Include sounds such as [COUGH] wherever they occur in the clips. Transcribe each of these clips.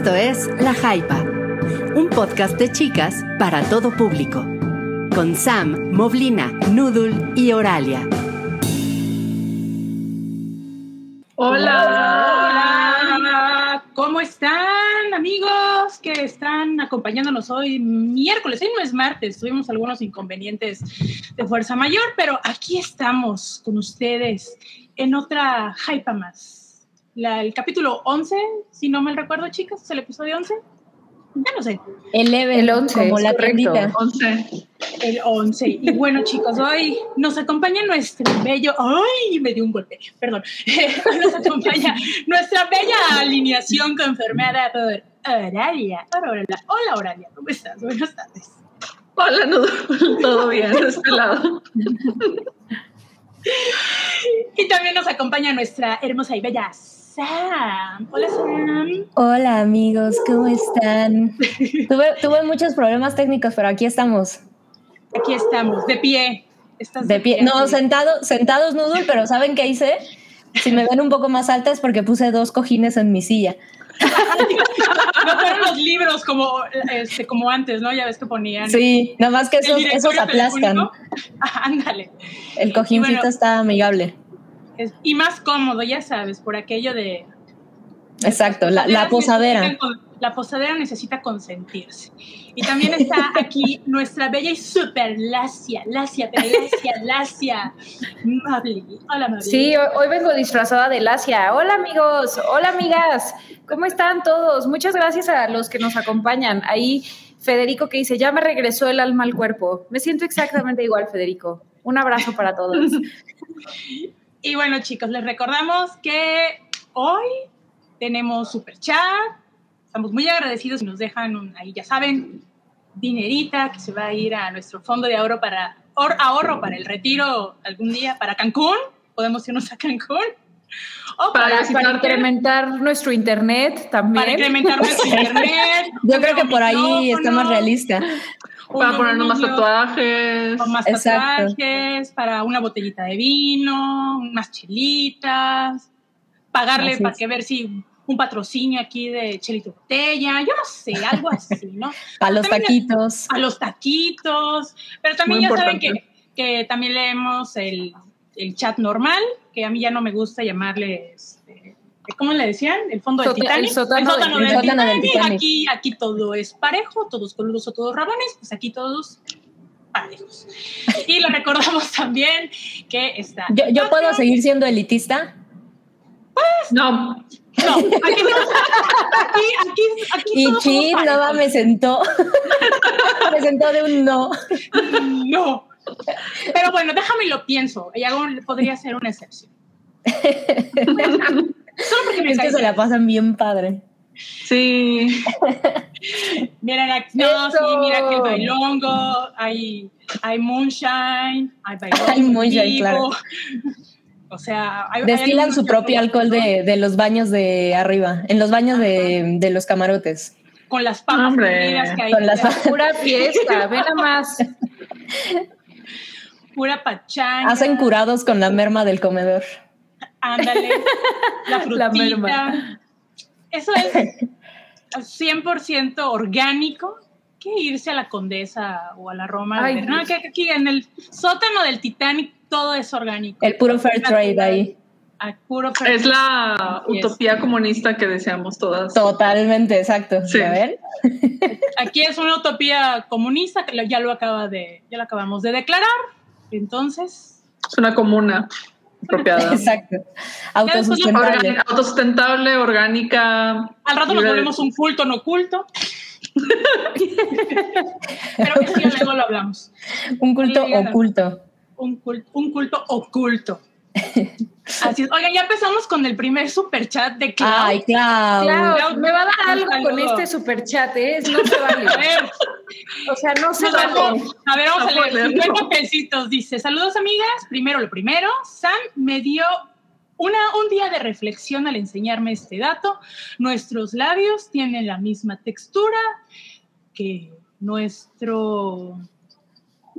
Esto es La Jaipa, un podcast de chicas para todo público, con Sam, Moblina, Noodle y Oralia. Hola. Hola. ¿Cómo están, amigos que están acompañándonos hoy miércoles? Hoy no es martes, tuvimos algunos inconvenientes de fuerza mayor, pero aquí estamos con ustedes en otra Jaipa más el capítulo 11, si no me recuerdo, chicas, es el episodio 11. Ya no sé. El, el 11, como la correcto, 11. El 11. Y bueno, chicos, hoy nos acompaña nuestro bello. ¡Ay! Me dio un golpe, perdón. [LAUGHS] nos acompaña nuestra bella alineación confirmada por Oralia. Hola, Hola, Oralia, ¿cómo estás? Buenas tardes. Hola, no, todo bien de este lado. y también nos acompaña nuestra hermosa y bella Sam. Hola Sam. Hola amigos, ¿cómo están? [LAUGHS] tuve, muchos problemas técnicos, pero aquí estamos. Aquí estamos, de pie. de, pie. No, sentado, sentados noodle, pero ¿saben qué hice? Si me ven un poco más alta es porque puse dos cojines en mi silla. [LAUGHS] no fueron los libros como, este, como antes, ¿no? Ya ves que ponían. Sí, nada más que esos, esos aplastan. [LAUGHS] ándale. El cojincito está amigable y más cómodo, ya sabes, por aquello de... Exacto, la, la posadera. La posadera necesita consentirse. Y también está aquí nuestra bella y super Lacia, Lacia, Lacia, Lacia, Mabli. Hola, Mabli. Sí, hoy, vengo disfrazada de Lacia. Hola, amigos. Hola, amigas. ¿Cómo están todos? Muchas gracias a los que nos acompañan. Ahí Federico que dice, ya me regresó el alma al cuerpo. Me siento exactamente igual, Federico. Un abrazo para todos. [LAUGHS] Y bueno, chicos, les recordamos que hoy tenemos super chat. Estamos muy agradecidos si nos dejan ahí, ya saben, dinerita que se va a ir a nuestro fondo de ahorro para ahorro para el retiro algún día para Cancún. Podemos irnos a Cancún. O para, incrementar nuestro internet también. Para incrementar nuestro [LAUGHS] internet. Yo creo que por ahí está más realista. Para ponernos más tatuajes. más tatuajes, para una botellita de vino, unas chelitas, pagarle para que ver si un patrocinio aquí de chelito botella, yo no sé, algo así, ¿no? [LAUGHS] a los taquitos. A los taquitos, pero también ya saben que, que también leemos el, el, chat normal, que a mí ya no me gusta llamarles ¿cómo le decían? El fondo del Titanic. El sótano, del, Titanic. Aquí, aquí todo es parejo, todos coludos o todos rabones, pues aquí todos parejos. Y lo recordamos [LAUGHS] también que está. ¿Yo, puedo seguir siendo elitista? Pues no. No, aquí, aquí, aquí, aquí Y Chin no me sentó. [LAUGHS] me sentó de un no. No. Pero bueno, déjame lo pienso. Y algo podría ser una excepción. [LAUGHS] Solo porque me es que se la pasan bien padre. Sí. [LAUGHS] mira, aquí, no, sí, mira que hay bailongo, hay, hay moonshine, hay bailongo. Hay moonshine, claro. O sea, hay, Destilan su propio alcohol de, de, los baños de arriba, en los baños de, de los camarotes. Con las papas que hay. Con las pura [LAUGHS] fiesta, ve nada más. [LAUGHS] Pura pachanga. Hacen curados con la merma del comedor. Ándale, la [LAUGHS] frutita. Eso es 100% orgánico que irse a la Condesa o a la Roma. no, que aquí en el sótano del Titanic todo es orgánico. El puro fair trade ahí. Puro fair es la utopía comunista que deseamos todas. Totalmente, exacto. Sí. A ver. [LAUGHS] Aquí es una utopía comunista que ya lo acaba de, ya lo acabamos de declarar. Entonces. Es una comuna. [LAUGHS] Exacto. Autosustentable. autosustentable, orgánica. Al rato nos volvemos un culto no culto. [LAUGHS] Pero que sí, luego lo hablamos. Un culto oculto. Un culto, un culto oculto. [LAUGHS] Así es. Oigan, ya empezamos con el primer super chat de Clau. Ay, Clau. me va a dar algo con este super chat, ¿eh? No se vale. A ver. O sea, no se vale. A ver, vamos a leer. 50 pesitos. Dice, saludos amigas. Primero lo primero, Sam me dio una, un día de reflexión al enseñarme este dato. Nuestros labios tienen la misma textura que nuestro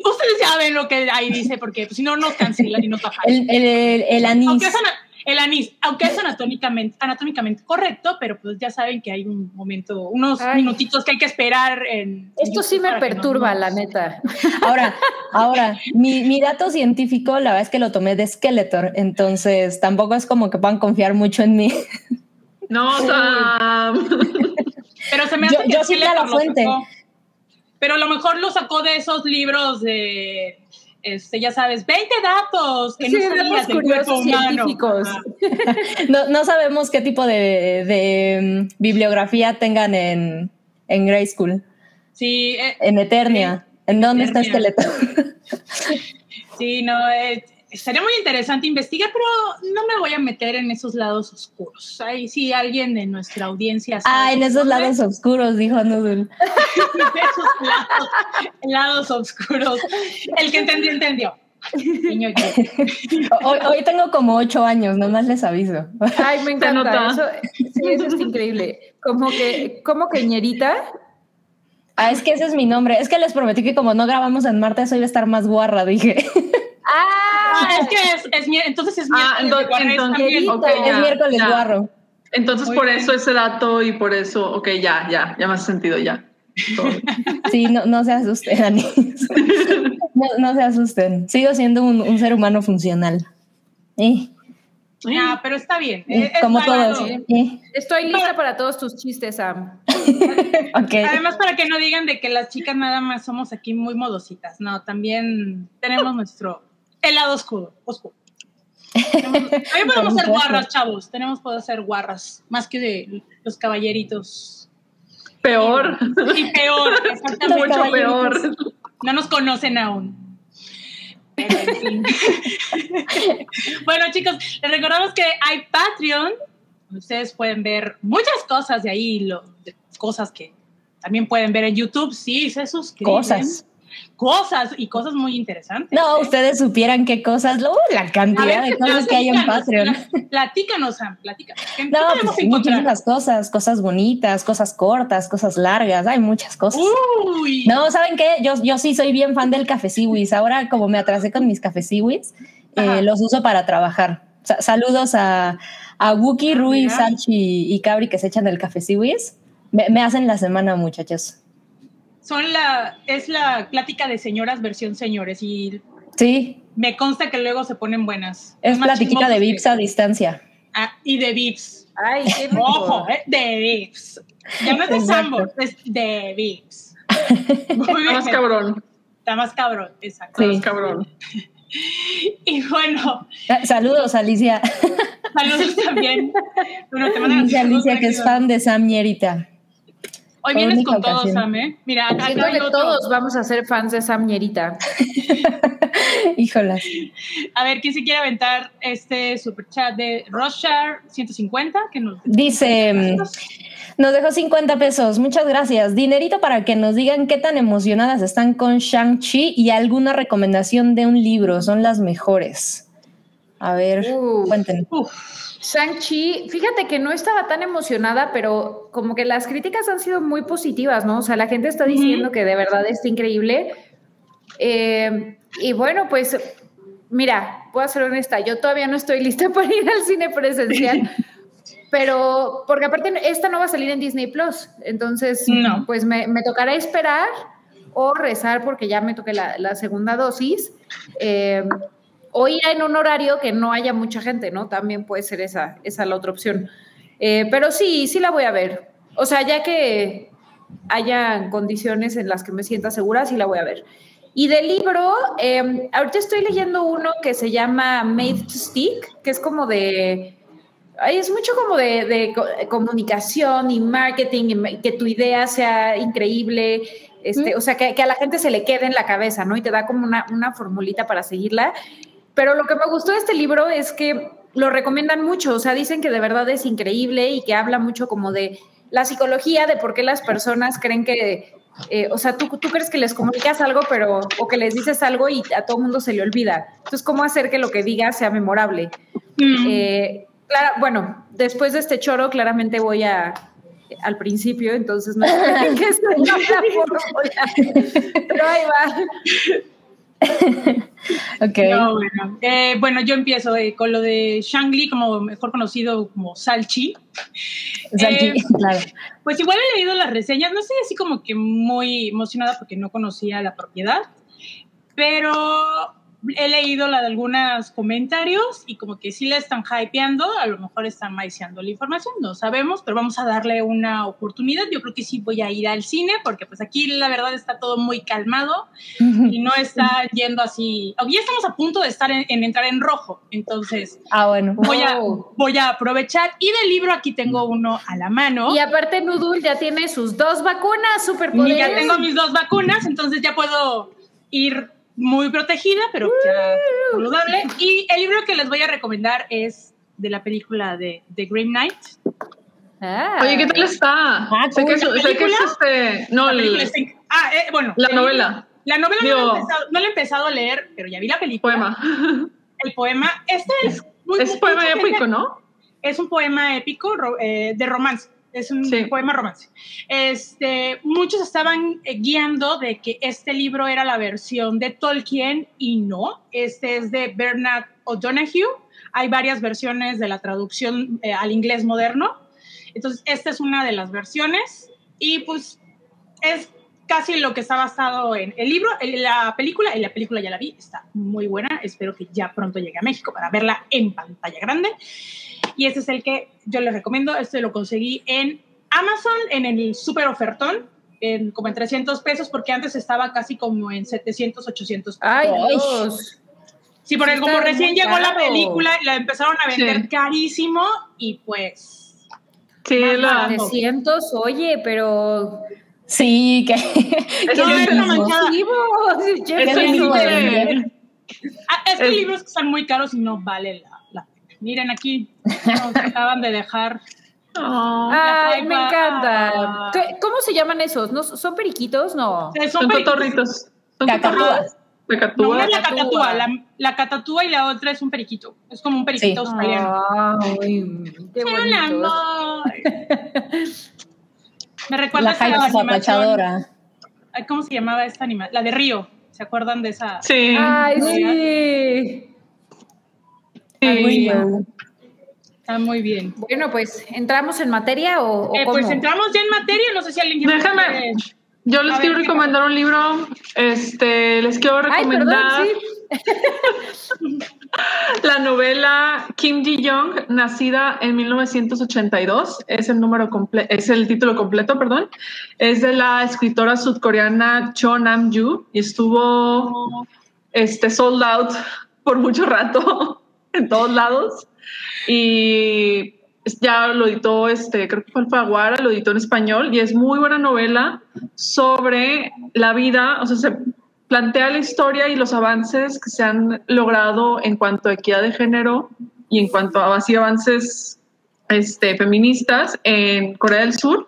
Ustedes ya ven lo que ahí dice, porque pues, si no nos cancelan y nos bajan. El, el, el, anís. el anís, aunque es anatómicamente, anatómicamente correcto, pero pues ya saben que hay un momento, unos minutitos que hay que esperar. En, Esto sí me perturba, la neta. Ahora, [LAUGHS] ahora, mi, mi, dato científico, la verdad es que lo tomé de Skeletor, entonces tampoco es como que puedan confiar mucho en mí. No, Sam. pero se me hace yo, sí la fuente. Pero a lo mejor lo sacó de esos libros de este, ya sabes, 20 datos que sí, no curiosos científicos. [LAUGHS] no, no, sabemos qué tipo de, de mm, bibliografía tengan en, en Grey School. Sí. Eh, en Eternia. ¿En dónde está Esqueleto? [LAUGHS] sí, no, eh, estaría muy interesante investigar, pero no me voy a meter en esos lados oscuros. Ahí sí alguien de nuestra audiencia. ah, en esos lados oscuros, dijo Noodle. [LAUGHS] esos lados, lados oscuros. El que entendió, entendió. [LAUGHS] hoy, hoy, tengo como ocho años, nomás les aviso. Ay, me encanta. Eso, sí, eso es increíble. Como que, como que ñerita. Ah, es que ese es mi nombre. Es que les prometí que como no grabamos en martes, hoy iba a estar más guarra, dije. [LAUGHS] Ah, es que es, es entonces es ah, miércoles entonces, es miércoles guarro. Entonces por eso ese dato y por eso, ok, ya, ya, ya me hace sentido ya. [LAUGHS] Sí, no, no se asusten, Ani. [LAUGHS] No, no, se asusten. Sigo siendo un, un ser humano funcional. Eh. Ah, pero está bien. como todos. Estoy lista para todos tus chistes, Sam. [LAUGHS] okay. Además, para que no digan de que las chicas nada más somos aquí muy modositas. No, también tenemos nuestro el lado oscuro. oscuro. Ahí podemos ser guarras, chavos. Tenemos poder ser guarras, más que de los caballeritos. Peor. Y, peor, [LAUGHS] exactamente. Mucho peor. No nos conocen aún. [LAUGHS] bueno, chicos, les recordamos que hay Patreon. Ustedes pueden ver muchas cosas de ahí, lo, cosas que también pueden ver en YouTube. Sí, se suscriben. Cosas cosas y cosas muy interesantes. No, ¿eh? ustedes supieran qué cosas, luego la cantidad de cosas que hay en Patreon. Platícanos, Sam, platícanos. No, pues muchísimas cosas, cosas bonitas, cosas cortas, cosas largas, hay muchas cosas. Uy. No, ¿saben qué? Yo, yo sí soy bien fan del café Siwis. Ahora, como me atrasé con mis café Siwis, eh, los uso para trabajar. saludos a, a Wookie, ah, Rui, Sanchi y Cabri que se echan del café Siwis. Me, me hacen la semana, muchachos son la, es la plática de señoras versión señores y sí. me consta que luego se ponen buenas. Es, platiquita de VIPs a distancia. Ah, y de VIPs. Ay, qué Ojo, eh, de VIPs. Ya no es de Sambo, es de VIPs. [LAUGHS] Está más cabrón. Está más cabrón, exacto. Más cabrón. [LAUGHS] Y bueno. Ah, saludos, Alicia. Saludos también. [LAUGHS] Bueno, te Alicia, Alicia, que es fan de Sam Mierita. Hoy vienes con todos, Sam, ¿eh? Mira, acá que todos vamos a ser fans de Sam Ñerita. [LAUGHS] Híjolas. A ver, ¿quién se quiere aventar este super chat de Roshar 150? Que nos Dice, mm, nos dejó 50 pesos. Muchas gracias. Dinerito para que nos digan qué tan emocionadas están con Shang-Chi y alguna recomendación de un libro. Son las mejores. A ver, cuéntenos. Shang-Chi, fíjate que no estaba tan emocionada, pero como que las críticas han sido muy positivas, ¿no? O sea, la gente está diciendo que de verdad está increíble. Eh, y bueno, pues mira, puedo ser honesta, yo todavía no estoy [LAUGHS] lista para ir al cine presencial, [LAUGHS] pero porque aparte esta no va a salir en Disney Plus, entonces pues me, tocará esperar o rezar porque ya me toqué la, segunda dosis. Eh, o ir en un horario que no haya mucha gente, ¿no? También puede ser esa, esa la otra opción. Eh, pero sí, sí la voy a ver. O sea, ya que haya condiciones en las que me sienta segura, sí la voy a ver. Y del libro, em, ahorita estoy leyendo uno que se llama Made to Stick, que es como de... Es mucho como de, comunicación y marketing, y que tu idea sea increíble, este, o sea, que, que, a la gente se le quede en la cabeza, ¿no? Y te da como una, una formulita para seguirla. Pero lo que me gustó de este libro es que lo recomiendan mucho, o sea, dicen que de verdad es increíble y que habla mucho como de la psicología, de por qué las personas creen que, eh, o sea, tú, tú crees que les comunicas algo, pero, o que les dices algo y a todo mundo se le olvida. Entonces, ¿cómo hacer que lo que digas sea memorable? Mm. Eh, bueno, después de este choro, claramente voy a, al principio, entonces no sé [LAUGHS] que [LAUGHS] Pero ahí va. [LAUGHS] okay. bueno. Eh, bueno. yo empiezo eh, con lo de Shangli, como mejor conocido como Salchi. Salchi, eh, [LAUGHS] claro. Pues igual he leído las reseñas, no estoy así como que muy emocionada porque no conocía la propiedad, pero he leído la de algunos comentarios y como que sí le están hypeando, a lo mejor están maiceando la información, no sabemos, pero vamos a darle una oportunidad. Yo creo que sí voy a ir al cine porque pues aquí la verdad está todo muy calmado y no está yendo así. Ya estamos a punto de estar en, entrar en rojo, entonces ah, bueno. voy, a, voy a aprovechar. Y del libro aquí tengo uno a la mano. Y aparte Nudul ya tiene sus dos vacunas, superpoderes. Y ya tengo mis dos vacunas, entonces ya puedo ir muy protegida, pero ya saludable. Y el libro que les voy a recomendar es de la película de The Green Knight. Ah. Oye, ¿qué tal está? Ah, sé, que es, este. No, la ah, eh, bueno. La novela. La novela no, la he empezado a leer, pero ya vi la película. Poema. El poema. Este es. Muy, es poema épico, ¿no? Es un poema épico eh, de romance es un poema romance. Este, muchos estaban eh, guiando de que este libro era la versión de Tolkien y no, este es de Bernard O'Donoghue. Hay varias versiones de la traducción eh, al inglés moderno. Entonces, esta es una de las versiones y pues es casi lo que está basado en el libro, en la película, y la película ya la vi, está muy buena, espero que ya pronto llegue a México para verla en pantalla grande. Y este es el que yo les recomiendo. Este lo conseguí en Amazon, en el super ofertón, en, como en 300 pesos, porque antes estaba casi como en 700, 800 pesos. ¡Ay, Dios! Sí, porque como recién llegó la película, la empezaron a vender carísimo y pues... Sí, la 300, oye, pero... Sí, que... [LAUGHS] Eso es Es que libros que están muy caros y no vale la Miren aquí, nos acaban de dejar. [LAUGHS] Ay, me encanta. ¿Cómo se llaman esos? ¿No, ¿Son periquitos? No. son, cotorritos. Son cacatúas. No, una es la catatúa. La, catatúa y la otra es un periquito. Es como un periquito australiano. Ay, qué [LAUGHS] bonito. [LAUGHS] Me recuerda la a la animación. ¿Cómo se llamaba esta animal? La de Río. ¿Se acuerdan de esa? Sí. Ay, sí. Está muy bien. Bueno, pues, ¿entramos en materia o, eh, Pues entramos ya en materia, no sé si alguien quiere... Déjame, yo les quiero recomendar un libro, este, les quiero recomendar... [LAUGHS] la novela Kim Ji-young, nacida en 1982, es el número es el título completo, perdón. Es de la escritora sudcoreana Cho Nam-ju. Y estuvo este sold out por mucho rato. [LAUGHS] [LAUGHS] en todos lados. Y ya lo editó, este, creo que fue Alfaguara, lo editó en español y es muy buena novela sobre la vida, o sea, se plantea la historia y los avances que se han logrado en cuanto a equidad de género y en cuanto a así avances este, feministas en Corea del Sur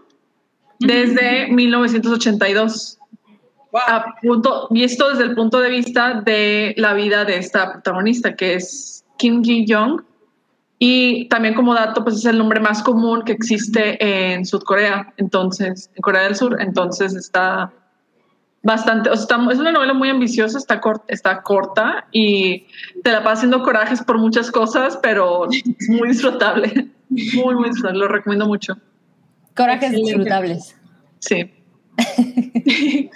desde 1982. A punto, y esto desde el punto de vista de la vida de esta protagonista, que es Kim Ji-young. Y también como dato, pues es el nombre más común que existe en Sudcorea, entonces, en Corea del Sur, entonces está bastante, o sea, es una novela muy ambiciosa, está, corta, está corta y te la pasa haciendo corajes por muchas cosas, pero es muy disfrutable, [LAUGHS] muy, muy disfrutable, lo recomiendo mucho. Corajes disfrutables. Sí. [LAUGHS]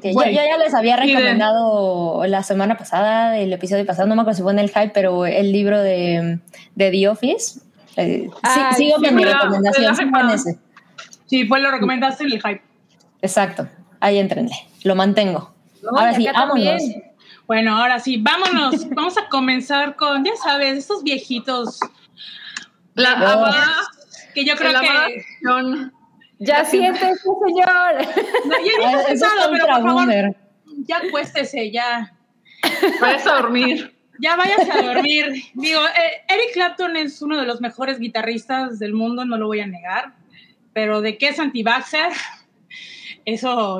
yo, ya les había recomendado la semana pasada, el episodio pasado, no me acuerdo si fue en el hype, pero el libro de, de The Office. Eh, sigo con mi recomendación, sí, Sí, pues lo recomendaste en el hype. Exacto, ahí entrenle, lo mantengo. ahora sí, vámonos. Bueno, ahora sí, vámonos. [LAUGHS] Vamos a comenzar con, ya sabes, estos viejitos. La que yo creo que. Ya siéntese, [LAUGHS] señor. No, ya he sentado, pero por favor, ya acuéstese, ya. Vayas a dormir. Ya vayas a dormir. Digo, eh, Eric Clapton es uno de los mejores guitarristas del mundo, no lo voy a negar, pero de qué es anti eso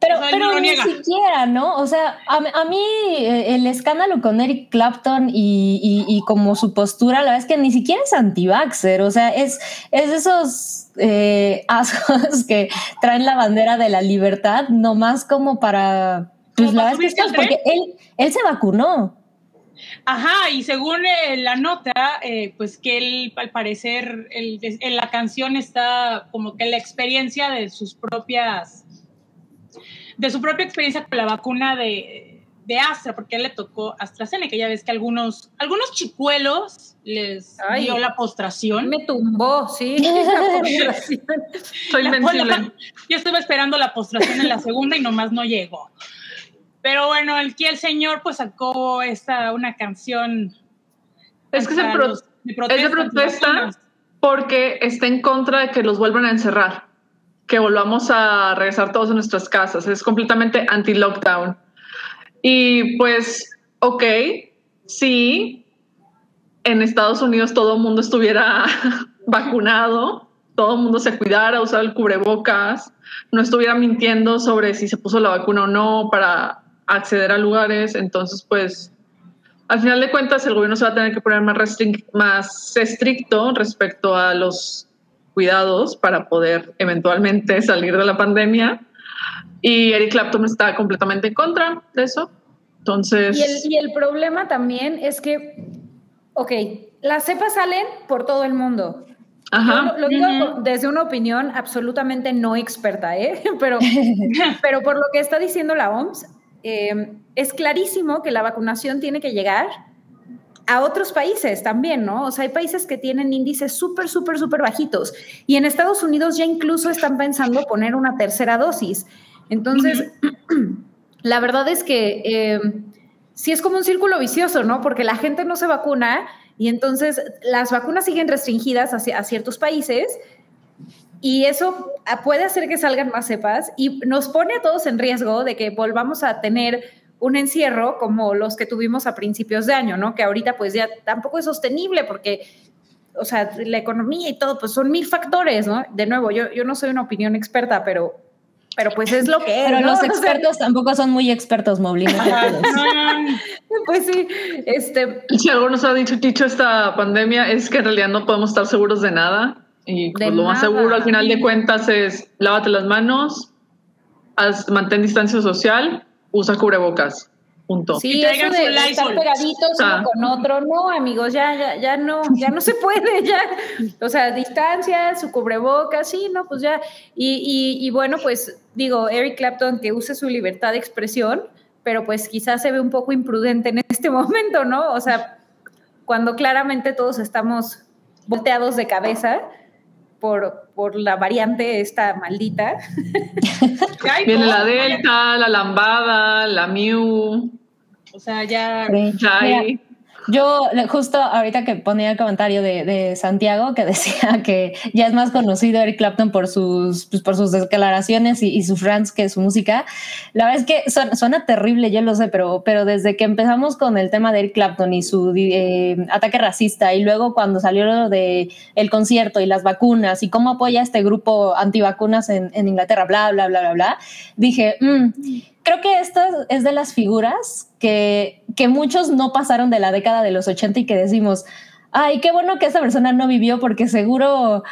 pero, pero ni siquiera, ¿no? O sea, a, mí eh, el escándalo con Eric Clapton y, y, como su postura, la verdad es que ni siquiera es anti-vaxxer, o sea, es, es esos eh, [LAUGHS] asos que traen la bandera de la libertad, nomás como para Pues la verdad es que porque él, él se vacunó. Ajá, y según eh, la nota, eh, pues que él, al parecer, en la canción está como que la experiencia de sus propias, de su propia experiencia con la vacuna de, de Astra, porque él le tocó AstraZeneca. Ya ves que algunos, algunos chicuelos les dio la postración. Me tumbó, sí. [LAUGHS] Soy Yo estuve esperando la postración en la segunda y nomás no llegó. Pero bueno, aquí el señor pues sacó esta, una canción. Es que es de protesta porque está en contra de que los vuelvan a encerrar, que volvamos a regresar todos a nuestras casas. Es completamente anti-lockdown. Y pues, ok, sí, en Estados Unidos todo el mundo estuviera [LAUGHS] vacunado, todo el mundo se cuidara, usara el cubrebocas, no estuviera mintiendo sobre si se puso la vacuna o no para acceder a lugares. Entonces, pues, al final de cuentas, el gobierno se va a tener que poner más, más estricto respecto a los cuidados para poder eventualmente salir de la pandemia. Y Eric Clapton está completamente en contra de eso. Entonces. Y el, y el problema también es que, ok, las cepas salen por todo el mundo. Ajá. lo, digo desde una opinión absolutamente no experta, ¿eh? [LAUGHS] pero, [LAUGHS] pero por lo que está diciendo la OMS, eh, es clarísimo que la vacunación tiene que llegar a otros países también, ¿no? O sea, hay países que tienen índices súper, súper, súper bajitos. Y en Estados Unidos ya incluso están pensando poner una tercera dosis. Entonces, [CLEARS THROAT] la verdad es que eh, sí es como un círculo vicioso, ¿no? Porque la gente no se vacuna y entonces las vacunas siguen restringidas hacia, a ciertos países y eso puede hacer que salgan más cepas y nos pone a todos en riesgo de que volvamos a tener un encierro como los que tuvimos a principios de año, ¿no? Que ahorita pues ya tampoco es sostenible porque, o sea, la economía y todo, pues son mil factores, ¿no? De nuevo, yo, yo no soy una opinión experta, pero, pero pues es lo que es. Pero los [LAUGHS] expertos tampoco son muy expertos, Moblina. pues sí, este. Si algo nos ha dicho, dicho esta pandemia es que en realidad no podemos estar seguros de nada y pues, lo más seguro al final de cuentas es lávate las manos, mantén distancia social, usa cubrebocas. Punto. Sí, eso de estar pegaditos uno con otro, no, amigos, ya, ya, ya no, ya no se puede, [LAUGHS] ya. O sea, distancia, su cubrebocas, sí, no, pues ya. Y, y, bueno, pues digo, Eric Clapton que use su libertad de expresión, pero pues quizás se ve un poco imprudente en este [LAUGHS] momento, ¿no? O sea, cuando claramente todos estamos volteados de cabeza, por, por la variante esta maldita. [LAUGHS] Viene la Delta, la Lambada, la Mu. O sea, ya. Yo justo ahorita que ponía el comentario de, Santiago que [LAUGHS] decía que ya es más conocido Eric Clapton por sus, pues, por sus declaraciones y, sus rants que su música. La verdad es que suena, terrible, yo lo sé, pero, pero desde que empezamos con el tema de Eric Clapton y su eh, ataque racista y luego cuando salió lo de el concierto y las vacunas y cómo apoya este grupo antivacunas en, en Inglaterra, bla, bla, bla, bla, bla, dije, mm, creo que esta es de las figuras que, que muchos no pasaron de la década de los 80 y que decimos, ay, qué bueno que esa persona no vivió porque seguro,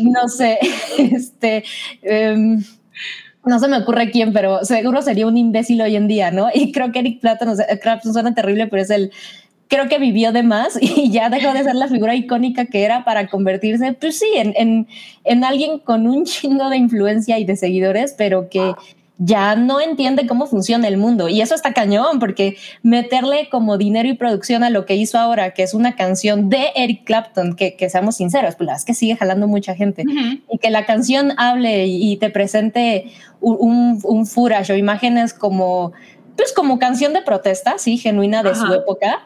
no sé, [LAUGHS] este... Em, no se me ocurre quién, pero seguro sería un imbécil hoy en día, ¿no? Y creo que Eric Clapton, suena terrible, pero es el, creo que vivió de más [LAUGHS] y ya dejó de ser la figura icónica que era para convertirse, pues sí, en, en, en alguien con un chingo de influencia y de seguidores, pero que ya no entiende cómo funciona el mundo. Y eso está cañón, porque meterle como dinero y producción a lo que hizo ahora, que es una canción de Eric Clapton, que, seamos sinceros, pues es que sigue jalando mucha gente, y que la canción hable y, te presente un, un, furash o imágenes como, pues como canción de protesta, sí, genuina de su época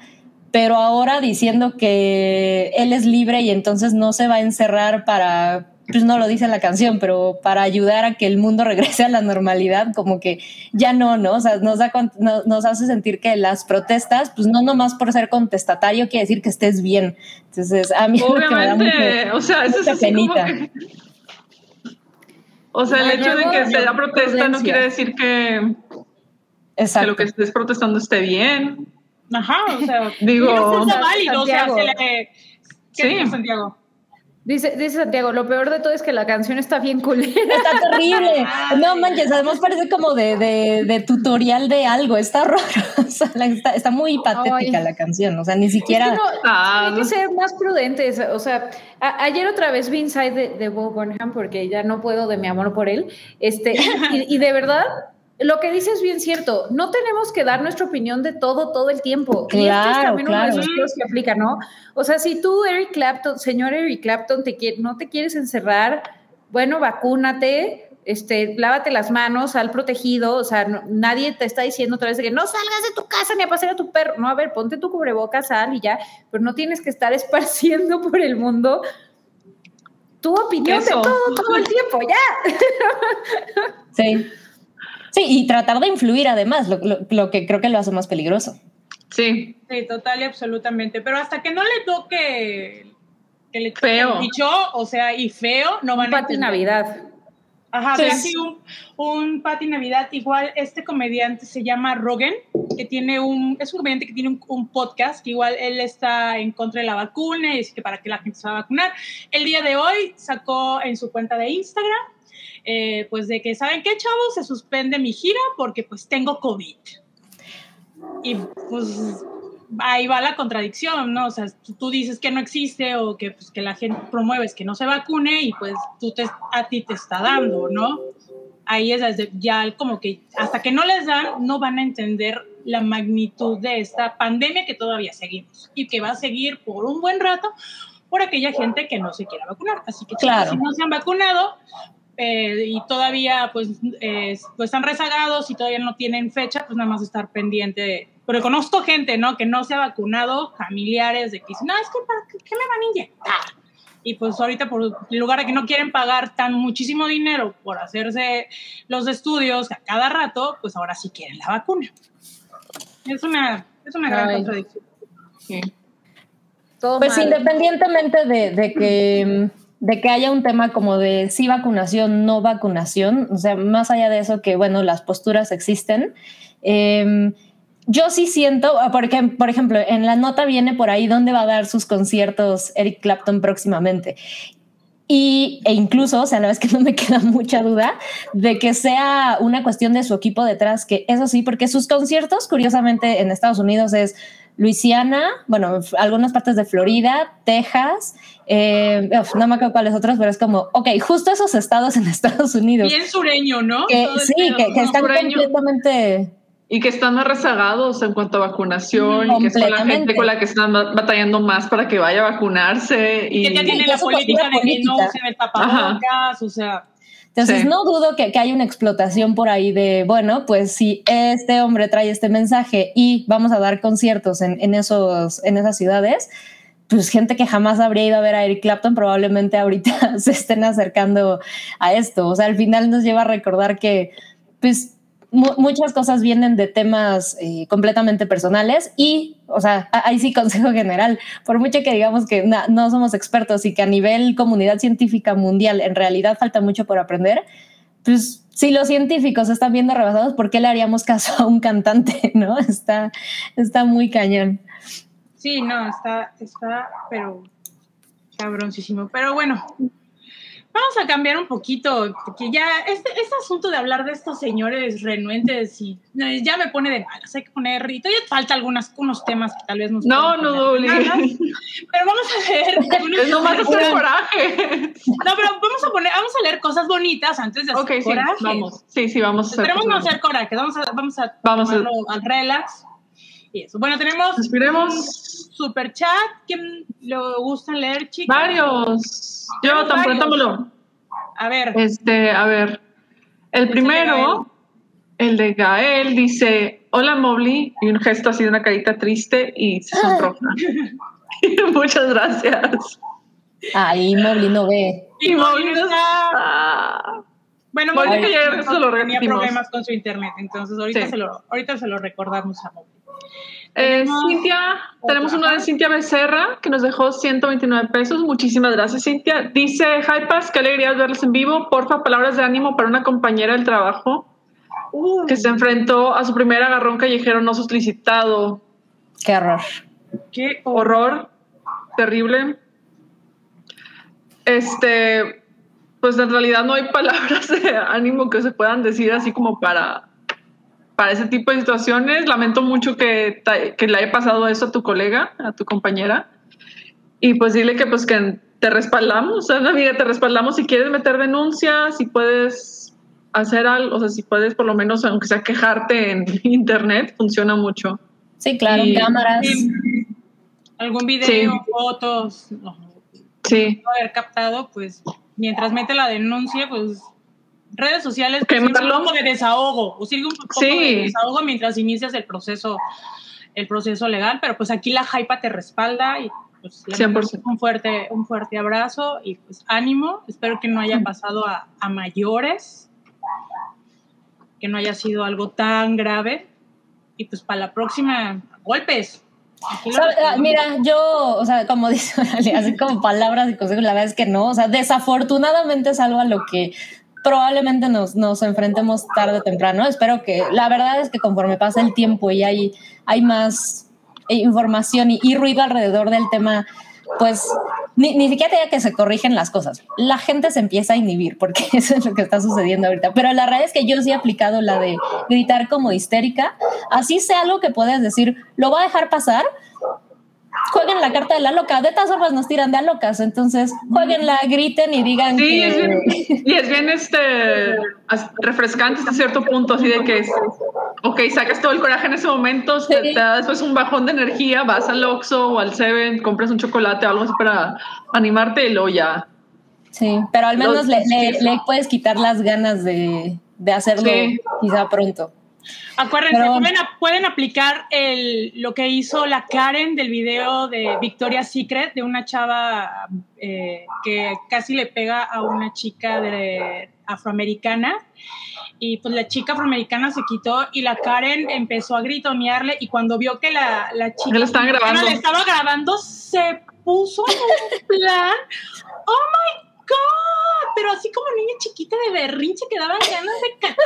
pero ahora diciendo que él es libre y entonces no se va a encerrar para pues no lo dice la canción, pero para ayudar a que el mundo [LAUGHS] regrese a la normalidad, como que ya no, ¿no? O sea, nos, da, nos hace sentir que las protestas, pues no nomás por ser contestatario quiere decir que estés bien. Entonces, a mí Obviamente, o sea, eso es así O sea, el hecho de que se da protesta no quiere decir que, que lo que estés protestando esté bien. Ajá, o sea, digo, válido, o sea, se le... ¿Qué sí. Santiago? Dice, dice Santiago, lo peor de todo es que la canción está bien culera. Está terrible. No manches, además parece como de, de, tutorial de algo. Está horrorosa. [LAUGHS] Está, está, muy patética la canción. O sea, ni siquiera. hay que ser más prudentes. O sea, ayer otra vez vi Inside de, de Bob Burnham porque ya no puedo de mi amor por él. Este, y de verdad, lo que dices es bien cierto. No tenemos que dar nuestra opinión de todo todo el tiempo. Claro, y esto es también uno de esos que aplica, ¿no? O sea, si tú, Eric Clapton, señor Eric Clapton, te no te quieres encerrar, bueno, vacúnate, este, lávate las manos, sal protegido, o sea, nadie te está diciendo otra vez de que no salgas de tu casa ni a pasear a tu perro. No, a ver, ponte tu cubrebocas, sal y ya, pero no tienes que estar [LAUGHS] esparciendo por el mundo tu opinión de todo, todo el tiempo, ya. [LAUGHS] Sí. Sí, y tratar de influir además, lo, que creo que lo hace más peligroso. Sí. Sí, total y absolutamente. Pero hasta que no le toque que le feo. dicho, o sea, y feo, no van un a Pati Navidad. Ajá, sí. un, un Pati Navidad. Igual este comediante se llama Rogan, que tiene un, es un comediante que tiene un, un, podcast, que igual él está en contra de la vacuna y dice que para que la gente se va a vacunar. El día de hoy sacó en su cuenta de Instagram eh, pues de que, ¿saben qué, chavos? Se suspende mi gira porque pues tengo COVID. Y pues ahí va la contradicción, ¿no? O sea, tú, dices que no existe o que, pues, que la gente promueves que no se vacune y pues tú te, a ti te está dando, ¿no? Ahí es desde, ya como que hasta que no les dan, no van a entender la magnitud de esta pandemia que todavía seguimos y que va a seguir por un buen rato por aquella gente que no se quiera vacunar. Así que claro. si no se han vacunado, eh, y todavía pues, pues están rezagados y todavía no tienen fecha, pues nada más estar pendiente de... Pero conozco gente, ¿no? Que no se ha vacunado, familiares de que dicen, no, es que ¿para qué, me van a inyectar? Y pues ahorita por lugar de que no quieren pagar tan muchísimo dinero por hacerse los estudios a cada rato, pues ahora sí quieren la vacuna. Es una, es una gran contradicción. pues independientemente de, de que de que haya un tema como de sí vacunación, no vacunación, o sea, más allá de eso que, bueno, las posturas existen. Em, yo sí siento, porque, por ejemplo, en la nota viene por ahí dónde va a dar sus conciertos Eric Clapton próximamente. Y, e incluso, o sea, la vez que no me [LAUGHS] queda mucha duda de que sea una cuestión de su equipo detrás, que eso sí, porque sus conciertos, curiosamente, en Estados Unidos es Luisiana, bueno, algunas partes de Florida, Texas, eh, no me acuerdo cuáles otros, pero es como, ok, justo esos estados en [LAUGHS] Estados Unidos. Bien sureño, ¿no? sí, que, están completamente... Y que están más rezagados en cuanto a vacunación y que es la gente con la que están batallando más para que vaya a vacunarse. Y, que ya tienen la política de que no usen el tapabocas, o sea... Entonces, no dudo que, que, hay una explotación por ahí de, bueno, pues si este hombre trae este mensaje y vamos a dar conciertos en, en, esos, en esas ciudades, pues gente que jamás habría ido a ver a Eric Clapton probablemente ahorita [LAUGHS] se estén acercando a esto. O sea, al final nos lleva a recordar que, pues, muchas cosas vienen de temas eh, completamente personales y, o sea, ahí sí [LAUGHS] consejo general, por mucho que digamos que no somos expertos y que a nivel comunidad científica mundial en realidad falta mucho por aprender, pues si los científicos están viendo rebasados, ¿por qué le haríamos caso a un cantante? [LAUGHS] ¿No? Está, está muy cañón. Sí, no, está, está, pero cabroncísimo. Pero bueno, Vamos a cambiar un poquito, porque ya este, este asunto de hablar de estos señores renuentes y ya me pone de malas. Hay que poner, y todavía falta algunos unos temas que tal vez nos. No, no, doble. Pero vamos a ver. [LAUGHS] es nomás hacer coraje. No, pero vamos a poner, vamos a leer cosas bonitas antes de hacer okay, coraje. Sí, vamos. Sí, sí, vamos a hacer. Coraje. Vamos a, vamos a, vamos a... al relax. Y eso. Bueno, tenemos. Esperemos. super chat. ¿Quién le gusta leer, chicos? Varios. Yo, tan pronto A ver. Este, a ver. El primero, el de Gael, dice: Hola, Mobley. Y un gesto así de una carita triste y se sonroja. [LAUGHS] Muchas gracias. Ay, Mobley no ve. Y, Mobley no está. Bueno, Mobley que ya lo tenía problemas con su internet, entonces ahorita, se, lo, ahorita se lo recordamos a Mobley. Eh, Cintia, tenemos una de Cintia Becerra que nos dejó 129 pesos. Muchísimas gracias, Cintia. Dice, hi Paz, qué alegría verles en vivo. Porfa, palabras de ánimo para una compañera del trabajo que se enfrentó a su primer agarrón callejero no solicitado. Qué horror. Qué horror. Terrible. este, pues en realidad no hay palabras de ánimo que se puedan decir así como para, para ese tipo de situaciones. Lamento mucho que, que le haya pasado eso a tu colega, a tu compañera. Y pues dile que pues que te respaldamos, amiga, te respaldamos si quieres meter denuncias, si puedes hacer algo, o sea, si puedes por lo menos, aunque sea quejarte en [LAUGHS] internet, funciona mucho. Sí, claro, cámaras. algún video, fotos, sí. haber captado, pues mientras mete la denuncia, pues redes sociales que un poco de desahogo, o sirve un poco de desahogo mientras inicias el proceso, el proceso legal, pero pues aquí la hypa te respalda y pues un fuerte, un fuerte abrazo y pues ánimo. Espero que no haya pasado a, mayores, que no haya sido algo tan grave. Y pues para la próxima, golpes. Ah, mira, yo, o sea, como [LAUGHS] dice, así como palabras y consejos, la verdad es que no, o sea, desafortunadamente es algo a lo que probablemente nos, nos enfrentemos tarde o temprano. Espero que, la verdad es que conforme pasa el tiempo y hay, hay más información y, ruido alrededor del tema, pues ni, ni, siquiera tenía que se corrigen las cosas. La gente se empieza a inhibir porque [LAUGHS] eso es lo que está sucediendo ahorita. Pero la realidad es que yo sí he aplicado la de gritar como histérica. Así sea algo que puedes decir, lo va a dejar pasar, jueguen la carta de la loca. De todas formas nos tiran de a locas, entonces jueguenla, griten y digan sí, Es bien, y es bien este, refrescante hasta cierto punto, así de que, ok, sacas todo el coraje en ese momento, te, da después un bajón de energía, vas al Oxxo o al Seven, compras un chocolate o algo así para animarte y luego ya. Sí, pero al menos le, le, puedes quitar las ganas de, de hacerlo quizá pronto. Acuérdense, pueden, aplicar el, lo que hizo la Karen del video de Victoria's Secret, de una chava eh, que casi le pega a una chica de, afroamericana. Y pues la chica afroamericana se quitó y la Karen empezó a gritonearle y cuando vio que la, la chica grabando. le estaba grabando, se puso en un plan, oh my God, pero así como niña chiquita de berrinche que daban ganas de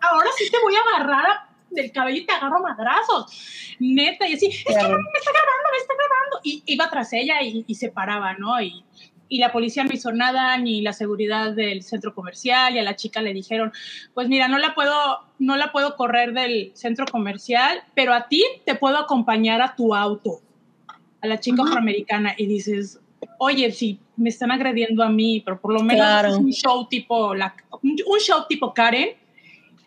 ahora sí te voy a agarrar del cabello y te agarro madrazos. Neta, y así, es que me está grabando, me está grabando. Y iba tras ella y, se paraba, ¿no? Y, y la policía no hizo nada, ni la seguridad del centro comercial, y a la chica le dijeron, pues mira, no la puedo, no la puedo correr del centro comercial, pero a ti te puedo acompañar a tu auto, a la chica afroamericana, y dices, oye, si me están agrediendo a mí, pero por lo menos es un show tipo, la, un show tipo Karen,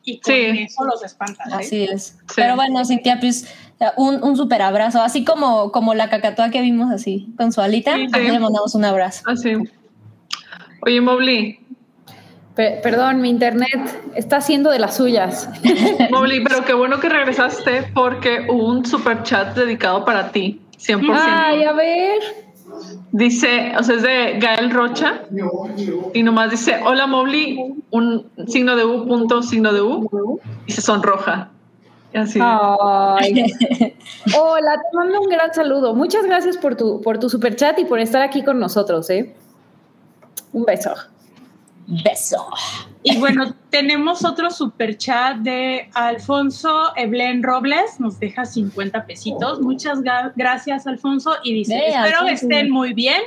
y con eso los espantan. ¿eh? Así es. Pero bueno, Cintia, pues un, un super abrazo, así como, como la cacatoa que vimos así, con su alita, sí, le mandamos un abrazo. Así. Oye, Mobli. perdón, mi internet está haciendo de las suyas. [LAUGHS] Mobli, pero qué bueno que regresaste porque hubo un super chat dedicado para ti, 100%. Ay, a ver. Dice, o sea, es de Gael Rocha y nomás dice, hola Mobli, un signo de U, punto, signo de U, y se sonroja. así. [LAUGHS] Hola, te mando un gran saludo. Muchas gracias por tu, por tu super chat y por estar aquí con nosotros, ¿eh? Un beso. Beso. Y bueno, tenemos otro super chat de Alfonso Eblen Robles, nos deja 50 pesitos. Muchas gracias, Alfonso. Y dice: Espero que estén muy bien.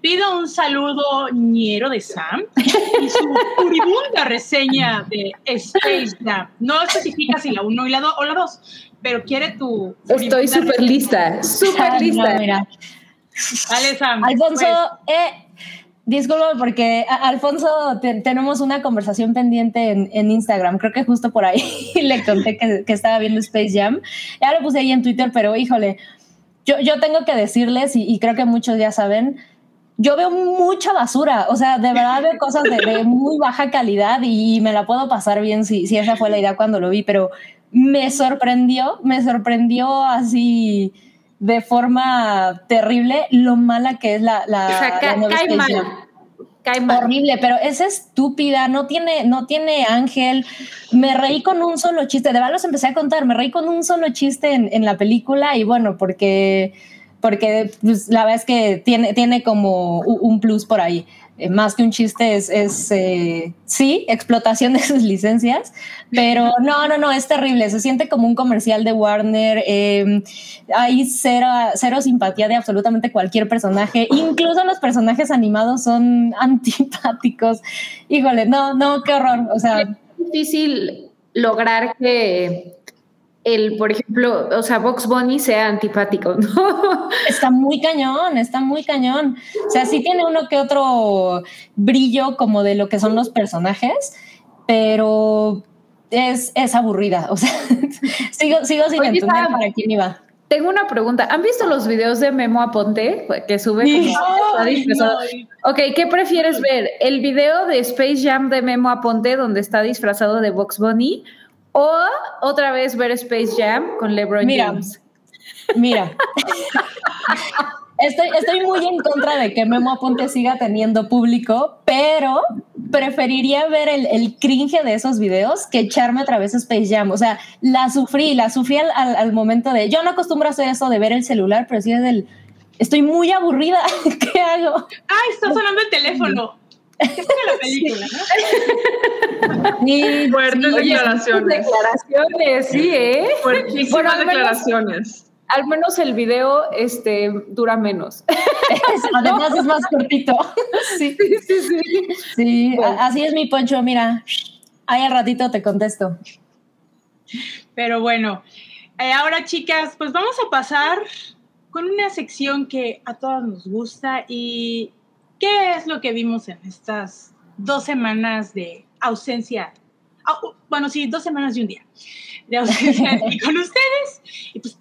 Pido un saludo ñero de Sam y su furibunda reseña de Space Jam. No especifica si la 1 y la 2 o la 2, pero quiere tu. Estoy súper lista, súper lista. mira. Sam. Alfonso, pues. eh Disculpa porque Alfonso tenemos una conversación pendiente en, Instagram. Creo que justo por ahí [LAUGHS] le conté que, estaba viendo Space Jam. Ya lo puse ahí en Twitter, pero híjole, yo, yo tengo que decirles, y, creo que muchos ya saben, yo veo mucha basura. O sea, de verdad veo cosas de, muy baja calidad y me la puedo pasar bien si, si esa fue la idea cuando lo vi, pero me sorprendió, me sorprendió así de forma terrible lo mala que es la, la, o sea, cae, mal. Horrible, pero es estúpida, no tiene, no tiene ángel. Me reí con un solo chiste, de verdad los empecé a contar, me reí con un solo chiste en, en la película y bueno, porque, porque pues, la verdad es que tiene, tiene como un plus por ahí. Eh, más que un chiste, es, es eh, sí, explotación de sus licencias, pero no, no, no, es terrible, se siente como un comercial de Warner, em, hay cero, cero simpatía de absolutamente cualquier personaje, incluso los personajes animados son [LAUGHS] antipáticos, híjole, no, no, qué horror, o sea... Es difícil lograr que el, por ejemplo, o sea, Box Bunny sea antipático, [LAUGHS] ¿no? Está muy cañón, está muy cañón. O sea, sí tiene uno que otro brillo como de lo que son los personajes, pero es, es aburrida. O sea, [LAUGHS] sigo, sigo sin entender para quién iba. Tengo una pregunta. ¿Han visto los videos de Memo Aponte que sube como Ok, ¿qué prefieres ver? ¿El video de Space Jam de Memo Aponte donde está disfrazado de Box Bunny o otra vez ver Space Jam con LeBron James. Mira. Estoy, estoy muy en contra de que Memo Aponte siga teniendo público, pero preferiría ver el, el, cringe de esos videos que echarme otra vez Space Jam. O sea, la sufrí, la sufrí al, al, momento de. Yo no acostumbro a hacer eso de ver el celular, pero sí es del. Estoy muy aburrida. [LAUGHS] ¿Qué hago? Ay, está sonando el teléfono. ¿Qué es la película, ¿no? Fuertes declaraciones. Declaraciones, sí, ¿eh? Fuertísimas declaraciones. al menos el video este, dura menos. [LAUGHS] Además es más cortito. [LAUGHS] Sí, sí, sí. Sí, así es mi poncho, mira. Ahí al ratito te contesto. Pero bueno, eh, ahora chicas, pues vamos a pasar con una sección que a todas nos gusta y ¿Qué es lo que vimos en estas dos semanas de ausencia? bueno, sí, dos semanas y un día de ausencia [LAUGHS] con ustedes. Y pues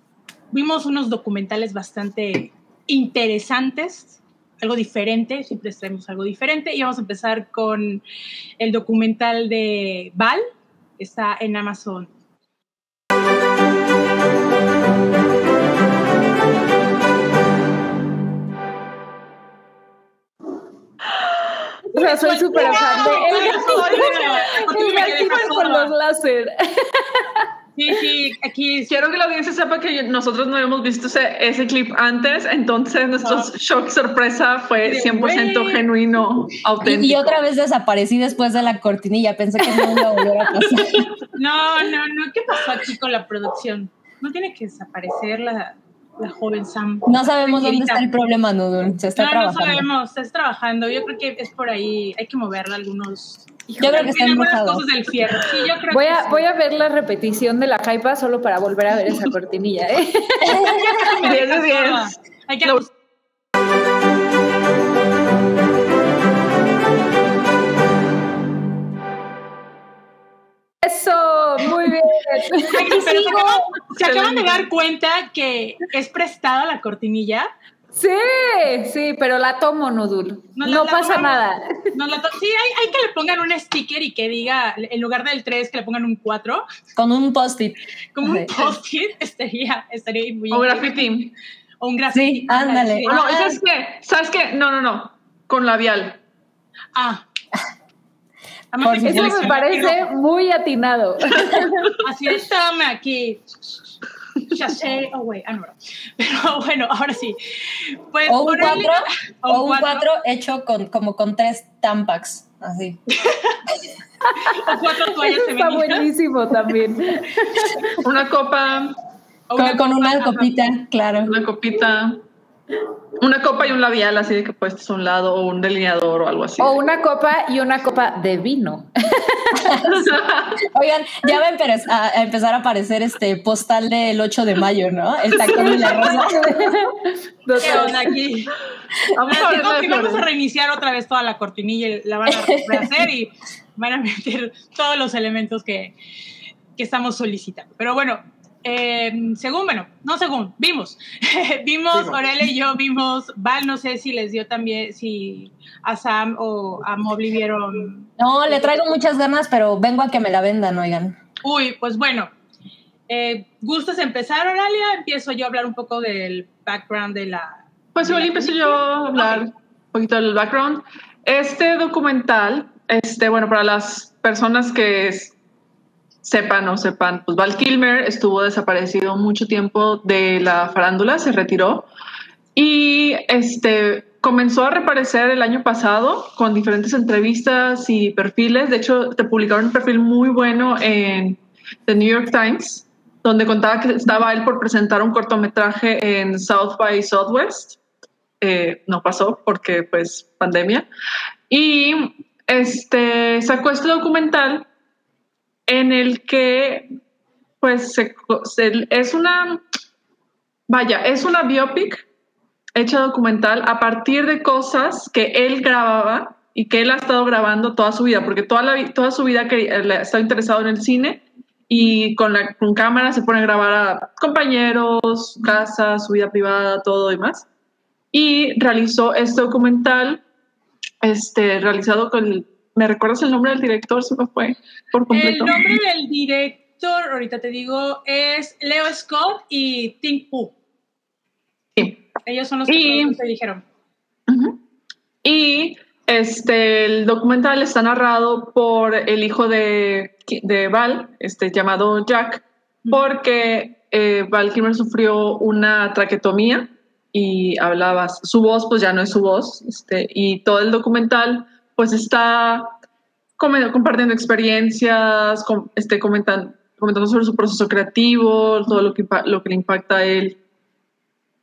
vimos unos documentales bastante interesantes, algo diferente, siempre traemos algo diferente. Y vamos a empezar con el documental de Val, está en Amazon sea, soy súper fan de el [LAUGHS] con los láser. Sí, sí, aquí quiero que la audiencia sepa que nosotros no habíamos visto ese, ese clip antes, entonces nuestro shock sorpresa fue 100% genuino, auténtico. Y, otra vez desaparecí después de la cortinilla, pensé que no iba a volver a pasar. [LAUGHS] No, no, no, ¿qué pasó aquí con la producción? No tiene que desaparecer la, la joven Sam. No sabemos dónde está el problema, Nudul. Se está no, trabajando. No sabemos, está trabajando. Yo creo que es por ahí. Hay que moverla algunos. yo creo que está embrujado. cosas del fierro. Sí, yo creo voy, a, voy a ver la repetición de la hypa solo para volver a ver esa cortinilla. ¿eh? bien, [LAUGHS] bien. [LAUGHS] Hay que se, acaban, de dar cuenta que es prestada la cortinilla. Sí, sí, pero la tomo, Nudul. No, pasa nada. sí, hay, que le pongan un sticker y que diga, en lugar del 3, que le pongan un 4. Con un post-it. Como un post-it estaría, estaría muy O graffiti. O un graffiti. Sí, ándale. No, ¿sabes qué? ¿Sabes qué? No, no, no. Con labial. Ah. Eso me parece muy atinado. [LAUGHS] Así estame aquí. Ya sé, oh, güey, ah, no, Pero bueno, ahora sí. Pues, o un 4 o un 4 hecho con, como con tres tampax, así. [LAUGHS] o cuatro toallas Está buenísimo también. Una copa. Con, con una copita, claro. Una copita. Una copa y un labial así de que puestos a un lado o un delineador o algo así. O una copa y una copa de vino. [LAUGHS] Oigan, ya va a empezar a aparecer este postal del 8 de mayo, ¿no? El tacón y la rosa. [LAUGHS] ¿Qué aquí? Vamos a, vamos a reiniciar otra vez toda la cortinilla y la van a rehacer y van a meter todos los elementos que, que estamos solicitando. Pero bueno, eh, según, bueno, no según, vimos. [LAUGHS] vimos, Aurelia y yo vimos, Val, no sé si les dio también, si a Sam o a Mobley vieron. No, le traigo muchas ganas, pero vengo a que me la vendan, oigan. Uy, pues bueno. Eh, ¿Gustas empezar, Aurelia? Empiezo yo a hablar un poco del background de la. Pues igual empiezo yo a hablar un poquito del background. Este documental, este, bueno, para las personas que sepan o sepan, pues Val Kilmer estuvo desaparecido mucho tiempo de la farándula, se retiró y este comenzó a reaparecer el año pasado con diferentes entrevistas y perfiles. De hecho, te publicaron un perfil muy bueno en The New York Times, donde contaba que estaba él por presentar un cortometraje en South by Southwest. Eh, no pasó porque, pues, pandemia. Y este, sacó este documental en el que, pues, es una, vaya, es una biopic hecha documental a partir de cosas que él grababa y que él ha estado grabando toda su vida, porque toda, la, toda su vida que, ha estado interesado en el cine y con, la, con cámara se pone a grabar a compañeros, casa, su vida privada, todo y más. Y realizó este documental este, realizado con... ¿Me recuerdas el nombre del director? Se me fue por completo. El nombre del director, ahorita te digo, es Leo Scott y Tim Pu. Sí. Ellos son los que te dijeron. Y este, el documental está narrado por el hijo de, de Val, este, llamado Jack, porque eh, Val Kilmer sufrió una traquetomía y hablaba, su voz pues ya no es su voz, este, y todo el documental pues está compartiendo experiencias, este, comentando, comentando sobre su proceso creativo, todo lo que, lo que le impacta a él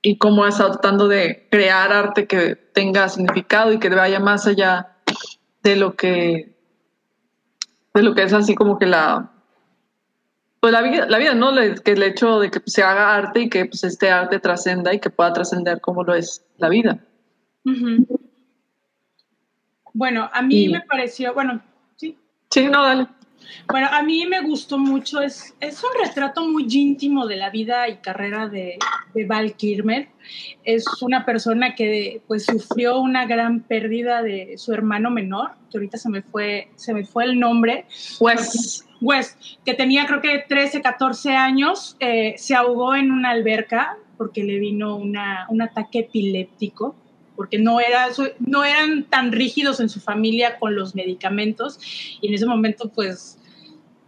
y cómo estado tratando de crear arte que tenga significado y que vaya más allá de lo que de lo que es así como que la pues la vida, la vida ¿no? que el hecho de que se haga arte y que pues, este arte trascenda y que pueda trascender como lo es la vida. Bueno, a mí me pareció, bueno, sí. Sí, no, dale. Bueno, a mí me gustó mucho, es, es un retrato muy íntimo de la vida y carrera de, de Val Kilmer. Es una persona que pues sufrió una gran pérdida de su hermano menor, que ahorita se me fue, se me fue el nombre. Wes. Wes, que tenía creo que 13, 14 años, eh, se ahogó en una alberca porque le vino una, un ataque epiléptico porque no, era, no eran tan rígidos en su familia con los medicamentos y en ese momento pues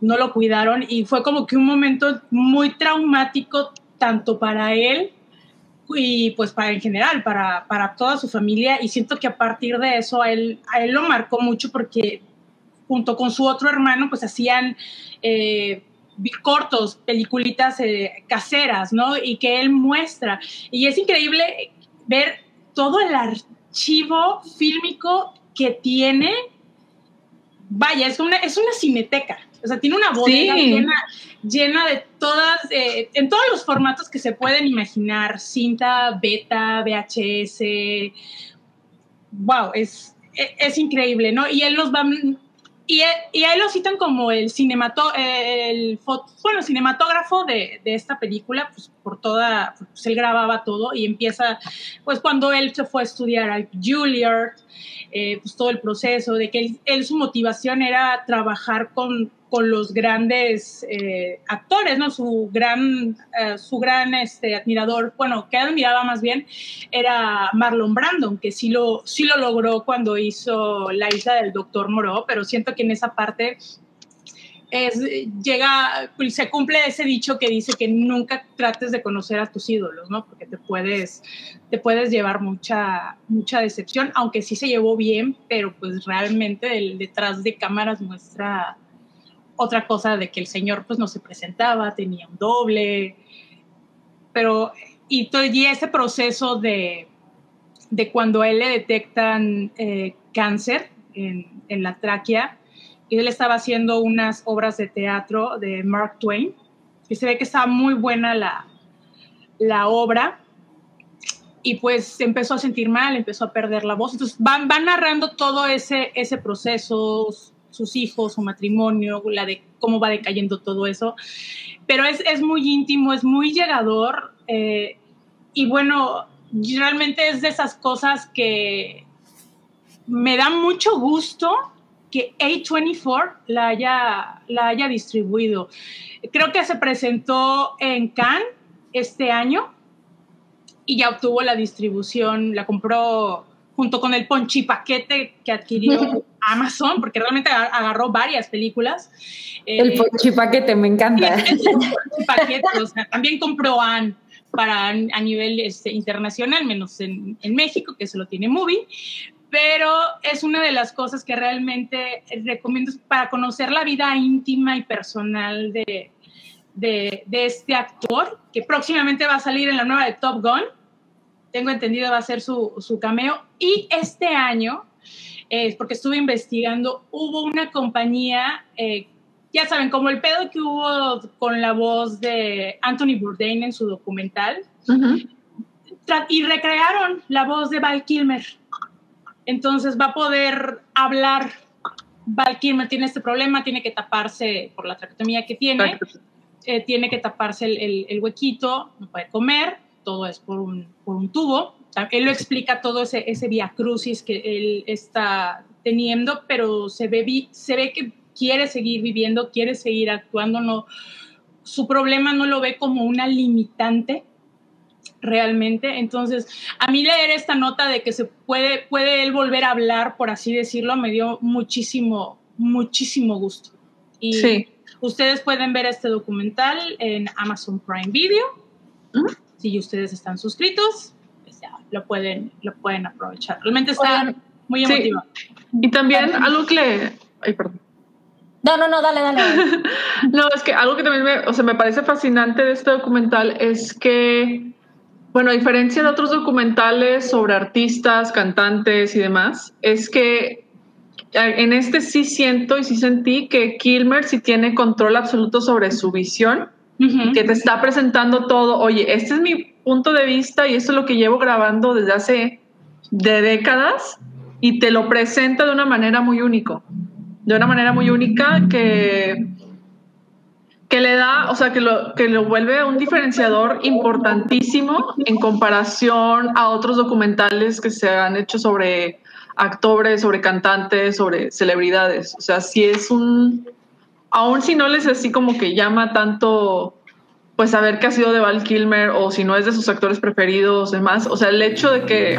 no lo cuidaron y fue como que un momento muy traumático tanto para él y pues para en general, para, para toda su familia y siento que a partir de eso a él, a él lo marcó mucho porque junto con su otro hermano pues hacían eh, cortos, peliculitas eh, caseras, ¿no? Y que él muestra. Y es increíble ver todo el archivo fílmico que tiene. Vaya, es una, es una cineteca. O sea, tiene una bodega llena, de todas, eh, en todos los formatos que se pueden imaginar, cinta, beta, VHS. Wow, es, es, increíble, ¿no? Y él nos va, y, y ahí lo citan como el, cinemato, el bueno, cinematógrafo de, de, esta película, pues por toda, pues él grababa todo y empieza, pues cuando él se fue a estudiar a Juilliard, eh, pues todo el proceso, de que él, su motivación era trabajar con, con los grandes eh, actores, ¿no? Su gran, eh, su gran este, admirador, bueno, que admiraba más bien, era Marlon Brandon, que sí lo, sí lo logró cuando hizo La isla del Doctor Moreau, pero siento que en esa parte es, llega, se cumple ese dicho que dice que nunca trates de conocer a tus ídolos, ¿no? Porque te puedes, te puedes llevar mucha, mucha decepción, aunque sí se llevó bien, pero pues realmente detrás de cámaras muestra otra cosa de que el señor pues no se presentaba, tenía un doble, pero y, y ese proceso de, de cuando a él le detectan eh, cáncer en, en, la tráquea, él estaba haciendo unas obras de teatro de Mark Twain, y se ve que estaba muy buena la, la obra, y pues empezó a sentir mal, empezó a perder la voz. Entonces van, van narrando todo ese, ese proceso, sus hijos, su matrimonio, la de cómo va decayendo todo eso. Pero es, es muy íntimo, es muy llegador eh, y bueno, realmente es de esas cosas que me da mucho gusto que A24 la haya, la haya distribuido. Creo que se presentó en Cannes este año y ya obtuvo la distribución, la compró junto con el ponchipaquete que adquirió [LAUGHS] Amazon, porque realmente agarró varias películas. El eh, ponchipaquete, me encanta. El, ponchipaquete, o sea, también compró Anne, para a nivel este, internacional, menos en, en, México, que se lo tiene Movie, pero es una de las cosas que realmente recomiendo para conocer la vida íntima y personal de, de, de este actor, que próximamente va a salir en la nueva de Top Gun, tengo entendido va a ser su, su cameo, y este año, porque estuve investigando, hubo una compañía eh, ya saben, como el pedo que hubo con la voz de Anthony Bourdain en su documental, y recrearon la voz de Val Kilmer. Entonces va a poder hablar. Val Kilmer tiene este problema, tiene que taparse por la traquetomía que tiene, eh, tiene que taparse el, el, huequito, no puede comer, todo es por un, por un tubo. Él lo explica todo ese, ese via crucis que él está teniendo, pero se ve, se ve que quiere seguir viviendo, quiere seguir actuando, no, su problema no lo ve como una limitante realmente. Entonces, a mí leer esta nota de que se puede, puede él volver a hablar, por así decirlo, me dio muchísimo, muchísimo gusto. Y sí. ustedes pueden ver este documental en Amazon Prime Video. Si ustedes están suscritos, lo pueden, lo pueden aprovechar. Realmente está muy emotivo. Y también algo que le... Ay, perdón. No, no, no, dale, dale. [LAUGHS] no, es que algo que también me, o sea, me parece fascinante de este documental es que, bueno, a diferencia de otros documentales sobre artistas, cantantes y demás, es que en este sí siento y sí sentí que Kilmer sí tiene control absoluto sobre su visión, que te está presentando todo, oye, este es mi punto de vista y esto es lo que llevo grabando desde hace de décadas y te lo presenta de una manera muy único de una manera muy única que, que le da, o sea, que lo, que lo vuelve un diferenciador importantísimo en comparación a otros documentales que se han hecho sobre actores, sobre cantantes, sobre celebridades. O sea, si es un, aún si no les así como que llama tanto, pues saber qué ha sido de Val Kilmer o si no es de sus actores preferidos, demás, o sea, el hecho de que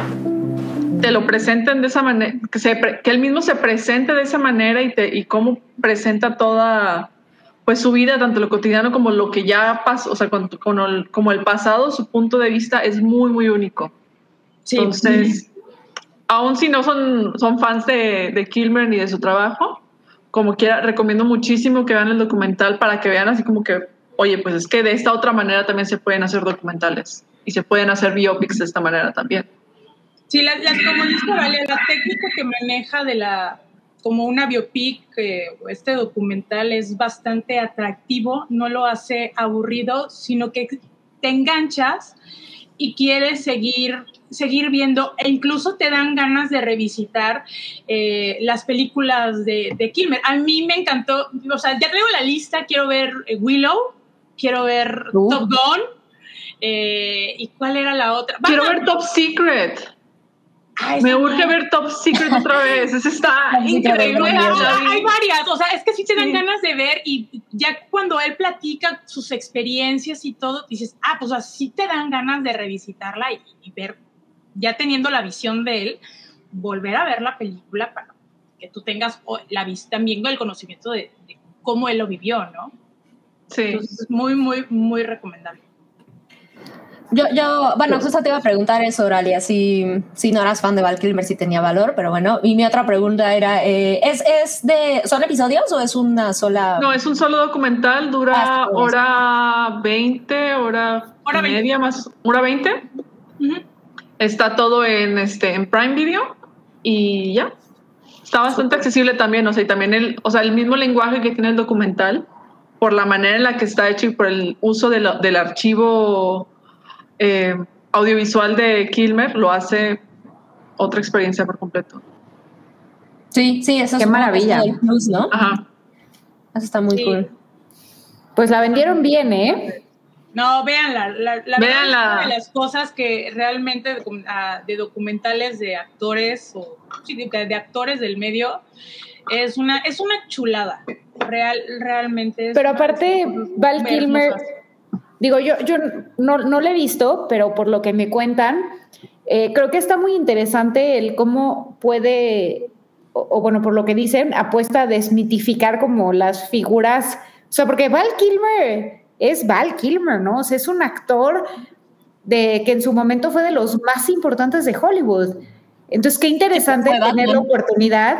te lo presenten de esa manera, que, se, que él mismo se presente de esa manera y, te, y cómo presenta toda pues su vida, tanto lo cotidiano como lo que ya pasó, o sea, con, con el, como el pasado, su punto de vista es muy, muy único. Sí. Entonces, aún si no son, son fans de, de Kilmer ni de su trabajo, como quiera, recomiendo muchísimo que vean el documental para que vean así como que, oye, pues es que de esta otra manera también se pueden hacer documentales y se pueden hacer biopics de esta manera también. Sí, la, como dice Vale, la técnica que maneja de la como una biopic, este documental es bastante atractivo, no lo hace aburrido, sino que te enganchas y quieres seguir seguir viendo e incluso te dan ganas de revisitar eh, las películas de, de, Kilmer. A mí me encantó, o sea, ya traigo la lista, quiero ver eh, Willow, quiero ver uh. Top Gun, eh, ¿y cuál era la otra? Quiero ver Top Secret me urge ver Top Secret otra vez. Eso está [LAUGHS] increíble. Hay varias. O sea, es que sí te dan ganas de ver y ya cuando él platica sus experiencias y todo, dices, ah, pues así te dan ganas de revisitarla y, ver, ya teniendo la visión de él, volver a ver la película para que tú tengas la vista también el conocimiento de, cómo él lo vivió, ¿no? Sí. Entonces, muy, muy, muy recomendable. Yo, yo, bueno, justo te iba a preguntar eso, Oralia, si, si no eras fan de Val Kilmer, si tenía valor, pero bueno, y mi otra pregunta era, eh, ¿es, ¿es de, son episodios o es una sola? No, es un solo documental, dura ah, hora 20, hora, hora media más, hora 20. Está todo en, este, en Prime Video y ya. Está bastante accesible también, o sea, y también el, o sea, el mismo lenguaje que tiene el documental, por la manera en la que está hecho y por el uso de del archivo eh, audiovisual de Kilmer lo hace otra experiencia por completo. Sí, sí, eso Qué maravilla. ¿no? Ajá. Eso está muy cool. Pues la vendieron bien, ¿eh? No, véanla. La, la una de las cosas que realmente de, ah, documentales de actores o de, actores del medio es una es una chulada. Real, realmente. Pero aparte, Val Kilmer Digo, yo, yo no, no lo he visto, pero por lo que me cuentan, eh, creo que está muy interesante el cómo puede, o, bueno, por lo que dicen, apuesta a desmitificar como las figuras, o sea, porque Val Kilmer es Val Kilmer, ¿no? O sea, es un actor de que en su momento fue de los más importantes de Hollywood. Entonces, qué interesante tener la oportunidad,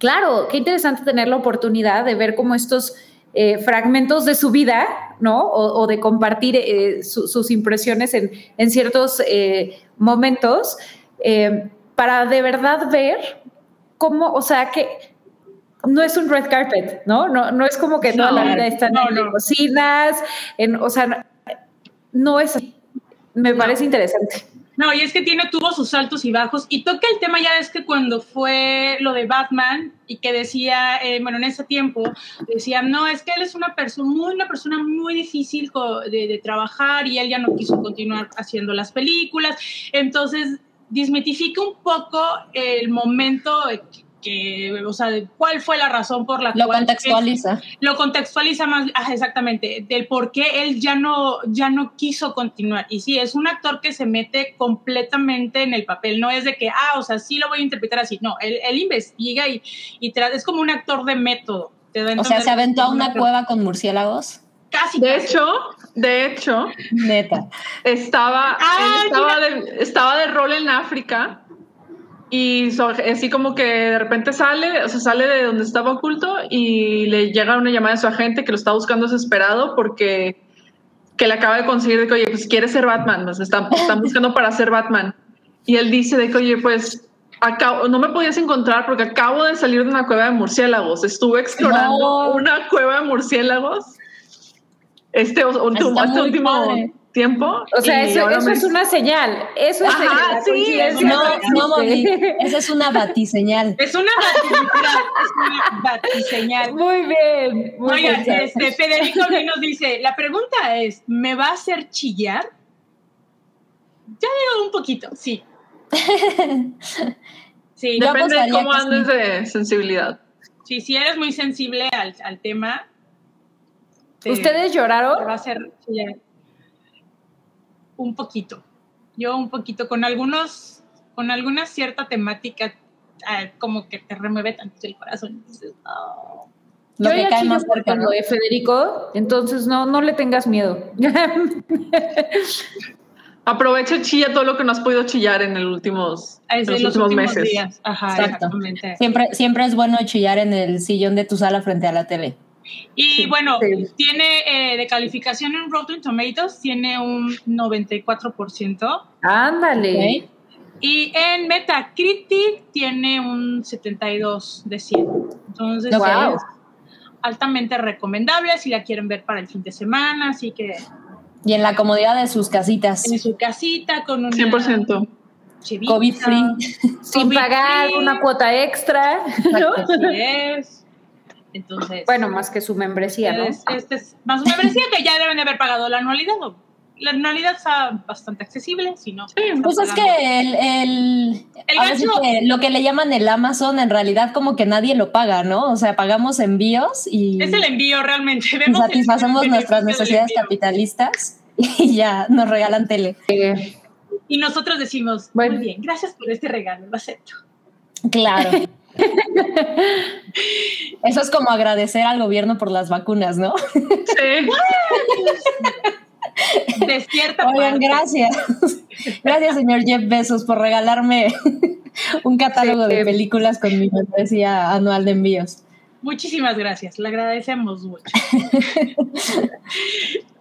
claro, qué interesante tener la oportunidad de ver cómo estos eh, fragmentos de su vida, ¿no? O, de compartir eh, sus impresiones en, en ciertos eh, momentos, para de verdad ver cómo, o sea, que no es un red carpet, ¿no? No, no es como que toda la vida están en cocinas, en, o sea, no es así. Me parece interesante. No, y es que tiene, tuvo sus altos y bajos. Y toca el tema ya es que cuando fue lo de Batman y que decía, eh, bueno, en ese tiempo, decían, no, es que él es una persona muy, una persona muy difícil de, trabajar y él ya no quiso continuar haciendo las películas. Entonces, desmitifica un poco el momento que, o sea, cuál fue la razón por la lo contextualiza. lo contextualiza más, exactamente, del por qué él ya no, ya no quiso continuar. Y sí, es un actor que se mete completamente en el papel, no es de que, ah, o sea, sí lo voy a interpretar así, no, él, él investiga y, y es como un actor de método. O sea, se aventó a una cueva con murciélagos. Casi. De hecho, de hecho, neta. Estaba, estaba, de, estaba de rol en África y así como que de repente sale, o sea, sale de donde estaba oculto y le llega una llamada de su agente que lo está buscando desesperado porque que le acaba de conseguir de que, oye, pues quiere ser Batman, nos están, están [LAUGHS] buscando para ser Batman. Y él dice de que, oye, pues acabo, no me podías encontrar porque acabo de salir de una cueva de murciélagos. Estuve explorando una cueva de murciélagos. Este, último, este último tiempo. O sea, eso, es una señal. Eso es Ajá, sí, no, no, Esa es una batiseñal. [LAUGHS] Es una batiseñal. es una batiseñal. Muy bien. Muy este, Federico nos dice: La pregunta es: ¿me va a hacer chillar? Ya digo un poquito, sí. [LAUGHS] sí. Depende de cómo andes de sensibilidad. Sí, si eres muy sensible al, al tema. ¿Ustedes lloraron? va a hacer chillar un poquito. Yo un poquito, con algunos, con alguna cierta temática, ah, como que te remueve tanto el corazón. Oh". Lo que cae más cerca, ¿no? de Federico, entonces no, no le tengas miedo. [LAUGHS] Aprovecha chilla todo lo que no has podido chillar en, el últimos, en los, últimos, meses. Ajá, exactamente. Siempre, siempre es bueno chillar en el sillón de tu sala frente a la tele. Y bueno, tiene eh, de calificación en Rotten Tomatoes, tiene un 94%. Ándale. Y en Metacritic tiene un 72 de 100. Entonces, es altamente recomendable si la quieren ver para el fin de semana, así que... Y en la comodidad de sus casitas. En su casita con un 100%. COVID free. Sin pagar una cuota extra. ¿no? Así es. Entonces. Bueno, más que su membresía, ¿no? este es más su membresía que ya deben de haber pagado la anualidad. La anualidad está bastante accesible, si no. pues es que el, el, lo que le llaman el Amazon en realidad como que nadie lo paga, ¿no? O sea, pagamos envíos y... Es el envío realmente. satisfacemos nuestras necesidades capitalistas [LAUGHS] y ya nos regalan tele. Y nosotros decimos, muy bien, gracias por este regalo, lo acepto. Claro. [LAUGHS] Eso es como agradecer al gobierno por las vacunas, ¿no? Sí. [LAUGHS] De cierta Oigan, gracias. Gracias, señor Jeff Bezos, por regalarme [LAUGHS] un catálogo de películas con mi membresía anual de envíos. Muchísimas gracias, le agradecemos mucho.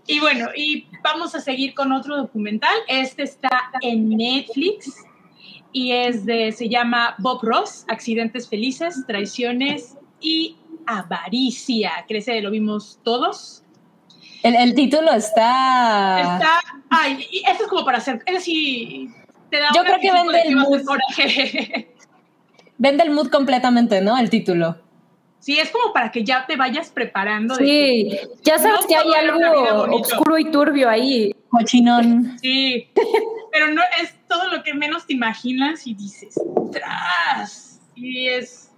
y bueno, y vamos a seguir con otro documental. Este está en Netflix y es de, se llama Bob Ross, Accidentes Felices, Traiciones y Avaricia. Crece, lo vimos todos. El, título está... Está... Ay, esto es como para hacer... Es así... Te da Yo creo que vende el mood. vende el mood completamente, ¿no? El título. Sí, es como para que ya te vayas preparando. Sí, ya sabes que hay algo oscuro y turbio ahí. Cochinón. Sí, [LAUGHS] pero no es todo lo que menos te imaginas y dices, ¡tras! Y es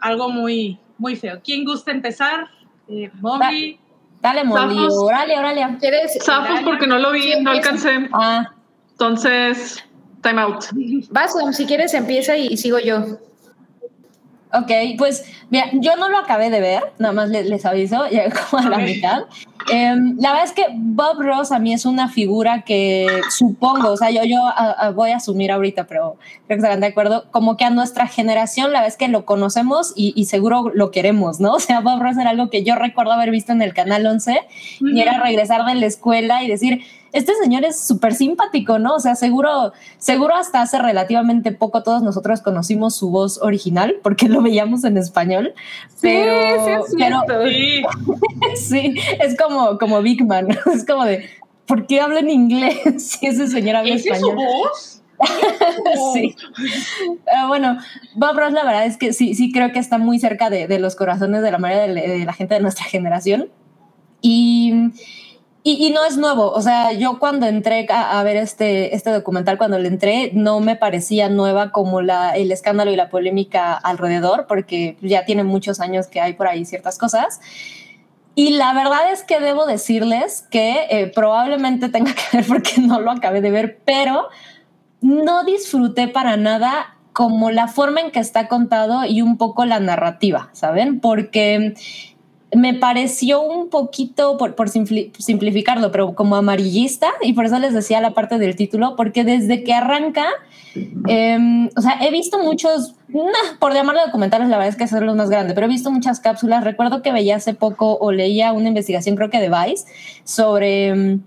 algo muy, muy feo. ¿Quién gusta empezar? Eh, Molly. Dale, Molly. Órale, órale. ¿Quieres? Zafos porque no lo vi, no alcancé. Ah. Entonces, time out. Vas, si quieres empieza y sigo yo. Ok, pues mira, yo no lo acabé de ver, nada más les, aviso, ya como a la mitad. Em, la verdad es que Bob Ross a mí es una figura que supongo, o sea, yo, yo voy a asumir ahorita, pero creo que estarán de acuerdo, como que a nuestra generación la verdad es que lo conocemos y, seguro lo queremos, ¿no? [LAUGHS] O sea, Bob Ross era algo que yo recuerdo haber visto en el Canal 11 y era regresar de la escuela y decir, este señor es súper simpático, ¿no? O sea, seguro, seguro hasta hace relativamente poco todos nosotros conocimos su voz original porque lo veíamos en español. Pero, sí, sí, [LAUGHS] sí. es como, como Big Man, es como de, ¿por qué habla en inglés [LAUGHS] si ese señor habla ¿Ese español? Es su voz? [LAUGHS] sí. Pero bueno, Bob Ross, la verdad es que sí, sí creo que está muy cerca de, los corazones de la mayoría de, la gente de nuestra generación. Y, y, no es nuevo, o sea, yo cuando entré a, ver este, este documental, cuando le entré, no me parecía nueva como la, el escándalo y la polémica alrededor, porque ya tiene muchos años que hay por ahí ciertas cosas. Y la verdad es que debo decirles que eh, probablemente tenga que ver porque [LAUGHS] no lo acabé de ver, pero no disfruté para nada como la forma en que está contado y un poco la narrativa, ¿saben? Porque me pareció un poquito, por, simplificarlo, pero como amarillista, y por eso les decía la parte del título, porque desde que arranca, em, o sea, he visto muchos, por llamarlo documentales, la verdad es que lo más grande, pero he visto muchas cápsulas. Recuerdo que veía hace poco o leía una investigación, creo que de Vice, sobre em,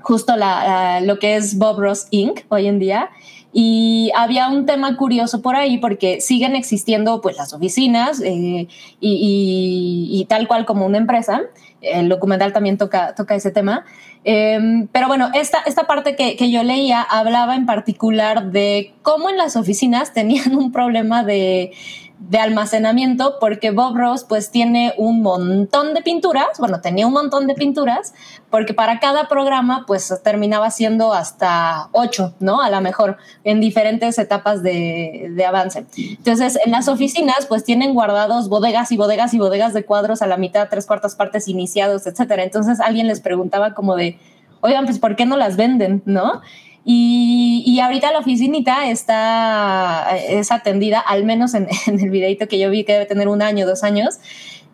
justo lo que es Bob Ross Inc. hoy en día. Y había un tema curioso por ahí porque siguen existiendo pues las oficinas eh, y, tal cual como una empresa. El documental también toca, toca ese tema. Em, pero bueno, esta, esta parte que, que, yo leía hablaba en particular de cómo en las oficinas tenían [LAUGHS] un problema de de almacenamiento porque Bob Ross pues tiene un montón de pinturas, bueno, tenía un montón de pinturas, porque para cada programa pues terminaba siendo hasta ocho, ¿no? A lo mejor en diferentes etapas de, de, avance. Entonces, en las oficinas pues tienen guardados bodegas y bodegas y bodegas de cuadros a la mitad, tres cuartas partes iniciados, etcétera. Entonces alguien les preguntaba como de, oigan, pues ¿por qué no las venden, no? Y, ahorita la oficinita está, es atendida, al menos [LAUGHS] en, el videito que yo vi que debe tener un año, dos años,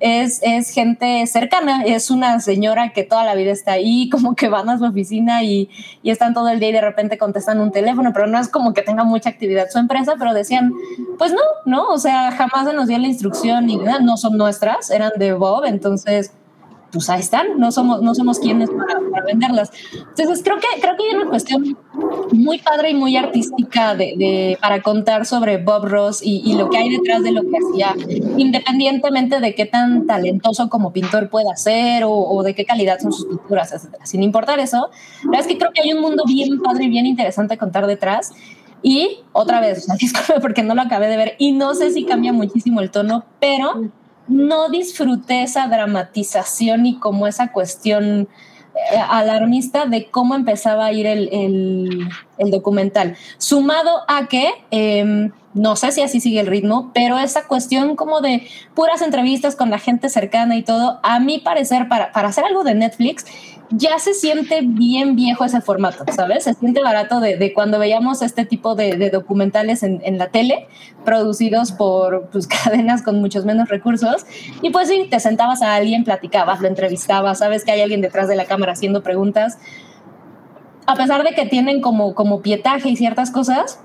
es, es, gente cercana, es una señora que toda la vida está ahí, [LAUGHS] como que van a su oficina y, y, están todo el día y de repente contestan un teléfono, pero no es como que tenga mucha actividad su empresa, pero decían, pues no, no, o sea, jamás se nos dio la instrucción ni nada, no son nuestras, eran de Bob, entonces pues ahí están, no somos, no somos quienes para, venderlas. Entonces creo que, creo que hay una cuestión muy padre y muy artística de, para contar sobre Bob Ross y, lo que hay detrás de lo que hacía, independientemente de qué tan talentoso como pintor pueda ser o, de qué calidad son sus pinturas, etcétera. Sin importar eso, la verdad es que creo que hay un mundo bien padre y bien interesante contar detrás. Y otra vez, [LAUGHS] disculpe porque no lo acabé de ver y no sé si cambia muchísimo el tono, pero no disfruté esa dramatización y como esa cuestión eh, alarmista de cómo empezaba a ir el, documental. Sumado a que, em, no sé si así sigue el ritmo, pero esa cuestión como de puras entrevistas con la gente cercana y todo, a mi parecer, para, para hacer algo de Netflix, ya se siente bien viejo ese formato, ¿sabes? Se siente barato de, cuando veíamos este tipo de, documentales en, la tele, producidos por pues, [LAUGHS] cadenas con muchos menos recursos. Y pues sí, te sentabas a alguien, platicabas, lo entrevistabas, sabes que hay alguien detrás de la cámara haciendo preguntas. A pesar de que tienen como, como pietaje y ciertas cosas,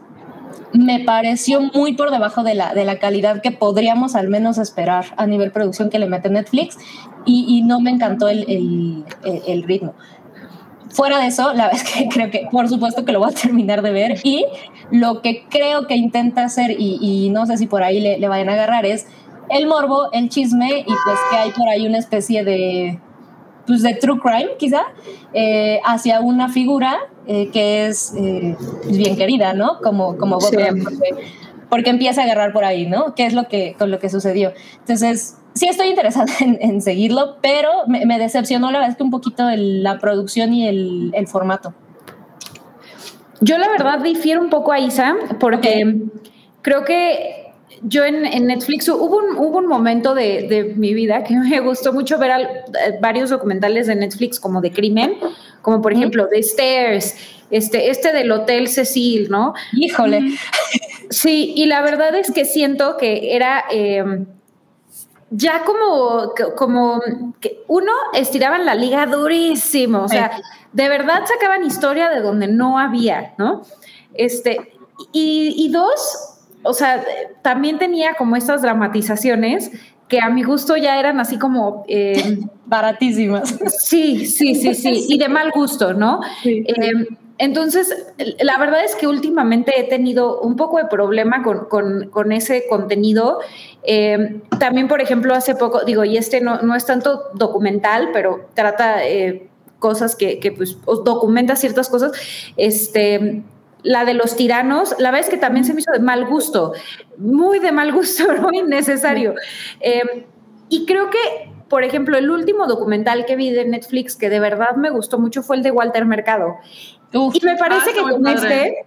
me pareció muy por debajo de la, de la calidad que podríamos al menos esperar a nivel producción que le mete Netflix y, no me encantó el, el, ritmo. Fuera de eso, la [LAUGHS] verdad es que creo que por supuesto que lo voy a terminar de ver y lo que creo que intenta hacer y, y no sé si por ahí le, le vayan a agarrar es el morbo, el chisme y pues que hay por ahí una especie de pues de true crime quizá, eh, hacia una figura eh, que es eh, bien querida, ¿no? Como, como porque, empieza a agarrar por ahí, ¿no? ¿Qué es lo que, con lo que sucedió? Entonces, sí estoy interesada [LAUGHS] en, seguirlo, pero me, decepcionó la verdad es que un poquito la producción y el, el, formato. Yo la verdad difiero un poco a Isa, porque creo que yo en, Netflix hubo un, hubo un momento de, mi vida que [LAUGHS] me gustó mucho ver eh, varios documentales de Netflix como de crimen, como por ejemplo The Stairs, este, este del Hotel Cecil, ¿no? Híjole. Sí, y la verdad es que siento que era em, ya como, como que uno estiraban la liga durísimo, o sea, de verdad sacaban historia de donde no había, ¿no? Este, y, dos, o sea, también tenía como estas dramatizaciones que a mi gusto ya eran así como em, [LAUGHS] baratísimas. Sí, sí, sí, [LAUGHS] sí, y de mal gusto, ¿no? Em, entonces, la verdad es que últimamente he tenido un poco de problema con, ese contenido. Eh, también, por ejemplo, hace poco, digo, y este no, no es tanto documental, pero trata eh, cosas que, que pues, documenta ciertas cosas. Este, la de los tiranos, la verdad es que también se me hizo de mal gusto, muy de mal gusto, [LAUGHS] no innecesario. Eh, y creo que por ejemplo, el último documental que vi de Netflix que de verdad me gustó mucho fue el de Walter Mercado. Y me parece ah, que con este...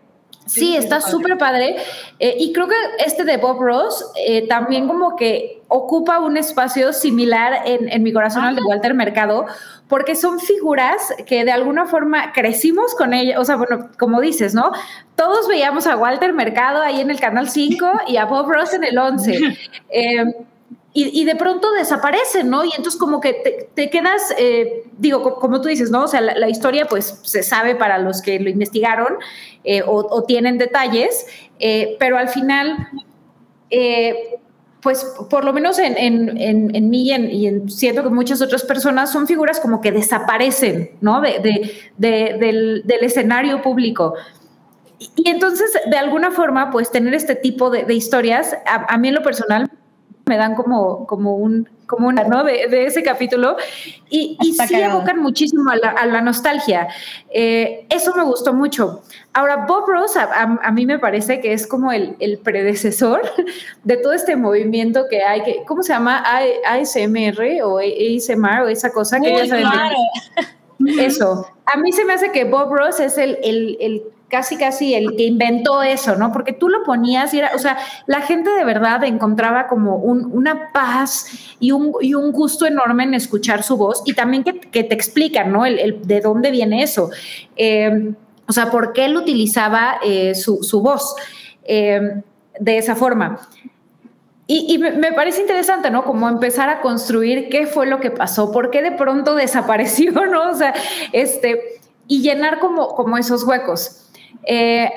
Sí, está súper padre. Eh, y creo que este de Bob Ross eh, también como que ocupa un espacio similar en, mi corazón al de Walter Mercado, porque son figuras que de alguna forma crecimos con ella. O sea, bueno, como dices, ¿no? Todos veíamos a Walter Mercado ahí en el Canal 5 y a Bob Ross en el 11. Eh, [LAUGHS] y, de pronto desaparecen, ¿no? Y entonces como que te, quedas, eh, digo, como tú dices, ¿no? O sea, la, historia pues se sabe para los que lo investigaron eh, o, tienen detalles, eh, pero al final, pues por lo menos en, en, mí y en, siento que muchas otras personas son figuras como que desaparecen, ¿no? De, del, escenario público. Y, entonces, de alguna forma, pues tener este tipo de, historias, a, a mí en lo personal me dan como, como un como una, ¿no? De, ese capítulo y, y sí evocan muchísimo a la, nostalgia. Eh, eso me gustó mucho. Ahora, Bob Ross a, mí me parece que es como el, predecesor de todo este movimiento que hay, que, ¿cómo se llama? ASMR o ASMR o esa cosa que ya saben. Eso. A mí se me hace que Bob Ross es el, el casi casi el que inventó eso, ¿no? Porque tú lo ponías y era, o sea, la gente de verdad encontraba como una paz y un, un, gusto enorme en escuchar su voz y también que, te explican, ¿no? El, de dónde viene eso. Eh, o sea, por qué él utilizaba eh, su, voz eh, de esa forma. Y, y, me parece interesante, ¿no? Como empezar a construir qué fue lo que pasó, por qué de pronto [LAUGHS] desapareció, ¿no? O sea, este, y llenar como, como esos huecos. Eh,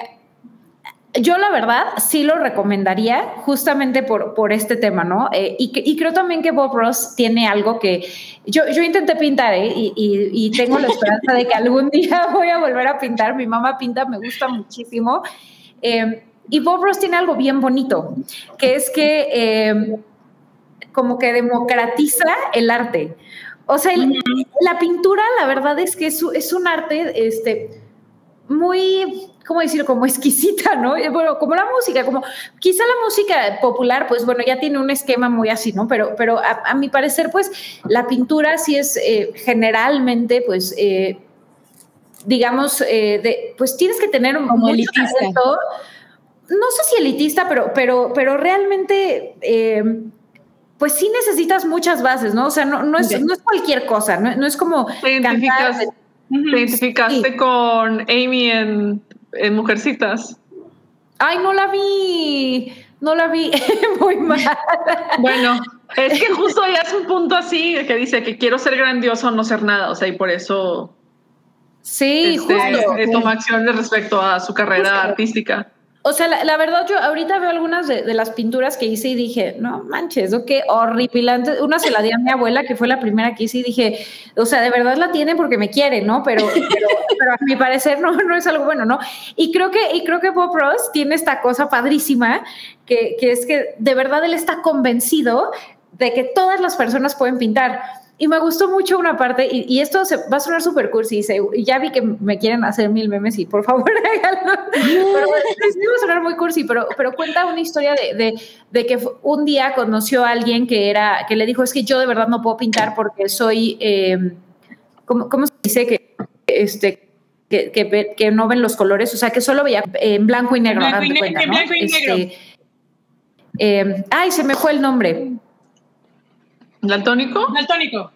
yo la verdad sí lo recomendaría justamente por, por este tema, ¿no? Eh, y, creo también que Bob Ross tiene algo que yo, yo intenté pintar ¿eh? y, tengo la esperanza de que algún día [LAUGHS] voy a volver a pintar. Mi mamá pinta, me gusta muchísimo. y Bob Ross tiene algo bien bonito, que es que como que democratiza el arte. O sea, la pintura, la verdad es que es, es un arte, este, muy, ¿cómo decir? Como exquisita, ¿no? Bueno, como la música, como quizá la música popular, pues bueno, ya tiene un esquema muy así, ¿no? Pero, pero a, mi parecer, pues la pintura sí es eh, generalmente, pues, eh, digamos, eh, de, pues tienes que tener un como elitista. no sé si elitista, pero, pero, pero realmente pues sí necesitas muchas bases, ¿no? O sea, no, no, es, no es cualquier cosa, no, no es como cantar, ¿Te identificaste con Amy en, Mujercitas? Ay, no la vi, no la vi [LAUGHS] muy mal. Bueno, es que justo ya es un punto así que dice que quiero ser grandioso o no ser nada, o sea, y por eso sí, este, justo. toma acciones respecto a su carrera artística. O sea, la, verdad, yo ahorita veo algunas de, las pinturas que hice y dije, no manches, ¿no? qué horripilante. Una se la di a mi abuela, que fue la primera que hice, y dije, o sea, de verdad la tiene porque me quiere, ¿no? Pero, pero, a mi parecer no, no es algo bueno, ¿no? Y creo que, y creo que Bob Ross tiene esta cosa padrísima, que, que es que de verdad él está convencido de que todas las personas pueden pintar. Y me gustó mucho una parte, y, esto se, va a sonar súper cursi, y ya vi que me quieren hacer mil memes y por favor [LAUGHS] háganlo. pero va [LAUGHS] a sonar muy cursi, pero, pero cuenta una historia de, de, que un día conoció a alguien que, era, que le dijo, es que yo de verdad no puedo pintar porque soy, eh, ¿cómo, ¿cómo, se dice? Que, este, que, que, no ven los colores, o sea, que solo veía en blanco y negro. Blanco y, cuenta, ¿no? blanco y negro. Este, eh, ay, se me fue el nombre. ¿Daltónico? Daltónico.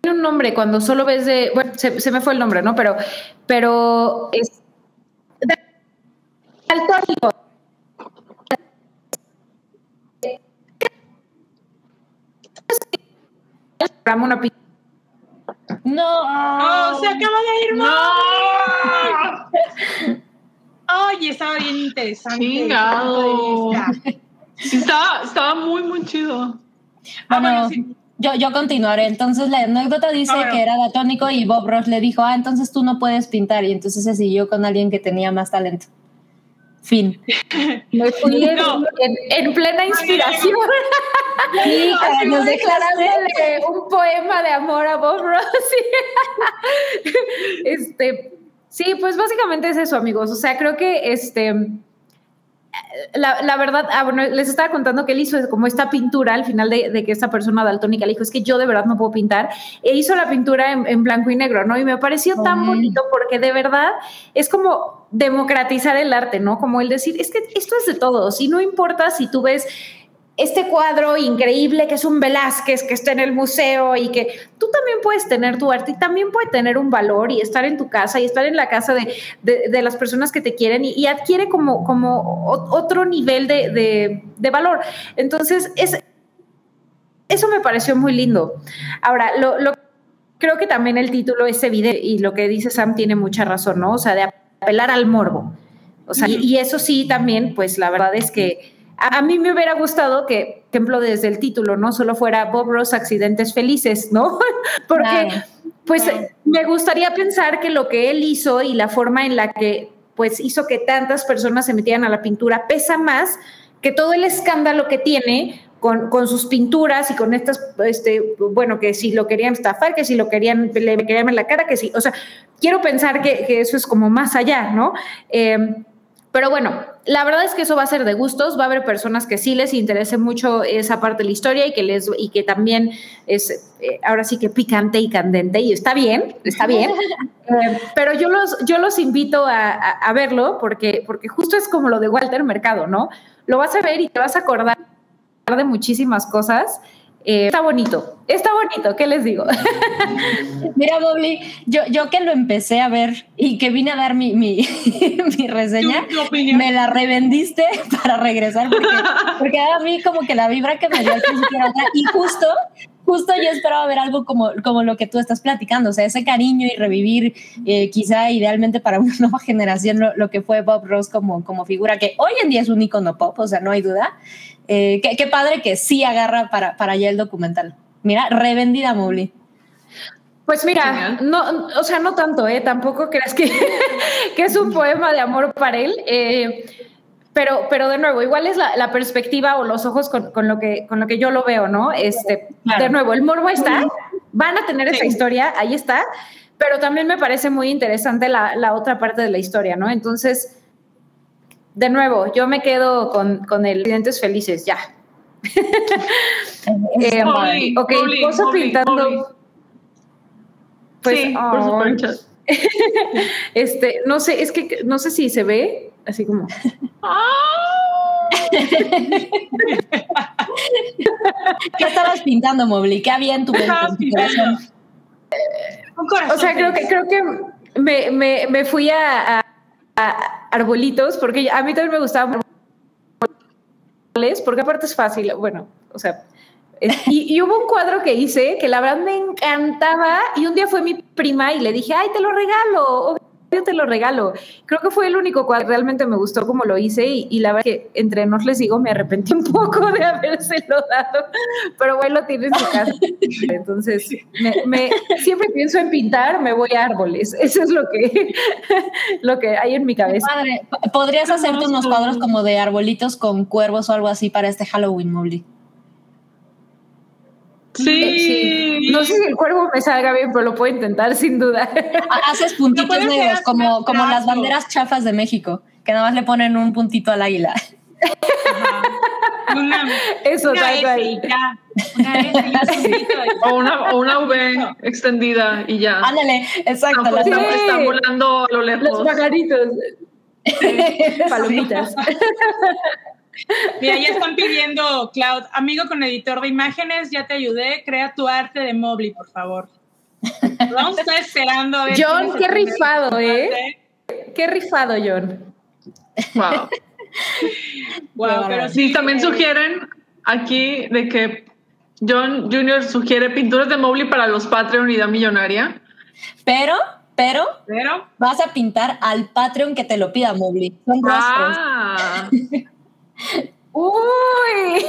Tiene un nombre cuando solo ves de. Bueno, se, me fue el nombre, ¿no? Pero. pero es, Daltónico. Una no. no, se acaba de ir. No. Oye, estaba bien interesante. Chingado. Estaba, estaba muy, muy chido. Ah, bueno, yo, yo continuaré. Entonces la anécdota dice ah, que era datónico y Bob Ross le dijo, ah, entonces tú no puedes pintar. Y entonces se siguió con alguien que tenía más talento. Fin. [LAUGHS] Me fui en, plena inspiración. [LAUGHS] Sí, nos declaraste un poema de amor a Bob Ross. [LAUGHS] este, sí, pues básicamente es eso, amigos. O sea, creo que este la, verdad, ah, bueno, les estaba contando que él hizo como esta pintura al final de, que esta persona daltónica le dijo, es que yo de verdad no puedo pintar, e hizo la pintura en, blanco y negro, ¿no? Y me pareció tan bonito porque de verdad es como democratizar el arte, ¿no? Como el decir, es que esto es de todos y no importa si tú ves este cuadro increíble que es un Velázquez que está en el museo y que tú también puedes tener tu arte y también puede tener un valor y estar en tu casa y estar en la casa de, las personas que te quieren y, adquiere como, como otro nivel de, valor. Entonces, es, eso me pareció muy lindo. Ahora, lo, creo que también el título es evidente y lo que dice Sam tiene mucha razón, ¿no? O sea, de apelar al morbo. O sea, y eso sí también, pues la verdad es que a mí me hubiera gustado que, ejemplo, desde el título, no solo fuera Bob Ross Accidentes Felices, ¿no? [LAUGHS] Porque, pues, me gustaría pensar que lo que él hizo y la forma en la que, pues, hizo que tantas personas se metieran a la pintura pesa más que todo el escándalo que tiene con, sus pinturas y con estas, este, bueno, que si lo querían estafar, que si lo querían, le querían en la cara, que sí, o sea, quiero pensar que, eso es como más allá, ¿no? Eh, pero bueno, la verdad es que eso va a ser de gustos, va a haber personas que sí les interese mucho esa parte de la historia y que les y que también es eh, ahora sí que picante y candente y está bien, está bien. [LAUGHS] Eh, pero yo los yo los invito a, verlo porque porque justo es como lo de Walter Mercado, ¿no? Lo vas a ver y te vas a acordar de muchísimas cosas eh, está bonito, está bonito, ¿qué les digo? [LAUGHS] Mira, Bobby, yo, yo que lo empecé a ver y que vine a dar mi, mi, [LAUGHS] reseña, me la revendiste [LAUGHS] para regresar porque, porque, a mí como que la vibra que me dio al principio y justo justo yo esperaba ver algo como, como lo que tú estás platicando, o sea, ese cariño y revivir eh, quizá idealmente para una nueva generación lo, que fue Bob Ross como, como figura, que hoy en día es un icono pop, o sea, no hay duda. Eh, qué, padre que sí agarra para, para allá el documental. Mira, revendida Mowgli. Pues mira, no, o sea, no tanto, ¿eh? Tampoco creas que, [LAUGHS] que es un poema de amor para él. Eh, pero, pero de nuevo, igual es la, perspectiva o los ojos con, lo que, con lo que yo lo veo, ¿no? Este, De nuevo, el morbo está, van a tener esa historia, ahí está, pero también me parece muy interesante la, otra parte de la historia, ¿no? Entonces, de nuevo, yo me quedo con, con el Accidentes Felices, ya. [LAUGHS] eh, ok, pozo pintando. Pues, sí, por supuesto. [LAUGHS] este, no sé, es que no sé si se ve, así como. [LAUGHS] ¿Qué estabas pintando, Mobli? ¿Qué había en tu, corazón? O sea, creo que, creo que me, me, me fui a, arbolitos, porque a mí también me gustaban porque aparte es fácil, bueno, o sea, y, hubo un cuadro que hice que la verdad me encantaba y un día fue mi prima y le dije, ay, te lo regalo, yo te lo regalo. Creo que fue el único cuadro que realmente me gustó como lo hice y, la verdad que entre nos les digo, me arrepentí un poco de [LAUGHS] habérselo dado, pero bueno, tiene en su casa. [LAUGHS] Entonces, me, siempre pienso en pintar, me voy a árboles. [LAUGHS] Eso es lo que, lo que hay en mi cabeza. Padre, podrías hacerte unos cuadros como de arbolitos con cuervos o algo así para este Halloween, Molly. Sí. No sé si el cuervo me salga bien, pero lo puedo intentar sin duda. Haces puntitos negros, como, como las banderas chafas de México, que nada más le ponen un puntito al águila. Eso, una ahí. [LAUGHS] o, una, o una V extendida y ya. Ándale, exacto. están, volando a lo lejos. Los pajaritos. Palomitas. Mira, ya están pidiendo, Cloud, amigo con editor de imágenes, ya te ayudé, crea tu arte de Mobley, por favor. Vamos a estar esperando a ver. John, qué rifado, ¿eh? Qué rifado, John. Wow. wow, pero sí, también sugieren aquí de que John Jr. sugiere pinturas de Mobley para los Patreon Unidad Millonaria. Pero, pero, pero, vas a pintar al Patreon que te lo pida Mobley. Son rostros. [LAUGHS] Uy,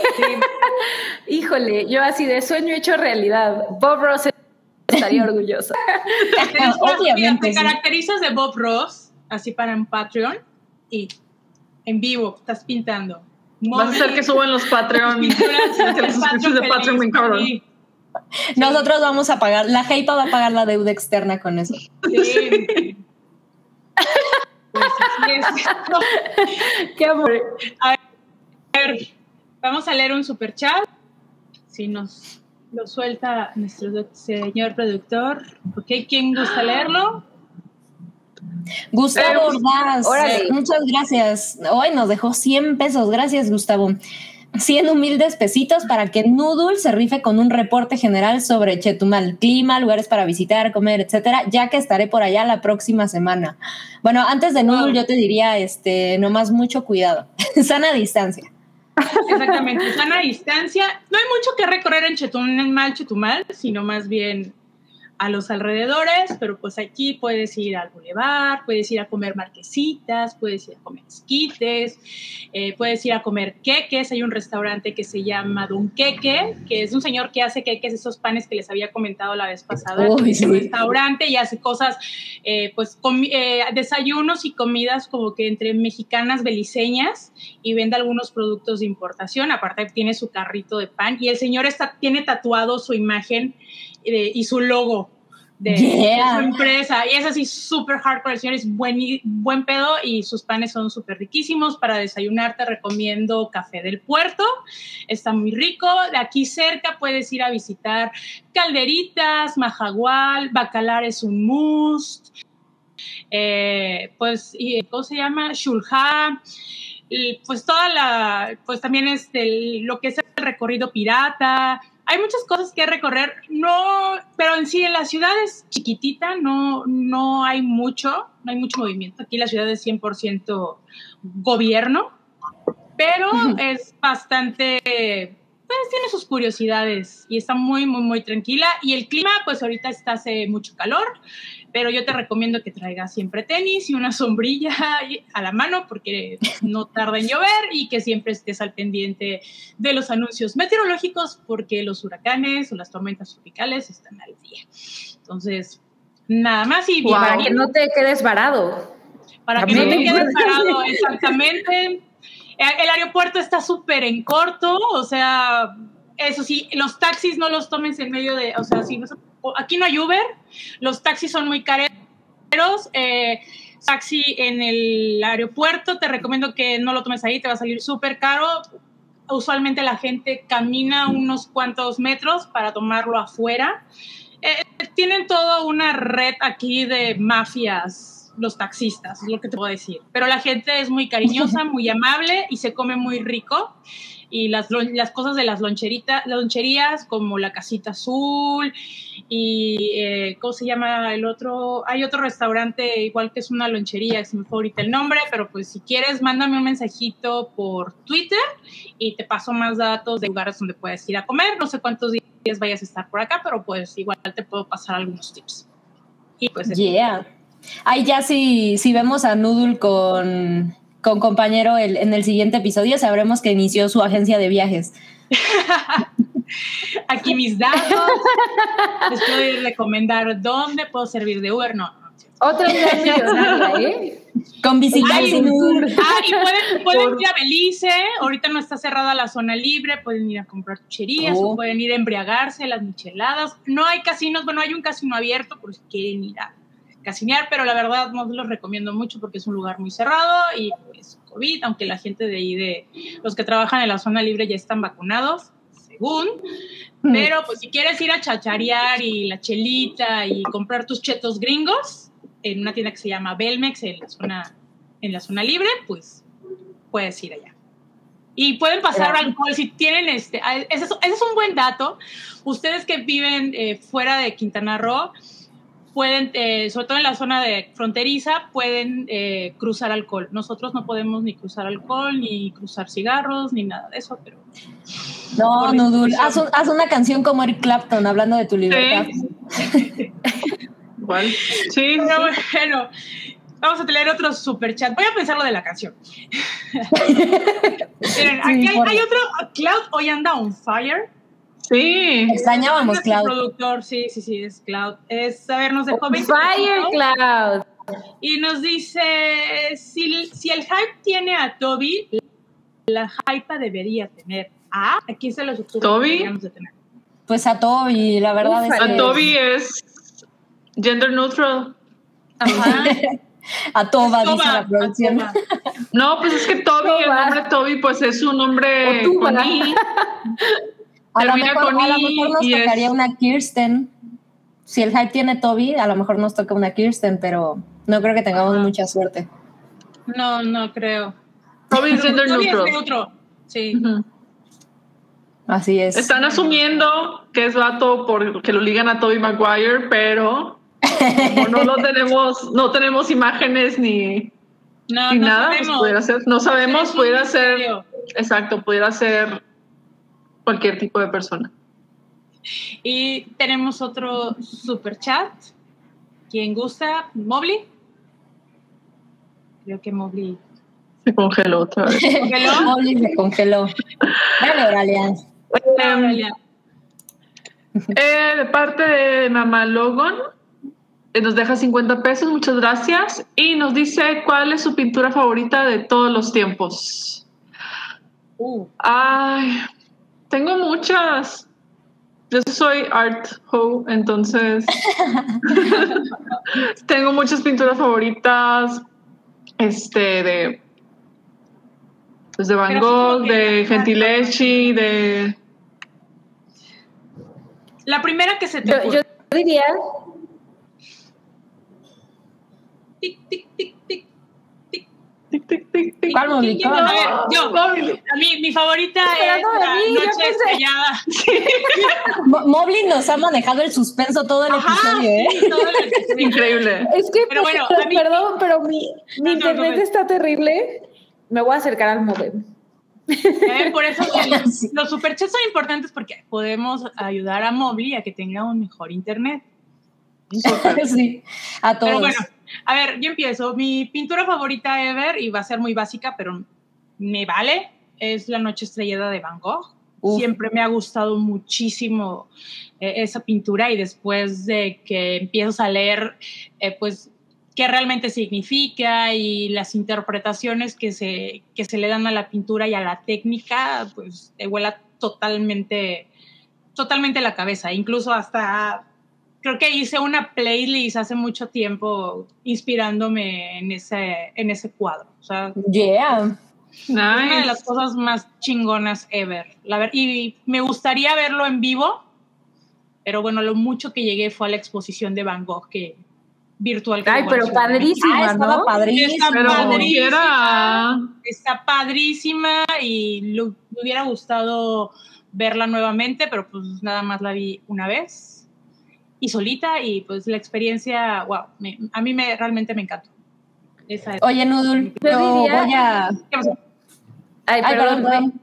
híjole, yo así de sueño hecho realidad. Bob Ross estaría orgulloso. [LAUGHS] Obviamente. Te caracterizas de Bob Ross, así para un Patreon, y en vivo estás pintando. Vas a hacer que suban los Patreon. [LAUGHS] de Patreon Nosotros vamos a pagar, la Heipa va a pagar la deuda externa con eso. Sí. pues [LAUGHS] Qué amor. Vamos a leer un super chat. Si nos lo suelta nuestro señor productor. Ok, ¿quién gusta leerlo? Gustavo Ordaz, muchas gracias. Hoy nos dejó 100 pesos. Gracias, Gustavo. 100 humildes pesitos para que Noodle se rife con un reporte general sobre Chetumal, clima, lugares para visitar, comer, etcétera, ya que estaré por allá la próxima semana. Bueno, antes de Noodle, yo te diría, este, nomás mucho cuidado, [LAUGHS] sana distancia. Exactamente, sana distancia. No hay mucho que recorrer en Chetumal, Chetumal, sino más bien a los alrededores, pero pues aquí puedes ir al bulevar, puedes ir a comer marquesitas, puedes ir a comer esquites, eh, puedes ir a comer queques. Hay un restaurante que se llama Don Queque, que es un señor que hace queques, esos panes que les había comentado la vez pasada. es un restaurante y hace cosas, eh, pues eh, desayunos y comidas como que entre mexicanas beliceñas y vende algunos productos de importación. Aparte tiene su carrito de pan y el señor está, tiene tatuado su imagen y su logo de, su empresa. Y es así súper hardcore. El señor es buen, buen pedo y sus panes son súper riquísimos. Para desayunar te recomiendo Café del Puerto. Está muy rico. De aquí cerca puedes ir a visitar Calderitas, Majagual, Bacalar es un must. Eh, pues, ¿cómo se llama? Shulha. pues toda la, pues también este, lo que es el recorrido pirata, hay muchas cosas que recorrer, no, pero en sí en la ciudad es chiquitita, no, no hay mucho, no hay mucho movimiento. Aquí la ciudad es 100% gobierno, pero es bastante, pues tiene sus curiosidades y está muy, muy, muy tranquila. Y el clima, pues ahorita está hace mucho calor, pero yo te recomiendo que traigas siempre tenis y una sombrilla a la mano porque no tarda en llover y que siempre estés al pendiente de los anuncios meteorológicos porque los huracanes o las tormentas tropicales están al día. Entonces, nada más y para que no te quedes varado. Para que no te quedes varado, exactamente. El aeropuerto está súper en corto, o sea, eso sí, los taxis no los tomes en medio de, o sea, si no aquí no hay Uber, los taxis son muy caros. Eh, taxi en el aeropuerto, te recomiendo que no lo tomes ahí, te va a salir súper caro. Usualmente la gente camina unos cuantos metros para tomarlo afuera. Eh, tienen toda una red aquí de mafias, los taxistas, es lo que te puedo decir. Pero la gente es muy cariñosa, [LAUGHS] muy amable y se come muy rico y las, las cosas de las loncheritas, loncherías como la casita azul y eh, ¿cómo se llama el otro? Hay otro restaurante igual que es una lonchería, es mi favorita el nombre, pero pues si quieres mándame un mensajito por Twitter y te paso más datos de lugares donde puedes ir a comer. No sé cuántos días vayas a estar por acá, pero pues igual te puedo pasar algunos tips. Y pues yeah. Ahí ya si, si vemos a Noodle con con compañero en el siguiente episodio sabremos que inició su agencia de viajes. [LAUGHS] Aquí mis datos. Les puedo recomendar dónde puedo servir de Uber. No, Otra millonaria, ¿eh? Con bicicleta. y pueden, pueden ir a Belice. Ahorita no está cerrada la zona libre. Pueden ir a comprar chucherías o oh. pueden ir a embriagarse, las micheladas. No hay casinos. Bueno, hay un casino abierto por si quieren ir a casinear, pero la verdad no los recomiendo mucho porque es un lugar muy cerrado y pues COVID, aunque la gente de ahí, de los que trabajan en la zona libre ya están vacunados, según. Mm. Pero pues si quieres ir a chacharear y la chelita y comprar tus chetos gringos en una tienda que se llama Belmex en la zona, en la zona libre, pues puedes ir allá. Y pueden pasar alcohol si tienen este. Ese es, un buen dato. Ustedes que viven eh, fuera de Quintana Roo, pueden, eh, sobre todo en la zona de fronteriza, pueden eh, cruzar alcohol. Nosotros no podemos ni cruzar alcohol, ni cruzar cigarros, ni nada de eso, pero... No, no, haz, haz, una canción como Eric Clapton hablando de tu libertad. Sí. Sí, pero [LAUGHS] bueno, vamos a tener otro super chat. Voy a pensar lo de la canción. [LAUGHS] Miren, aquí hay, hay, otro, Cloud hoy anda on fire. Sí. Extrañábamos Cloud. productor, sí, sí, sí, es Cloud. Es, a ver, nos dejó Fire Cloud. Y nos dice, si, si el hype tiene a Toby, la hype debería tener a... Aquí se los ¿Toby? Pues a Toby, la verdad es que... A Toby es gender neutral. Ajá. [LAUGHS] A Toba, dice la producción. No, pues es que Toby, el nombre Toby, pues es un nombre con I. [LAUGHS] A lo, mejor, a lo mejor nos tocaría una Kirsten. Si el hype tiene Toby, a lo mejor nos toca una Kirsten, pero no creo que tengamos mucha suerte. No, no creo. Toby es gender. Es neutro. Sí. Así es. Están asumiendo que es vato porque lo ligan a Toby Maguire, pero como no lo [LAUGHS] tenemos, no tenemos imágenes ni, no, ni no nada, pues sabemos. pudiera ser, no sabemos, pudiera ser, exacto, pudiera ser cualquier tipo de persona. Y tenemos otro super chat. Quien gusta, Mobley. Creo que Mobley Se congeló otra vez. se congeló. [LAUGHS] Molly se congeló. Dale. Eh, de parte de Mamá Logan, eh, nos deja 50 pesos, muchas gracias. Y nos dice cuál es su pintura favorita de todos los tiempos. Uh, Ay, tengo muchas. Yo soy art ho, entonces [LAUGHS] tengo muchas pinturas favoritas. Este de pues de Van Gogh, de Gentileschi, de la primera que se te Yo, ocurre. yo diría, Tic, tic, tic, tic. tic tic tic tic. ¿Cuál, Mobley? ¿Quién- ¿Cuál? A ver, yo. A mí, mi favorita es la mí, noche estrellada. [LAUGHS] Mo- Mobley nos ha manejado el suspenso todo el Ajá, episodio, ¿eh? sí, todo el episodio. Increíble. es que, Pero bueno, a mí- perdón, pero mi, mi No, no, internet no, está terrible. Me voy a acercar al modem. Eh, Por eso [LAUGHS] Sí. los superchats son importantes porque podemos ayudar a Mobley a que tenga un mejor internet. [LAUGHS] sí, a todos. Pero bueno, a ver, yo empiezo. Mi pintura favorita ever, y va a ser muy básica, pero me vale, es La Noche Estrellada de Van Gogh. Uf. Siempre me ha gustado muchísimo eh, esa pintura y después de que empiezas a leer, eh, pues, qué realmente significa y las interpretaciones que se, que se le dan a la pintura y a la técnica, pues, te vuela totalmente, totalmente la cabeza. Incluso hasta creo que hice una playlist hace mucho tiempo inspirándome en ese, en ese cuadro. O sea, Yeah. es una de Nice. las cosas más chingonas ever. La ver y me gustaría verlo en vivo, pero bueno, lo mucho que llegué fue a la exposición de Van Gogh que virtual. Ay, pero padrísima, Ah, estaba ¿no? padrísimo. Está Pero padrísima. Está padrísima y lo- me hubiera gustado verla nuevamente, pero pues nada más la vi una vez y solita y pues la experiencia, wow, me- a mí me realmente me encantó. Esa es. Oye, Nudul, Yo diría- voy a... ¿Qué pasó? Ay, perdón.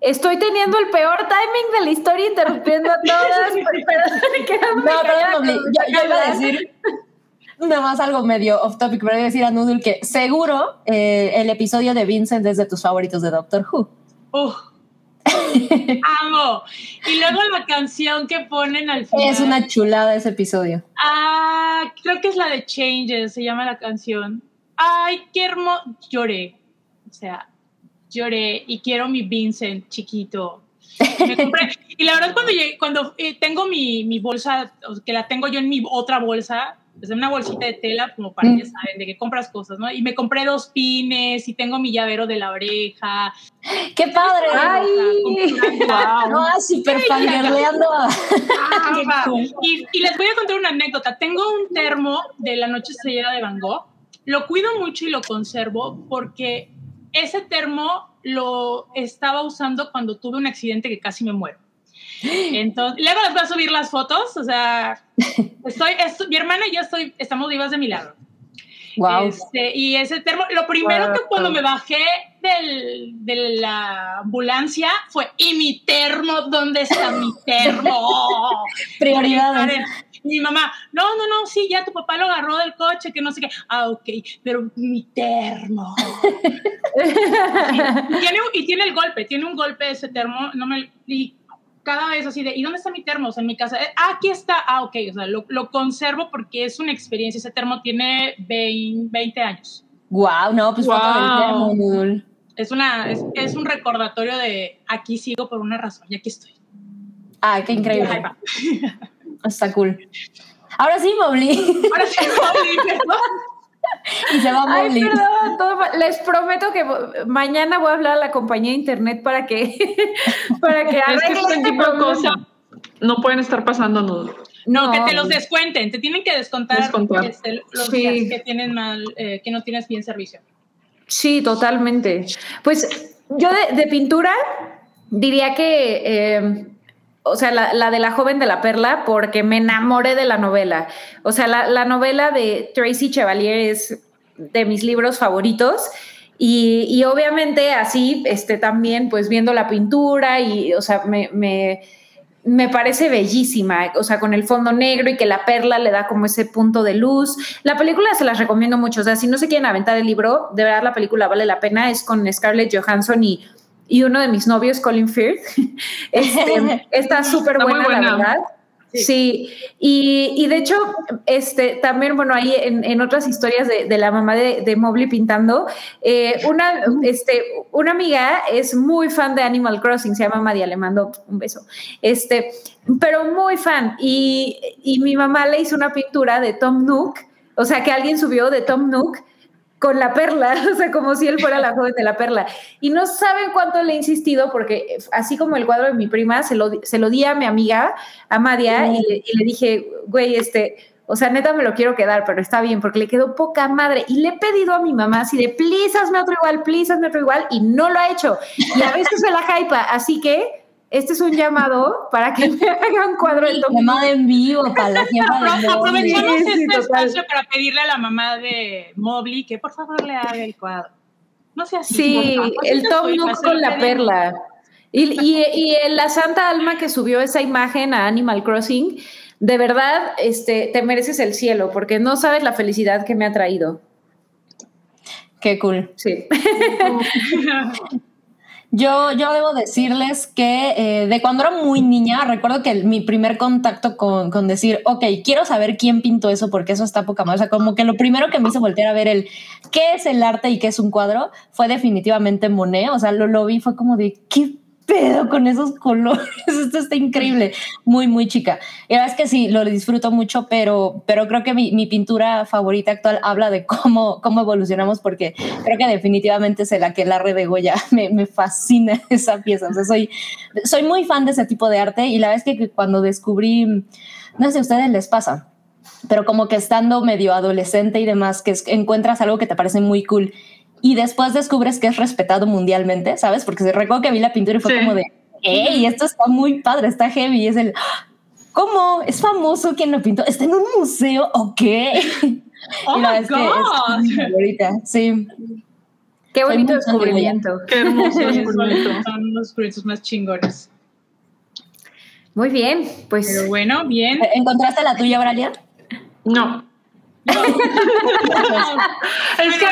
Estoy teniendo el peor timing de la historia, interrumpiendo a todas. [LAUGHS] pero No, perdón, yo, yo iba a decir nada más algo medio off topic, pero iba a decir a Noodle que seguro eh, el episodio de Vincent es de tus favoritos de Doctor Who. Uf. [LAUGHS] Amo. Y luego la canción que ponen al final. Es una chulada ese episodio. Ah, creo que es la de Changes, se llama la canción. Ay, qué hermoso. Lloré. O sea, lloré y quiero mi Vincent chiquito. Me compré. [LAUGHS] y la verdad, cuando, llegué- cuando eh, tengo mi, mi bolsa, que la tengo yo en mi otra bolsa, es una bolsita de tela, como para Mm. que saben, de que compras cosas, ¿no? Y me compré dos pines y tengo mi llavero de la oreja. ¡Qué padre! Ay. Wow. [LAUGHS] No, fangirleando. Ah, [LAUGHS] y, y les voy a contar una anécdota. Tengo un termo de la noche estrellada de Van Gogh. Lo cuido mucho y lo conservo porque ese termo lo estaba usando cuando tuve un accidente que casi me muero. Entonces, luego les voy a subir las fotos, o sea, Estoy, mi hermana y yo estoy, estamos vivas de mi lado. Wow. Este, y ese termo, lo primero que cuando me bajé del, de la ambulancia fue, ¿y mi termo? ¿Dónde está mi termo? [LAUGHS] Prioridades. Mi mamá, no, no, no, sí, ya tu papá lo agarró del coche, que no sé qué. Ah, ok, pero mi termo. y, [LAUGHS] tiene, y, tiene, el golpe, tiene un golpe ese termo, no me, y cada vez así de, ¿y dónde está mi termo? en mi casa, ah, aquí está, ah, ok, o sea, lo, lo, conservo porque es una experiencia, ese termo tiene 20, años. Wow, no, pues wow. termo, es, una, es, es, un recordatorio de aquí sigo por una razón y aquí estoy. Ah, qué increíble. Está cool. Ahora sí, Mowgli. Ahora sí, Mowgli, [LAUGHS] [LAUGHS] y se va a Ay, perdón, les prometo que mañana voy a hablar a la compañía de internet para que [LAUGHS] para que es que este tipo de cosas. No pueden estar pasando nudo. No, que te los descuenten, te tienen que descontar, este, los que tienen mal, eh, que no tienes bien servicio. Sí, totalmente. Pues yo de, pintura diría que eh, o sea, la, de la joven de la perla, porque me enamoré de la novela. O sea, la, novela de Tracy Chevalier es de mis libros favoritos. Y, obviamente así, este, también, pues viendo la pintura y, o sea, me, me, parece bellísima, o sea, con el fondo negro y que la perla le da como ese punto de luz. La película se las recomiendo mucho, o sea, si no se quieren aventar el libro, de verdad la película vale la pena, es con Scarlett Johansson y y uno de mis novios, Colin Firth. [LAUGHS] Este, [LAUGHS] está súper buena, la verdad. Sí, Y, de hecho, este, también, bueno, ahí en, otras historias de, la mamá de, de Mobley pintando, eh, una, este, una amiga es muy fan de Animal Crossing, se llama Madia, le mando un beso, este, pero muy fan. Y, y mi mamá le hizo una pintura de Tom Nook, o sea, que alguien subió de Tom Nook con la perla, [LAUGHS] o sea, como si él fuera la joven de la perla. Y no saben cuánto le he insistido, porque así como el cuadro de mi prima, se lo, se lo di a mi amiga, a Madia, y, le, dije, güey, este, o sea, neta me lo quiero quedar, pero está bien, porque le quedó poca madre. Y le he pedido a mi mamá así de, please, hazme otro igual, please, hazme otro igual, y no lo ha hecho. Y a veces se la hypa, así que este es un llamado para que me haga un cuadro de Llamada en vivo para la [LAUGHS] Aprovechamos este espacio para pedirle a la mamá de Mobley que por favor le haga el cuadro. No sea así. Sí, el Tom Nook con la perla. Y, y, la Santa Alma que subió esa imagen a Animal Crossing, de verdad, este, te mereces el cielo, porque no sabes la felicidad que me ha traído. Qué cool. Sí. [LAUGHS] Yo, yo debo decirles que eh, de cuando era muy niña, recuerdo que mi primer contacto con, con, decir, ok, quiero saber quién pintó eso porque eso está poca más. O sea, como que lo primero que me hizo voltear a ver el qué es el arte y qué es un cuadro fue definitivamente Monet. O sea, lo, lo vi, fue como de qué pedo con esos colores? [LAUGHS] Esto está increíble. Muy, muy chica. Y la verdad es que sí, lo disfruto mucho, pero, pero creo que mi, mi, pintura favorita actual habla de cómo, cómo evolucionamos, porque creo que definitivamente es la red de Goya. [LAUGHS] Me, me, fascina [LAUGHS] esa pieza. O sea, soy, soy muy fan de ese tipo de arte y la verdad es que cuando descubrí, no sé a ustedes les pasa, pero como que estando medio adolescente y demás, que encuentras algo que te parece muy cool y después descubres que es respetado mundialmente, ¿sabes? Porque recuerdo que vi la pintura y fue como de, ¡Ey, esto está muy padre, está heavy! Y es el, ¿cómo? ¿Es famoso quien lo pintó? ¿Está en un museo o qué? [LAUGHS] [LAUGHS] ¡Oh, my God! sí. Qué bonito descubrimiento. Qué hermoso [LAUGHS] descubrimiento. Son los proyectos más chingones. Muy bien, pues. Pero bueno, bien. ¿Encontraste la tuya, Bralia? No [LAUGHS] es, que,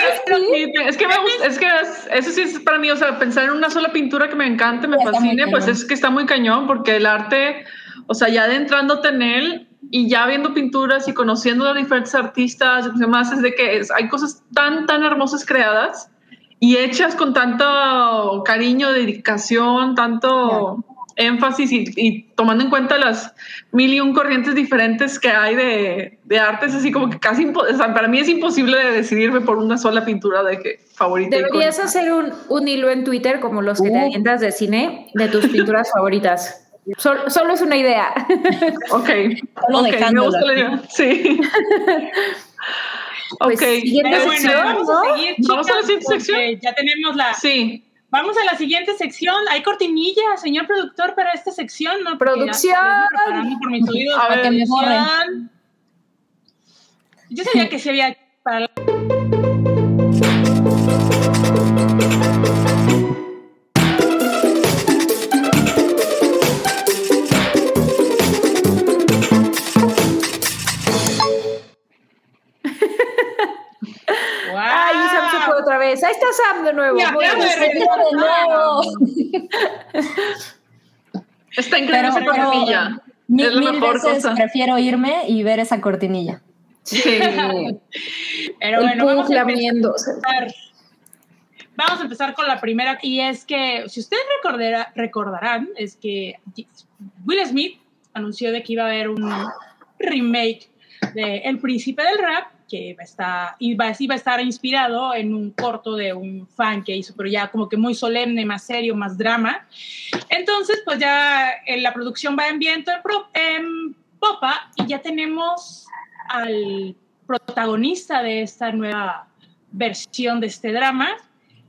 es, que me gusta, es que eso sí es para mí, o sea, pensar en una sola pintura que me encante, me fascine, pues es que está muy cañón, porque el arte, o sea, ya adentrándote en él y ya viendo pinturas y conociendo a diferentes artistas y demás, es de que hay cosas tan, tan hermosas creadas y hechas con tanto cariño, dedicación, tanto énfasis y, tomando en cuenta las mil y un corrientes diferentes que hay de, de artes, así como que casi, para mí es imposible de decidirme por una sola pintura de que favorita. Deberías hacer un, un, hilo en Twitter como los que te uh. avientas de cine de tus pinturas [LAUGHS] favoritas. solo es una idea. [LAUGHS] Ok. okay me gusta la idea. Sí. [LAUGHS] Pues, ok. Siguiente sección, Vamos a la siguiente sección. Ya tenemos la. Sí. Vamos a la siguiente sección. Hay cortinilla, señor productor, para esta sección, ¿no? Producción. por mis oídos. A ver, que me Yo sabía que se había para la... está Sam de nuevo. Ya, ya me de nuevo. [LAUGHS] Está increíble esa cortinilla. Mil, es la mil mejor veces cosa. prefiero irme y ver esa cortinilla. Sí. Pero bueno, vamos a empezar. Vamos a empezar con la primera y es que, si ustedes recordará- recordarán, es que Will Smith anunció de que iba a haber un remake de El Príncipe del Rap, que iba a estar, iba, iba a estar inspirado en un corto de un fan que hizo, pero ya como que muy solemne, más serio, más drama. Entonces, pues ya eh, la producción va en viento en, pro- en popa y ya tenemos al protagonista de esta nueva versión de este drama.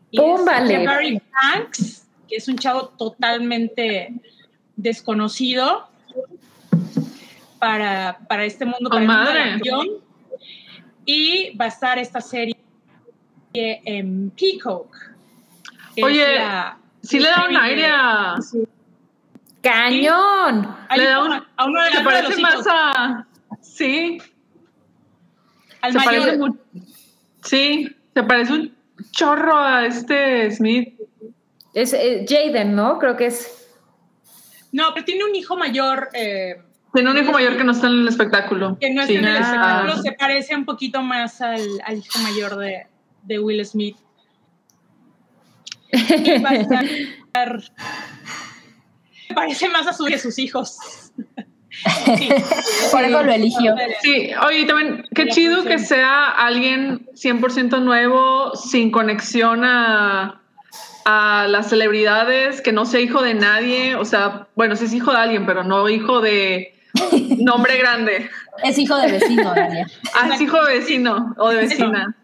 Y ¡Pum, es! Jeffrey Banks, que es un chavo totalmente desconocido para, para este mundo, para ¡Oh, el mundo de madre! la acción. Y va a estar esta serie en Peacock. Oye, la- Sí le da un aire a... ¡Cañón! Le da un- a uno de, a uno de los parece hijos, más a... Sí, al se mayor. parece mucho. Sí, se parece un chorro a este Smith. Es eh, Jaden, ¿no? Creo que es. No, pero tiene un hijo mayor eh, Tiene un hijo mayor que no está en el espectáculo. que no Sí. está en el Ah. espectáculo, se parece un poquito más al, al hijo mayor de, de Will Smith. Y va a estar- parece más a su, que sus hijos. Sí. Por eso lo eligió. Sí, oye, también qué chido que sea alguien 100% nuevo, sin conexión a, a las celebridades, que no sea hijo de nadie, o sea, bueno, sí es hijo de alguien, pero no hijo de nombre grande. Es hijo de vecino, [LAUGHS] Dalia. Ah, es hijo de vecino o de vecina.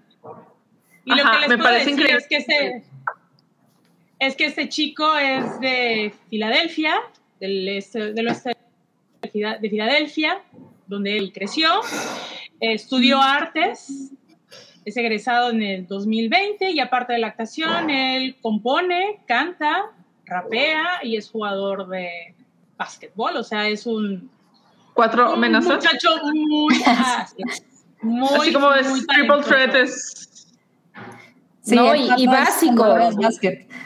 Y lo Ajá, que les me puedo parece decir increíble. es que este es que este chico es de Filadelfia, del este, del oeste de Fila- de Filadelfia, donde él creció, estudió artes, es egresado en el 2020 y aparte de la actuación, él compone, canta, rapea y es jugador de básquetbol, o sea, es un, Cuatro un amenazas. muchacho muy, [LAUGHS] muy, Así como es muy triple threat es Sí, No, y- básico.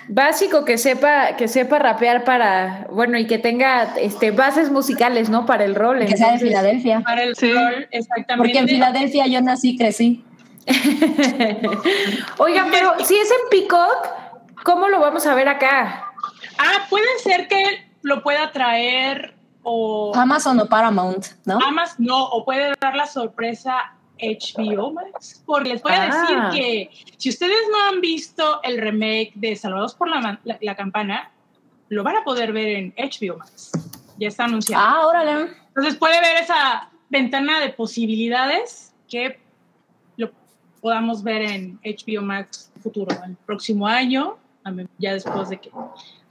Básico que sepa, que sepa rapear para, bueno, y que tenga este bases musicales, ¿no? Para el rol. Que sea de Filadelfia. Para el Sí. rol, exactamente. Porque en Filadelfia yo nací, crecí. [LAUGHS] Oigan, pero si es en Peacock, ¿cómo lo vamos a ver acá? Ah, puede ser que lo pueda traer o Amazon o Paramount, ¿no? Amazon, no, o puede dar la sorpresa HBO Max. Porque les voy a Ah. decir que si ustedes no han visto el remake de Salvados por la, la- la Campana, lo van a poder ver en HBO Max. Ya está anunciado. Ah, órale. Entonces puede ver esa ventana de posibilidades que lo podamos ver en HBO Max futuro, el próximo año, ya después de que,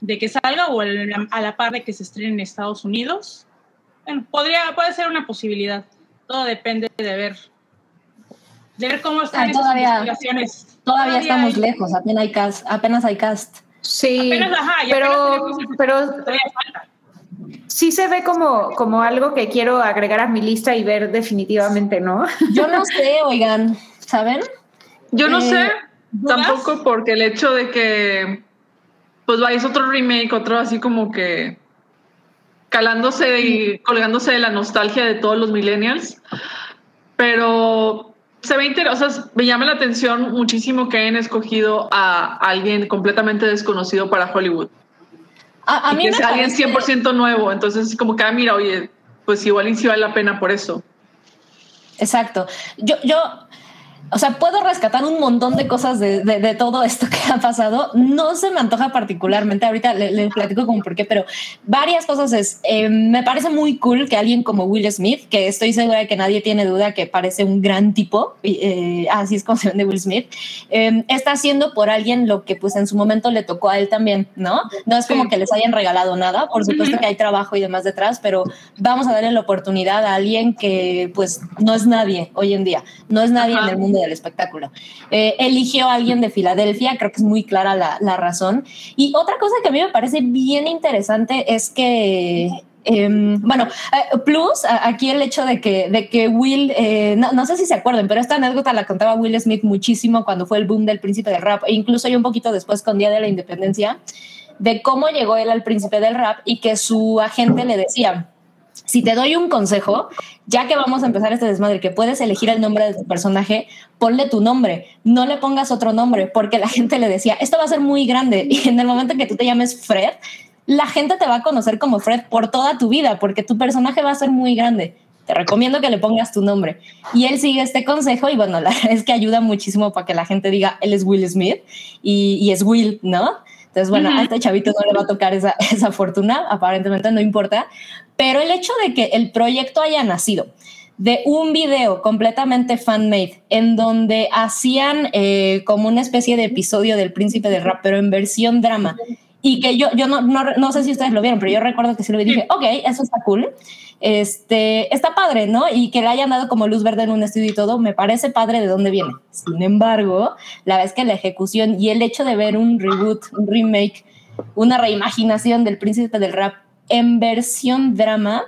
de que salga o el- a la par de que se estrene en Estados Unidos. Bueno, podría, puede ser una posibilidad. Todo depende de ver, de ver cómo están Ay, esas todavía- investigaciones. Todavía estamos hay- lejos, apenas hay cast. Apenas hay cast. Sí, Apenas, ajá, y pero, pero falta. sí se ve como, como algo que quiero agregar a mi lista y ver definitivamente, ¿no? Yo no sé, oigan, ¿saben? Yo no Eh, sé ¿dudas? tampoco porque el hecho de que pues vaya es otro remake, otro así como que calándose y colgándose de la nostalgia de todos los millennials, pero se ve interesante, o sea, me llama la atención muchísimo que hayan escogido a alguien completamente desconocido para Hollywood. A, a y mí que me sea alguien parece- 100% nuevo, entonces como que, ah, mira, oye, pues igual y sí vale la pena por eso. Exacto. Yo, yo o sea, puedo rescatar un montón de cosas de, de, todo esto que ha pasado. No se me antoja particularmente, ahorita les platico como por qué, pero varias cosas es, eh, me parece muy cool que alguien como Will Smith, que estoy segura de que nadie tiene duda que parece un gran tipo, eh, así es como se de Will Smith, eh, está haciendo por alguien lo que pues en su momento le tocó a él también, ¿no? No es como que les hayan regalado nada, por supuesto que hay trabajo y demás detrás, pero vamos a darle la oportunidad a alguien que pues no es nadie hoy en día, no es nadie en el mundo del espectáculo. Eh, eligió a alguien de Filadelfia, creo que es muy clara la, la, razón. Y otra cosa que a mí me parece bien interesante es que... Em, bueno, eh, plus aquí el hecho de que, de que Will, eh, no, no, sé si se acuerdan, pero esta anécdota la contaba Will Smith muchísimo cuando fue el boom del príncipe del rap, e incluso yo un poquito después con Día de la Independencia, de cómo llegó él al príncipe del rap y que su agente le decía, si te doy un consejo, ya que vamos a empezar este desmadre, que puedes elegir el nombre de tu personaje, ponle tu nombre, no le pongas otro nombre, porque la [LAUGHS] gente le decía, esto va a ser muy grande y en el momento en que tú te llames Fred, la gente te va a conocer como Fred por toda tu vida, porque tu personaje va a ser muy grande. Te recomiendo que le pongas tu nombre. Y él sigue este consejo y bueno, [LAUGHS] la verdad es que ayuda muchísimo para que la gente diga, él es Will Smith y, y es Will, ¿no? Entonces, bueno, a este chavito no le va a tocar esa, [LAUGHS] esa fortuna, aparentemente no importa, pero el hecho de que el proyecto haya nacido de un video completamente fan-made en donde hacían eh, como una especie de episodio del príncipe del rap, pero en versión drama. Y que yo, yo no, no, sé si ustedes lo vieron, pero yo recuerdo que sí lo vi dije, ok, eso está cool. Este, está padre, ¿no? Y que le hayan dado como luz verde en un estudio y todo, me parece padre de dónde viene. Sin embargo, la vez que la ejecución y el hecho de ver un reboot, un remake, una reimaginación del príncipe del rap en versión drama,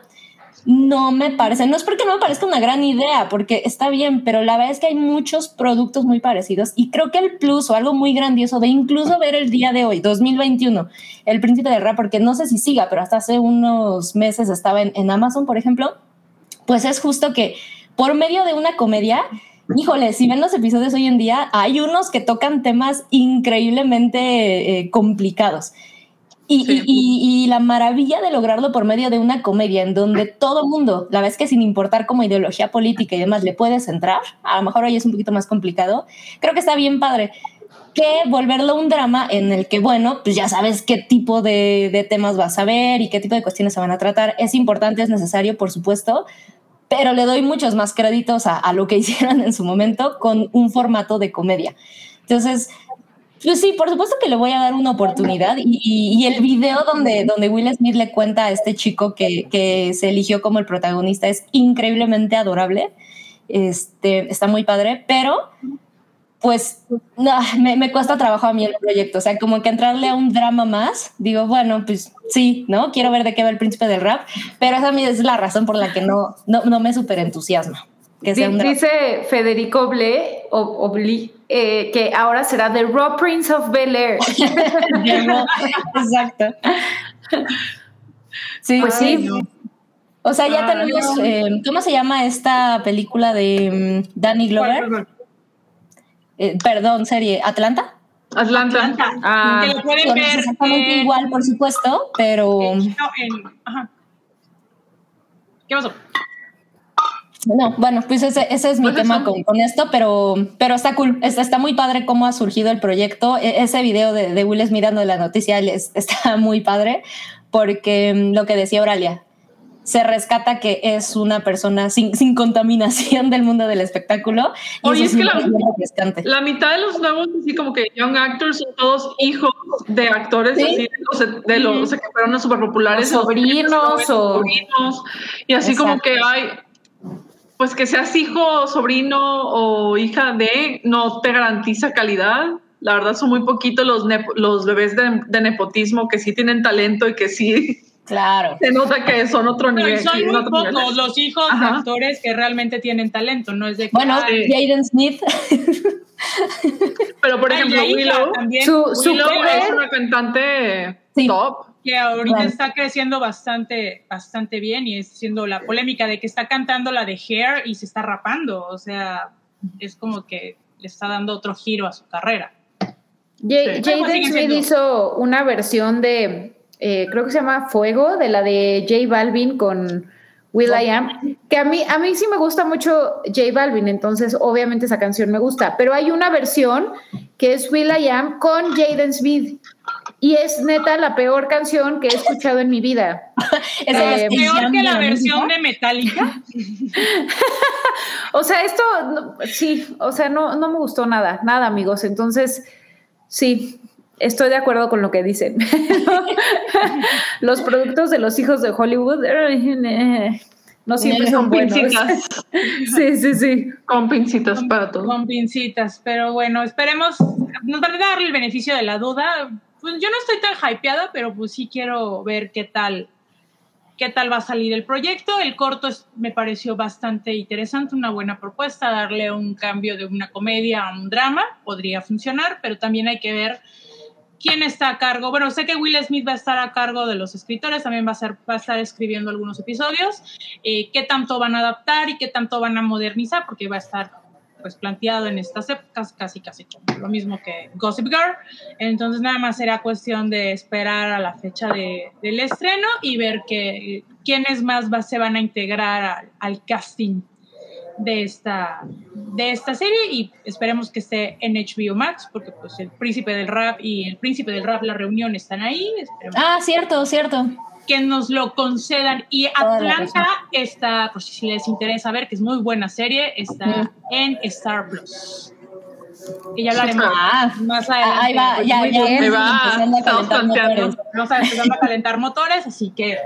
no me parece, no es porque no me parezca una gran idea, porque está bien, pero la verdad es que hay muchos productos muy parecidos y creo que el plus o algo muy grandioso de incluso ver el día de hoy, 2021, El Príncipe del Rap, porque no sé si siga, pero hasta hace unos meses estaba en, Amazon, por ejemplo, pues es justo que por medio de una comedia, híjole, si ven los episodios hoy en día, hay unos que tocan temas increíblemente eh, complicados. Y, la maravilla de lograrlo por medio de una comedia en donde [CLEARS THROAT] todo mundo, la vez que sin importar como ideología política y demás, le puedes entrar, a lo mejor hoy es un poquito más complicado, creo que está bien padre que volverlo un drama en el que, bueno, pues ya sabes qué tipo de, temas vas a ver y qué tipo de cuestiones se van a tratar. Es importante, es necesario, por supuesto, pero le doy muchos más créditos a, a lo que [LAUGHS] hicieron en su momento con un formato de comedia. Entonces, pues sí, por supuesto que le voy a dar una oportunidad. Y, el video donde, donde Will Smith le cuenta a este chico que, que, se eligió como el protagonista es increíblemente adorable. Este, está muy padre, pero pues me, me, cuesta trabajo a mí el proyecto. O sea, como que entrarle a un drama más, digo, bueno, pues sí, ¿no? Quiero ver de qué va el príncipe del rap, pero esa es la razón por la que no, no, no me súper entusiasma. Dice Federico Ble, eh, que ahora será The Raw Prince of Bel Air. [LAUGHS] Exacto. Sí, pues sí. O sea, ya tenemos, eh, ¿cómo se llama esta película de mm, Danny Glover? Eh, perdón, serie, ¿Atlanta? Atlanta. Atlanta. Ah, que lo pueden ver. Exactamente igual, por supuesto, pero. ajá. ¿Qué pasó? No, bueno, pues ese, ese es mi tema con, con, esto, pero, pero está cool, está, está, muy padre cómo ha surgido el proyecto. E, ese video de, de Will mirando la noticia [LAUGHS] está muy padre, porque mm, lo que decía Auralia, se rescata que es una persona sin, sin contaminación del mundo del espectáculo. Y Oye, es, que la, la, mitad de los nuevos, así como que young actors, son todos hijos de actores así, de los, que fueron súper populares. sobrinos o sobrinos. Y así como que hay pues que seas hijo, sobrino o hija de, no te garantiza calidad. La verdad son muy poquitos los, los bebés de, nepotismo que sí tienen talento y que sí Claro. [LAUGHS] Se nota que son otro nivel. son muy pocos los hijos de actores que realmente tienen talento, no es de que, Bueno, Jaden Smith. Pero por ejemplo, Willow, también, su, Willow es una cantante top que ahorita está creciendo bastante, bastante bien y es siendo la polémica de que está cantando la de Hair y se está rapando. O sea, es como que le está dando otro giro a su carrera. Jaden Smith hizo una versión de, eh, creo que se llama Fuego, de la de J Balvin con, Will I Am, que a mí, a mí sí me gusta mucho J Balvin, entonces obviamente esa canción me gusta, pero hay una versión que es Will I Am con Jaden Smith y es neta la peor canción que he escuchado en mi vida. [LAUGHS] ¿Es eh, peor que la versión de Metallica? [LAUGHS] o sea, esto sí, o sea, no, no me gustó nada, nada amigos, entonces sí, Estoy de acuerdo con lo que dicen. [LAUGHS] los productos de los hijos de Hollywood no siempre son buenos. sí, sí, sí. Con pincitas para todo. Con pincitas, pero bueno, esperemos, nos van a dar el beneficio de la duda. Pues yo no estoy tan hypeada, pero pues sí quiero ver qué tal qué tal va a salir el proyecto. El corto me pareció bastante interesante, una buena propuesta, darle un cambio de una comedia a un drama, podría funcionar, pero también hay que ver quién está a cargo. Bueno, sé que Will Smith va a estar a cargo de los escritores, también va a, ser, va a estar escribiendo algunos episodios. Eh, ¿Qué tanto van a adaptar y qué tanto van a modernizar? Porque va a estar pues planteado en estas épocas casi casi lo mismo que Gossip Girl. Entonces nada más será cuestión de esperar a la fecha de, del estreno y ver que, quiénes más se van a integrar al, al casting de esta, de esta serie y esperemos que esté en HBO Max porque pues el príncipe del rap y el príncipe del rap la reunión están ahí. ah, cierto, cierto. Que nos lo concedan. Y Atlanta está, por si les interesa ver, que es muy buena serie, está en Star Plus. Y ya hablaremos ah, más adelante. Ahí va, ya, ya, Ahí va. Vamos a empezar a calentar motores, así que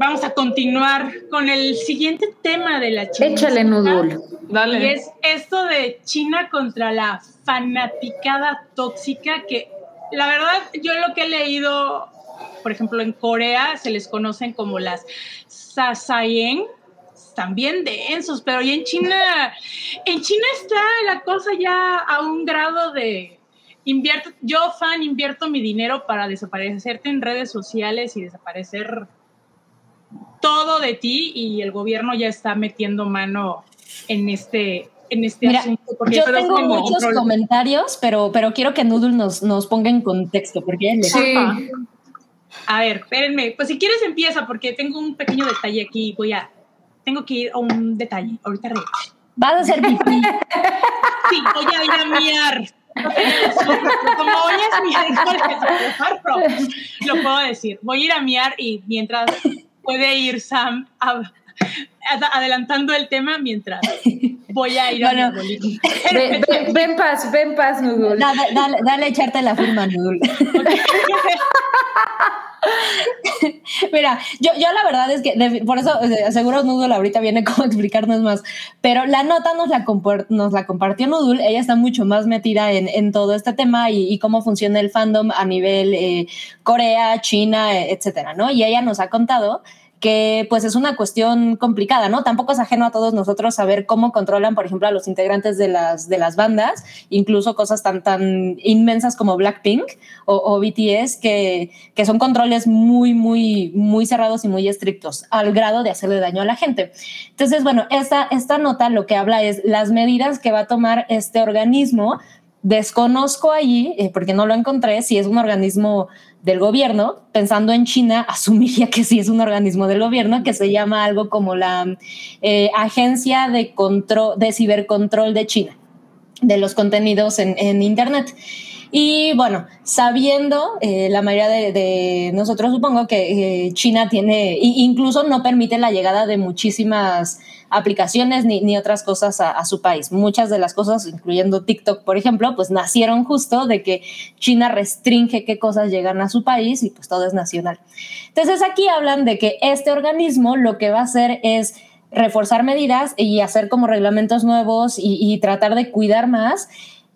vamos a continuar con el siguiente tema de la China. Échale nudul. Dale. Y es esto de China contra la fanaticada tóxica que la verdad yo lo que he leído, por ejemplo, en Corea se les conocen como las Sasayen, también densos, pero y en China, en China está la cosa ya a un grado de invierto, yo fan invierto mi dinero para desaparecerte en redes sociales y desaparecer todo de ti y el gobierno ya está metiendo mano en este, en este asunto. yo tengo muchos comentarios, pero, pero quiero que Noodle nos, nos ponga en contexto, porque él sí. A ver, espérenme, pues si quieres empieza, porque tengo un pequeño detalle aquí, voy a, tengo que ir a un detalle, ahorita regreso. ¿Vas a hacer pipí? sí, voy a ir a miar. Como voy a miar, [LAUGHS] lo puedo decir. Voy a ir a miar y mientras puede ir Sam adelantando el tema mientras voy a ir a mi ven, ven, ven, paz, ven paz, Nudul. Dale, dale, dale, echarte la firma, Nudul. [LAUGHS] Mira, yo, yo la verdad es que por eso seguro Nudul ahorita viene como a explicarnos más, pero la nota nos la, nos la compartió Nudul, ella está mucho más metida en, en todo este tema y, y, cómo funciona el fandom a nivel eh, Corea, China, etcétera, ¿no? Y ella nos ha contado que pues es una cuestión complicada, ¿no? Tampoco es ajeno a todos nosotros saber cómo controlan, por ejemplo, a los integrantes de las, de las bandas, incluso cosas tan, tan inmensas como Blackpink o, BTS, que, que son controles muy, muy, muy cerrados y muy estrictos, al grado de hacerle daño a la gente. Entonces, bueno, esta, esta nota lo que habla es las medidas que va a tomar este organismo Desconozco allí, eh, porque no lo encontré, si es un organismo del gobierno. Pensando en China, [LAUGHS] asumiría que sí es un organismo del gobierno que se llama algo como la eh, Agencia de, Control, de Cibercontrol de China, de los contenidos en, Internet. Y bueno, sabiendo eh, la mayoría de, nosotros, supongo que eh, China tiene, incluso no permite la llegada de muchísimas aplicaciones ni, ni otras cosas a, a, su país. Muchas de las cosas, incluyendo TikTok, por ejemplo, pues nacieron justo de que China restringe qué cosas llegan a su país y pues todo es nacional. Entonces aquí hablan de que este organismo lo que va a hacer es reforzar medidas y hacer como reglamentos nuevos y, tratar de cuidar más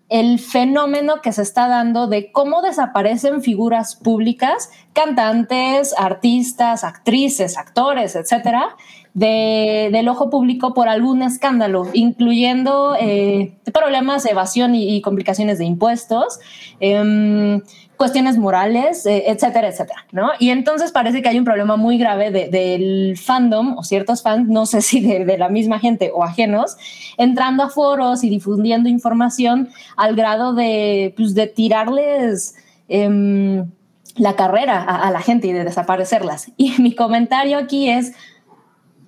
el fenómeno que se está dando de cómo desaparecen figuras públicas, cantantes, artistas, actrices, actores, etcétera, del ojo público por algún escándalo, incluyendo eh, problemas de evasión y, complicaciones de impuestos. Em, cuestiones morales, eh, etcétera, etcétera, ¿no? Y entonces parece que hay un problema muy grave del fandom o ciertos fans, no sé [LAUGHS] si de, la misma gente o ajenos, entrando a foros y difundiendo información al grado de, pues, de tirarles em, la carrera a la gente y de desaparecerlas. Y mi comentario aquí es,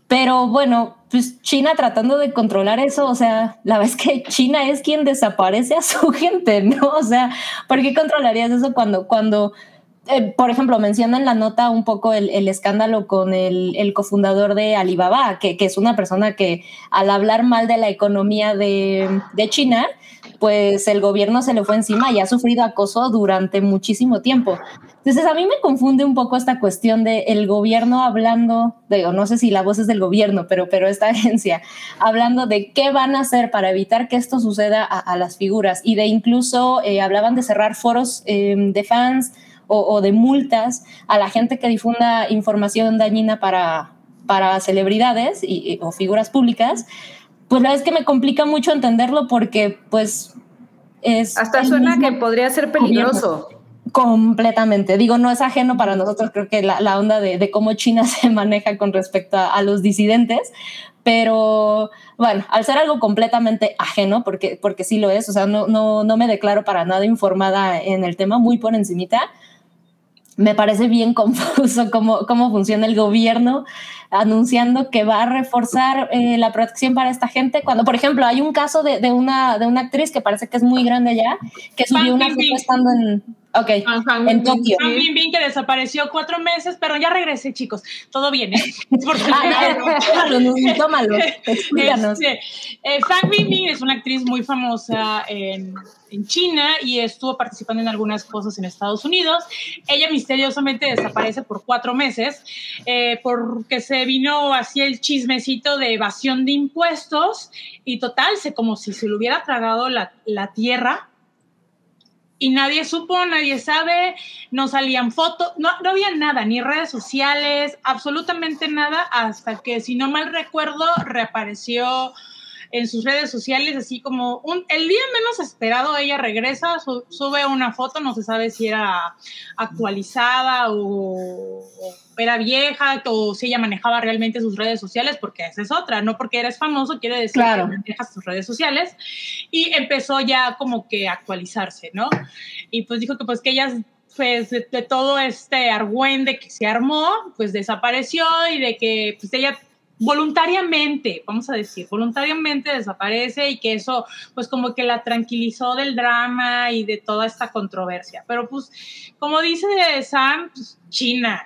Pero bueno, pues China tratando de controlar eso, o sea, la es que China es quien desaparece a su [LAUGHS] gente, ¿no? O sea, ¿por qué controlarías eso cuando, cuando eh, por ejemplo, menciona en la nota un poco el, escándalo con el, cofundador de Alibaba, que, es una persona que al hablar mal de la economía de, China, pues el gobierno se le fue encima y ha sufrido acoso durante muchísimo tiempo. Entonces a mí me confunde un poco esta cuestión de el gobierno hablando, digo, no sé si la voz es del gobierno, pero, pero esta [LAUGHS] agencia, hablando de qué van a hacer para evitar que esto suceda a, las figuras y de incluso eh, hablaban de cerrar foros eh, de fans, o, de multas a la gente que difunda información dañina para, para celebridades y, o figuras públicas, pues la verdad es que me complica mucho entenderlo porque pues es... Hasta suena que podría ser peligroso. Completamente. Digo, no es ajeno para nosotros, creo que la, onda de, cómo China [LAUGHS] se maneja con respecto a, los disidentes, pero bueno, al ser algo completamente ajeno, porque, porque sí lo es, o sea, no, no, no me declaro para nada informada en el tema, muy por encimita, me parece bien [LAUGHS] confuso cómo, cómo funciona el gobierno anunciando que va a reforzar eh, la protección para esta gente. Cuando, por ejemplo, hay un caso de, de, una, de una actriz que parece que es muy grande ya, que subió una foto estando en, Ok, en Tokio. Fan Bin que desapareció cuatro meses, pero ya regresé, chicos. Todo bien, ¿eh? [LAUGHS] tómalo, explícanos. Este, eh, Fan Bingbing es una actriz muy famosa en, en, China y estuvo participando en algunas cosas en Estados Unidos. Ella misteriosamente desaparece por cuatro meses eh, porque se vino así el chismecito de evasión de impuestos y total, se como si se le hubiera tragado la, la tierra. Y nadie supo, nadie sabe, no salían fotos, no, no había nada, ni redes sociales, absolutamente nada, hasta que, si no mal recuerdo, reapareció en sus redes sociales, así como un, el día menos esperado, ella regresa, sube una foto, no se sabe si era actualizada o, era vieja o si ella manejaba realmente sus redes sociales, porque esa es otra, no porque eres famoso quiere decir que manejas tus redes sociales, y empezó ya como que a actualizarse, ¿no? Y pues dijo que pues que ella pues de, de, todo este argüende que se armó, pues desapareció y de que pues ella voluntariamente, vamos a decir, voluntariamente desaparece y que eso pues como que la tranquilizó del drama y de toda esta controversia. Pero pues como dice Sam, pues, China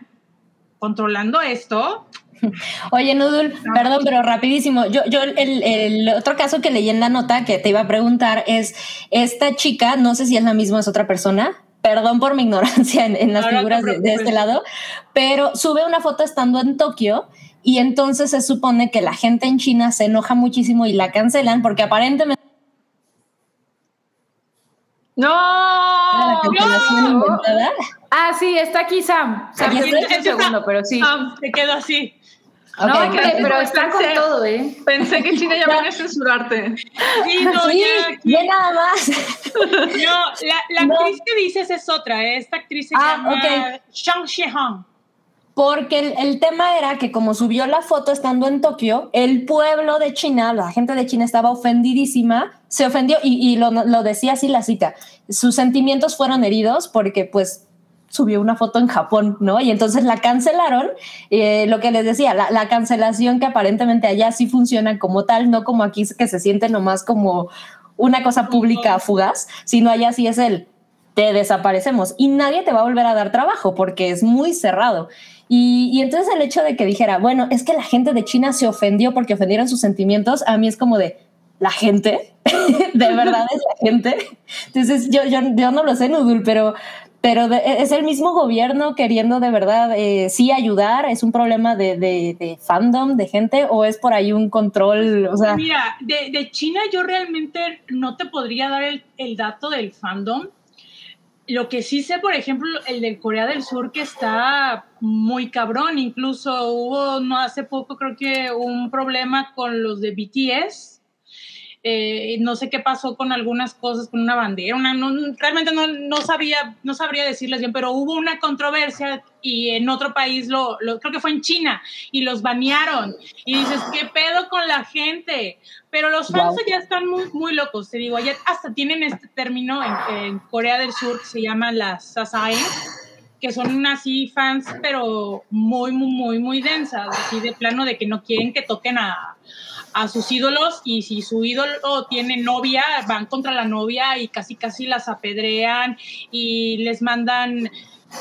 controlando esto. [LAUGHS] Oye, Nudul, perdón, pero rapidísimo. Yo, yo el, otro caso que leí en la nota que te iba a preguntar es esta chica, no sé si es la misma, es otra persona, perdón por mi ignorancia en, las figuras de, de, este lado, pero sube una foto estando en Tokio y entonces se supone que la gente en China se enoja muchísimo y la cancelan porque aparentemente... No, no. Ah, sí, está aquí Sam. Sam, un segundo, pero sí. Sam, te quedo así. no, pero está con todo, ¿eh? Pensé que China ya venía a censurarte. Sí, [LAUGHS] no, sí, ya, nada más. [LAUGHS] No, la, actriz que dices es otra, ¿eh? Esta actriz se ah, llama okay. Shang porque el, tema era que como subió la foto estando en Tokio, el pueblo de China, la gente de China estaba ofendidísima, se ofendió y, lo, decía así la cita, sus sentimientos fueron heridos porque pues subió una foto en Japón, ¿no? Y entonces la cancelaron, eh, lo que les decía, la, la, cancelación que aparentemente allá sí funciona como tal, no como aquí que se siente nomás como una cosa pública fugaz, sino allá sí es el te desaparecemos y nadie te va a volver a dar trabajo porque es muy cerrado. Y, entonces el hecho de que dijera, bueno, es que la gente de China se ofendió porque ofendieron sus sentimientos, a mí es como de, la gente, [LAUGHS] de verdad es la gente. Entonces yo, yo, yo no lo sé, Nudul, pero, pero es el mismo gobierno queriendo de verdad eh, sí ayudar, es un problema de, de, fandom, de gente, o es por ahí un control, o sea... Mira, de, de China yo realmente no te podría dar el, el dato del fandom, lo que sí sé, por ejemplo, el de Corea del Sur que está muy cabrón, incluso hubo no hace poco creo que un problema con los de BTS, eh, no sé qué pasó con algunas cosas, con una bandera, una, realmente no, no, sabía, no sabría decirles bien, pero hubo una controversia y en otro país, lo, creo que fue en China, y los banearon. Y dices, ¿qué pedo con la gente? Pero los fans ya están muy, muy locos, te digo, ya hasta tienen este término en, Corea del Sur que se llama las sasae, que son así fans, pero muy, muy, muy, muy densas, así de plano de que no quieren que toquen a, a sus ídolos y si su ídolo tiene novia, van contra la novia y casi casi las apedrean y les mandan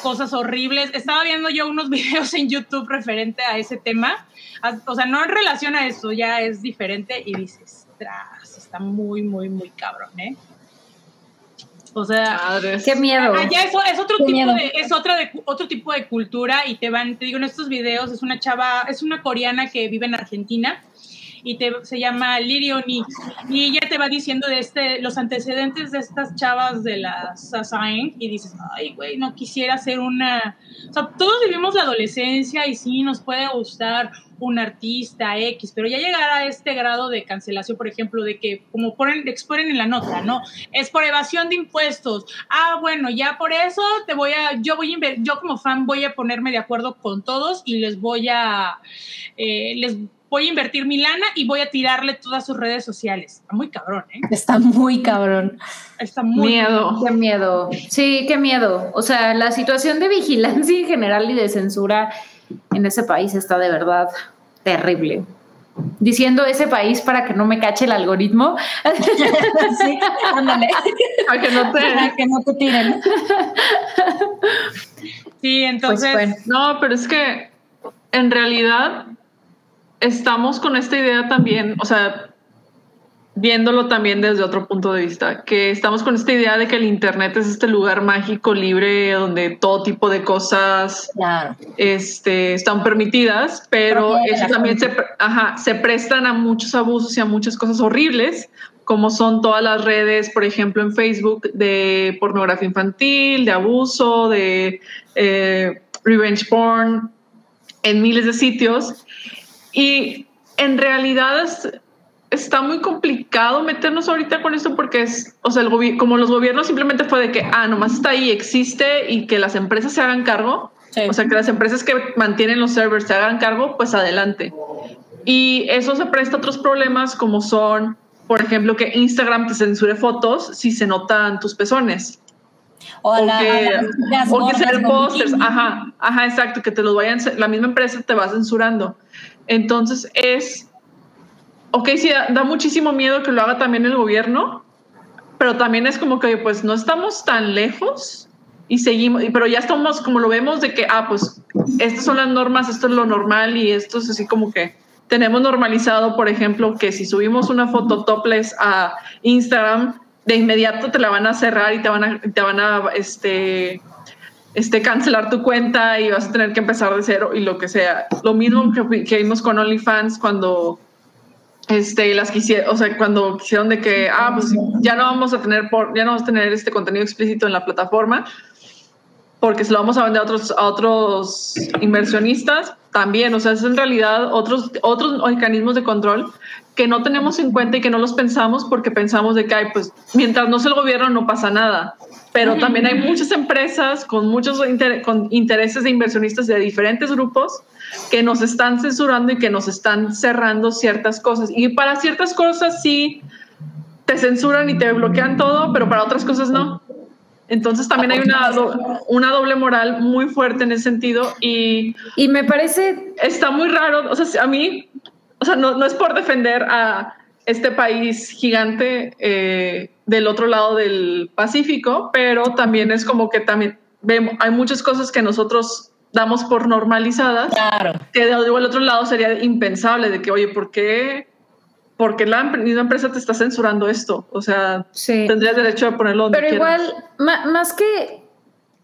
cosas horribles. Estaba viendo yo unos [LAUGHS] videos en YouTube referente a ese tema, o sea, no en relación a eso, ya es diferente y dices, tras, está muy, muy, muy cabrón, ¿eh? O sea, qué miedo. Ya eso es otro tipo de, es otra de, otro tipo de cultura y te van, te digo, en estos videos es una chava, es una coreana que vive en Argentina y te, se llama Lirioni y ella te va diciendo de este, los antecedentes de estas chavas de la Sasaeng y dices, ay, güey, no quisiera ser una... Todos vivimos la adolescencia y sí, nos puede gustar un artista X, pero ya llegar a este grado de cancelación, por ejemplo, de que como ponen, exponen en la nota, ¿no? Es por evasión de impuestos. Ah, bueno, ya por eso te voy a, yo voy a, yo como fan voy a ponerme de acuerdo con todos y les voy a, eh, les voy a invertir mi lana y voy a tirarle todas sus redes sociales. Está muy cabrón, ¿eh? Está muy cabrón. Está muy miedo. Qué miedo. Sí, qué miedo. O sea, la situación de vigilancia en general y de censura en ese país está de verdad terrible. Diciendo ese país para que no me cache el algoritmo. [LAUGHS] sí, ándale. Para que no te, que no te tiren. Sí, entonces. Pues no, pero es que en realidad estamos con esta idea también, o sea, viéndolo también desde otro punto de vista, que estamos con esta idea de que el Internet es este lugar mágico, libre, donde todo tipo de cosas este, están permitidas, pero eso también se, se prestan a muchos abusos y a muchas cosas horribles, como son todas las redes, por ejemplo, en Facebook, de pornografía infantil, de abuso, de eh, revenge porn, en miles de sitios. Y en realidad está muy complicado meternos ahorita con esto porque es, o sea, el como los gobiernos simplemente fue de que, ah, nomás está ahí, existe y que las empresas se hagan cargo. O sea, que las empresas que mantienen los servers se hagan cargo, pues adelante. Y eso se presta a otros problemas como son, por ejemplo, que Instagram te censure fotos si se notan tus pezones. O, que, o que ser pósters, ajá, ajá, exacto, que te los vayan, la misma empresa te va censurando. Entonces es, ok, sí, da, muchísimo miedo que lo haga también el gobierno, pero también es como que pues no estamos tan lejos y seguimos, pero ya estamos como lo vemos de que, ah, pues estas son las normas, esto es lo normal y esto es así como que tenemos normalizado, por ejemplo, que si subimos una foto topless a Instagram, de inmediato te la van a cerrar y te van a, te van a este, este, cancelar tu cuenta y vas a tener que empezar de cero y lo que sea. Lo mismo que, vimos con OnlyFans cuando este, las quisieron, o sea, cuando quisieron de que, ah, pues ya no vamos a tener, por, ya no vamos a tener este contenido explícito en la plataforma porque se lo vamos a vender a otros, a otros inversionistas también, o sea, es en realidad otros, otros mecanismos de control que no tenemos en cuenta y que no los pensamos porque pensamos de que, ay, pues mientras no sea el gobierno no pasa nada pero también hay muchas empresas con muchos con intereses de inversionistas de diferentes grupos que nos están censurando y que nos están cerrando ciertas cosas. Y para ciertas cosas sí te censuran y te bloquean todo, pero para otras cosas no. Entonces también hay una, una doble moral muy fuerte en ese sentido y... Y me parece... Está muy raro, o sea, a mí, o sea, no, no es por defender a este país gigante eh, del otro lado del Pacífico, pero también es como que también vemos, hay muchas cosas que nosotros damos por normalizadas, claro. que de al otro lado sería impensable de que, oye, ¿por qué? Porque la misma empresa te está censurando esto. O sea, tendrías derecho a ponerlo donde Pero igual, más que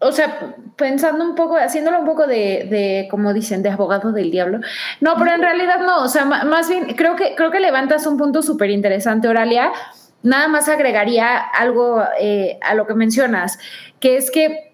o sea, pensando un poco, haciéndolo un poco de, de, como dicen, de abogado del diablo. No, pero en realidad no, o sea, más bien creo que, creo que levantas un punto súper interesante, Oralia. Nada más agregaría algo eh, a lo que mencionas, que es que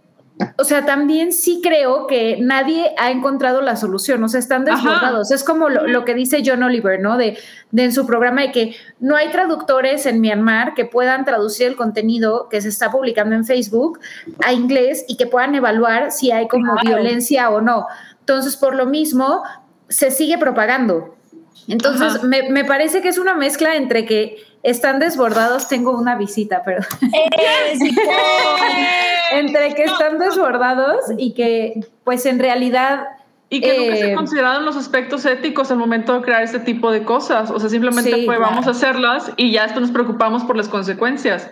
o sea, también sí creo que nadie ha encontrado la solución, o sea, están desbordados. Es como lo, que dice John Oliver, ¿no? De, de, en su programa de que no hay traductores en Myanmar que puedan traducir el contenido que se está publicando en Facebook a inglés y que puedan evaluar si hay como violencia o no. Entonces, por lo mismo, se sigue propagando. Entonces, me, me, parece que es una mezcla entre que están desbordados, tengo una visita, pero... [LAUGHS] entre que están desbordados y que, pues en realidad... Y que nunca se eh, consideraron los aspectos éticos al momento de crear este tipo de cosas. O sea, simplemente fue vamos a hacerlas y ya esto nos preocupamos por las consecuencias.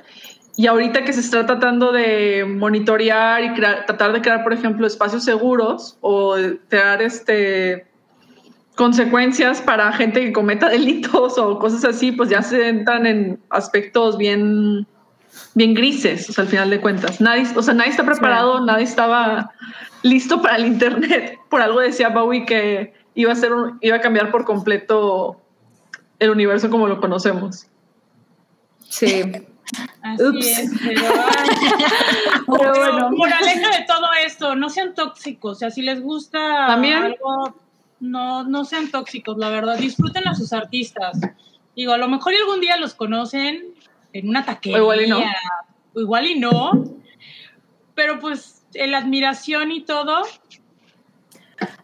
Y ahorita que se está tratando de monitorear y tratar de crear, por ejemplo, espacios seguros o crear este consecuencias para gente que cometa [LAUGHS] delitos o cosas así, pues ya se entran en aspectos bien, bien grises, o sea, al final de cuentas. Nadie, o sea, nadie está preparado, nadie estaba listo para el Internet. Por algo decía Bowie que iba a, ser iba a cambiar por completo el universo como lo conocemos. Sí. [LAUGHS] Así es, pero, [LAUGHS] bueno. Moraleja de todo esto, no sean tóxicos, o sea, si les gusta algo, no, no sean tóxicos, la verdad, disfruten a sus artistas. Digo, a lo mejor algún día los conocen en una taquería, igual y no, igual y no pero pues la admiración y todo,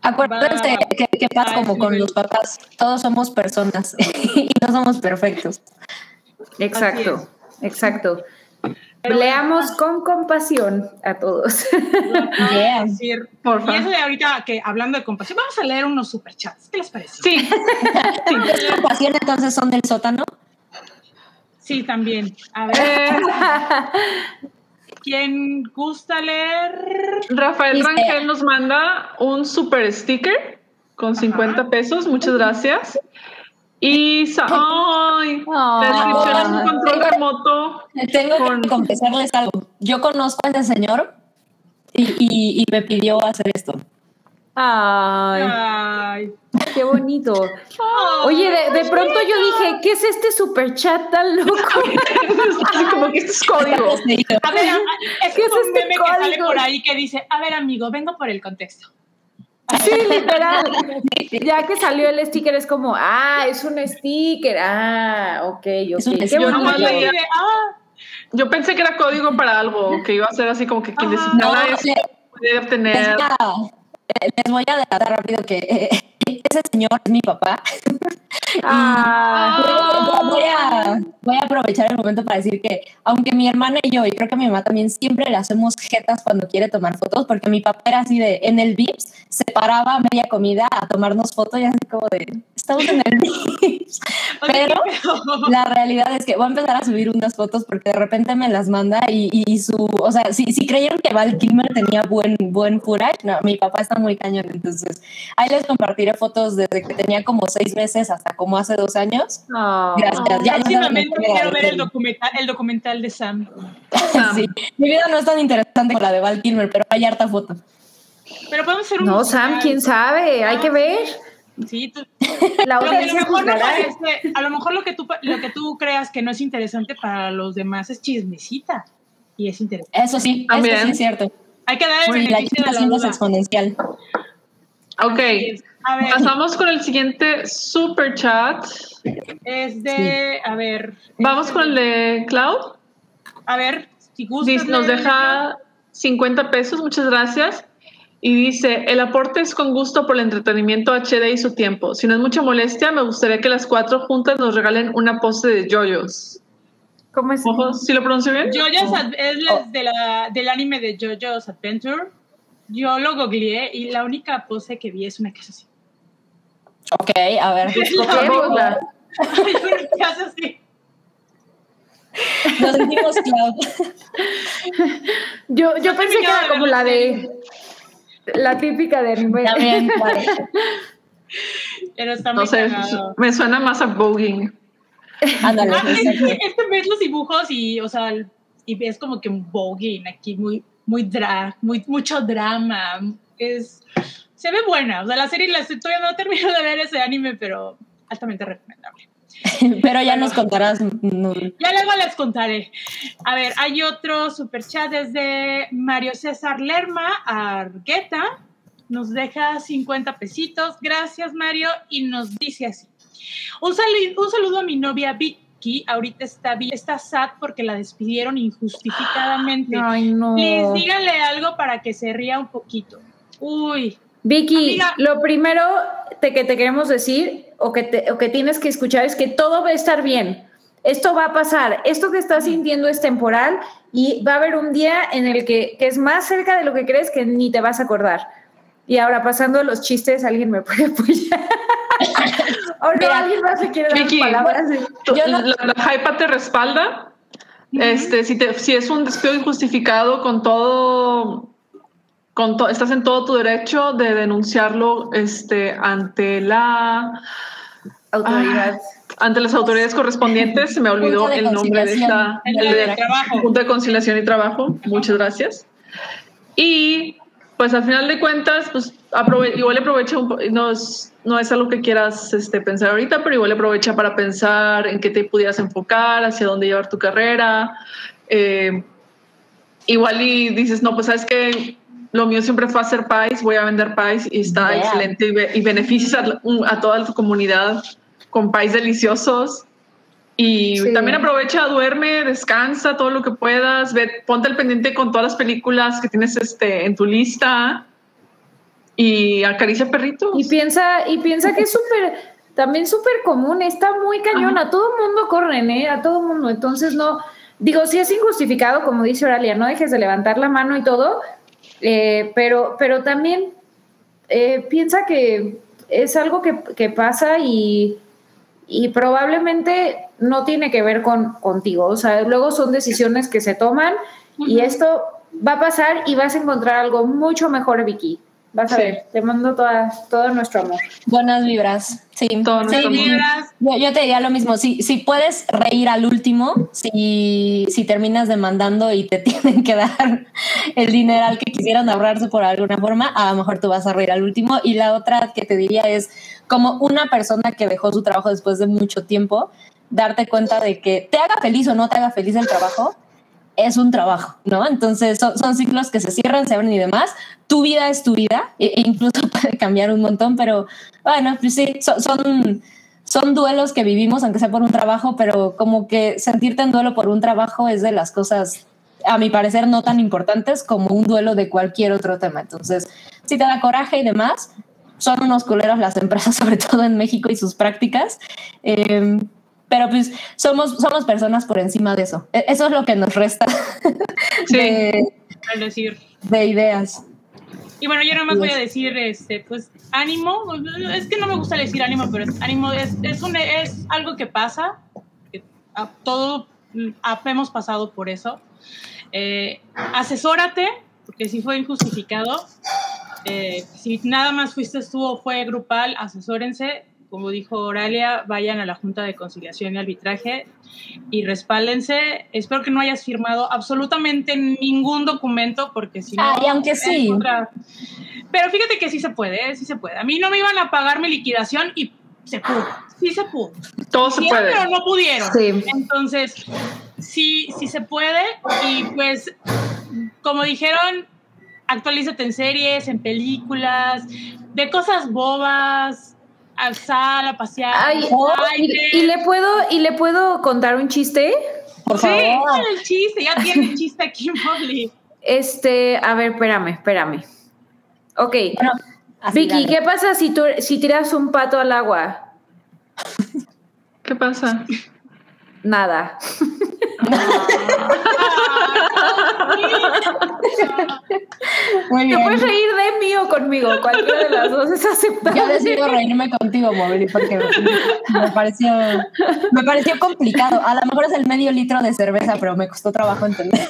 Acuérdense que, pasa como con los papás, todos somos personas [LAUGHS] y no somos perfectos. Exacto. Exacto. Leamos con compasión a todos. [LAUGHS] Decir, Por favor. Y eso de ahorita que hablando de compasión, vamos a leer unos superchats. ¿Qué les parece? Sí. [LAUGHS] sí. compasión entonces son del sótano? Sí, también. A ver. Eh. ¿Quién gusta leer? Rafael Rangel nos manda un super sticker con 50 pesos. Muchas gracias. Y [LAUGHS] ay, la un control remoto. Tengo que confesarles algo. Yo conozco a ese señor y, me pidió hacer esto. Ay, qué bonito. Oye, de, pronto yo dije, ¿qué es este super chat tan loco? [LAUGHS] Así como que esto es código. [LAUGHS] A ver, es, ¿Qué es un este meme que sale por ahí que dice, a ver amigo, vengo por el contexto. Sí, literal. ya que salió el sticker es como, ah, es un sticker. Ah, ok, ok. yo, ah. yo pensé que era código para algo, que iba a ser así como que quien necesitaba eso puede obtener. Les voy a dar rápido que eh, ese señor es mi papá. [LAUGHS] Ah, voy, a, voy, a, aprovechar el momento para decir que, aunque mi hermana y yo, y creo que mi mamá también, siempre le hacemos jetas cuando quiere tomar fotos, porque mi papá era así de, en el VIPS, se paraba a media comida a tomarnos fotos y así como de, estamos en el VIPS. [LAUGHS] Pero la realidad es que voy a empezar a subir unas fotos porque de repente me las manda y, y su, o sea, si, si creyeron que Val Kilmer tenía buen, buen footage, no, mi papá está muy cañón, entonces ahí les compartiré fotos desde que tenía como seis meses hasta como hace dos años. Gracias. Ya, quiero ver el documental, el documental de Sam. [LAUGHS] sí. Mi vida no es tan interesante como la de Val Kilmer, pero hay harta foto. Pero podemos hacer un. No, Sam, quién sabe, hay que ver. Sí, la a, lo mejor a lo mejor lo que tú lo que tú creas que no es interesante para los demás es chismecita y es interesante. Eso sí, eso sí es cierto. Hay que dar el beneficio de la duda. exponencial. Ok, pasamos con el siguiente super chat. Es de, a ver. Vamos con el de Cloud. A ver, si gustas. Nos deja 50 pesos, muchas gracias. Y dice, el aporte es con gusto por el entretenimiento HD y su tiempo. Si no es mucha molestia, me gustaría que las cuatro juntas nos regalen una pose de JoJo's. ¿Cómo es? ¿Sí lo pronuncio bien? JoJo's es de la, del anime de JoJo's Adventure. Yo lo googleé y la única pose que vi es una que es así. Ok, a ver. ¿Qué hace así? Nos sentimos Yo, yo pensé que era como la de la típica de anime. También, [LAUGHS] Pero está muy no sé, me suena más a voguing. Ándale. Ah, es, que ves los dibujos y, o sea, y ves como que un voguing aquí muy, muy drag, muy, mucho drama. Es, se ve buena. O sea, la serie la estoy, todavía no termino de ver ese anime, pero altamente recomendable. [LAUGHS] Pero ya nos contarás. Ya luego les contaré. A ver, hay otro super chat desde Mario César Lerma Argueta. Nos deja 50 pesitos. Gracias, Mario. Y nos dice así. Un, un saludo a mi novia Vicky. Ahorita está, está sad porque la despidieron injustificadamente. Ay, no. díganle algo para que se ría un poquito. Uy, Vicky, lo primero que te queremos decir o que, te, o que tienes que escuchar es que todo va a estar bien. Esto va a pasar. Esto que estás sintiendo es temporal y va a haber un día en el que, que es más cerca de lo que crees que ni te vas a acordar. Y ahora pasando a los chistes, alguien me puede [LAUGHS] apoyar. O no, alguien más se quiere dar Vicky, palabras. Yo no... la, la te respalda. Este, si, te, si es un despido injustificado con todo estás en todo tu derecho de denunciarlo este, ante la autoridad. Ah, ante las autoridades correspondientes, se me olvidó el nombre de esta Junta de Conciliación y Trabajo. Muchas gracias. Y pues al final de cuentas, pues igual aprovecha, no es, no es algo que quieras este, pensar ahorita, pero igual aprovecha para pensar en qué te pudieras enfocar, hacia dónde llevar tu carrera. Eh, igual y dices, no, pues sabes que lo mío siempre fue hacer país, voy a vender país y está excelente y, beneficios a, toda tu comunidad con país deliciosos. Y también aprovecha, duerme, descansa todo lo que puedas, ve, ponte al pendiente con todas las películas que tienes este, en tu lista y acaricia perritos. Y piensa, y piensa que es súper, también súper común, está muy cañona, a todo mundo corren, ¿eh? A todo mundo, entonces no, digo, si es injustificado, como dice Oralia, no dejes de levantar la mano y todo, eh, pero, pero también eh, piensa que es algo que, pasa y, probablemente no tiene que ver con contigo. O sea, luego son decisiones que se toman y esto va a pasar y vas a encontrar algo mucho mejor, Vicky. Vas a ver, te mando toda, todo nuestro amor. Buenas vibras. Sí, sí vibras. Yo, te diría lo mismo. Si, si puedes reír al último, si, si terminas demandando y te [LAUGHS] tienen que dar el dinero al que quisieran ahorrarse por alguna forma, a lo mejor tú vas a reír al último. Y la otra que te diría es como una persona que dejó su trabajo después de mucho tiempo, darte cuenta de que te haga feliz o no te haga feliz el trabajo, es un trabajo, ¿no? Entonces son, ciclos que se cierran, se abren y demás. Tu vida es tu vida, e, e incluso [LAUGHS] puede cambiar un montón, pero bueno, pues sí, son, son, duelos que vivimos, aunque sea por un trabajo, pero como que sentirte en duelo por un trabajo es de las cosas, a mi parecer, no tan importantes como un duelo de cualquier otro tema. Entonces, si te da coraje y demás, son unos culeros las [LAUGHS] empresas, sobre todo en México y sus prácticas. Eh, pero pues somos, somos personas por encima de eso. E, eso es lo que nos resta [LAUGHS] de, decir. de ideas. Y bueno, yo nada más voy a decir, este, pues, ánimo. Es que no me gusta decir ánimo, pero es, ánimo es, es, un, es algo que pasa. Que a, todo hemos pasado por eso. Eh, asesórate, porque si fue injustificado. Eh, si nada más fuiste tú o fue grupal, asesórense como dijo Oralia, vayan a la Junta de Conciliación y Arbitraje y respáldense. Espero que no hayas firmado absolutamente ningún documento, porque si no. Ay, aunque sí. Pero fíjate que sí se puede, ¿eh? sí se puede. A mí no me iban a pagar mi liquidación y se pudo. Sí se pudo. Todo se puede. Pero no pudieron. Entonces, sí, sí se puede. Y pues, como dijeron, actualízate en series, en películas, de cosas bobas al sal, a pasear. y, le puedo, ¿Y le puedo contar un chiste? Por favor. Sí, el chiste, ya tiene el chiste aquí, [LAUGHS] Molly. Este, a ver, espérame, espérame. Ok. Vicky, ¿qué pasa si, tú, si tiras un pato al agua? ¿Qué pasa? Nada. [LAUGHS] [LAUGHS] Muy bien. Te puedes reír de mí o conmigo, cualquiera de las dos es aceptable. Yo decido reírme contigo, Mobili, porque me pareció, me pareció complicado. A lo mejor es el medio litro de cerveza, pero me costó trabajo entender.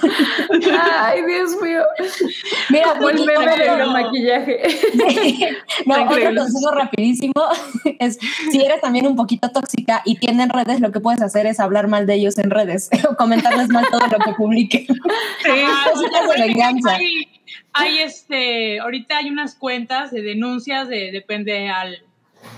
Ay, Dios mío. Mira, Como el meme de maquillaje. no, otro consejo rapidísimo es si eres también un poquito tóxica y tienen redes, lo que puedes hacer es hablar mal de ellos en redes [LAUGHS] o comentarles mal todo lo que publiquen. Hay, este, ahorita hay unas cuentas de denuncias, de, depende al,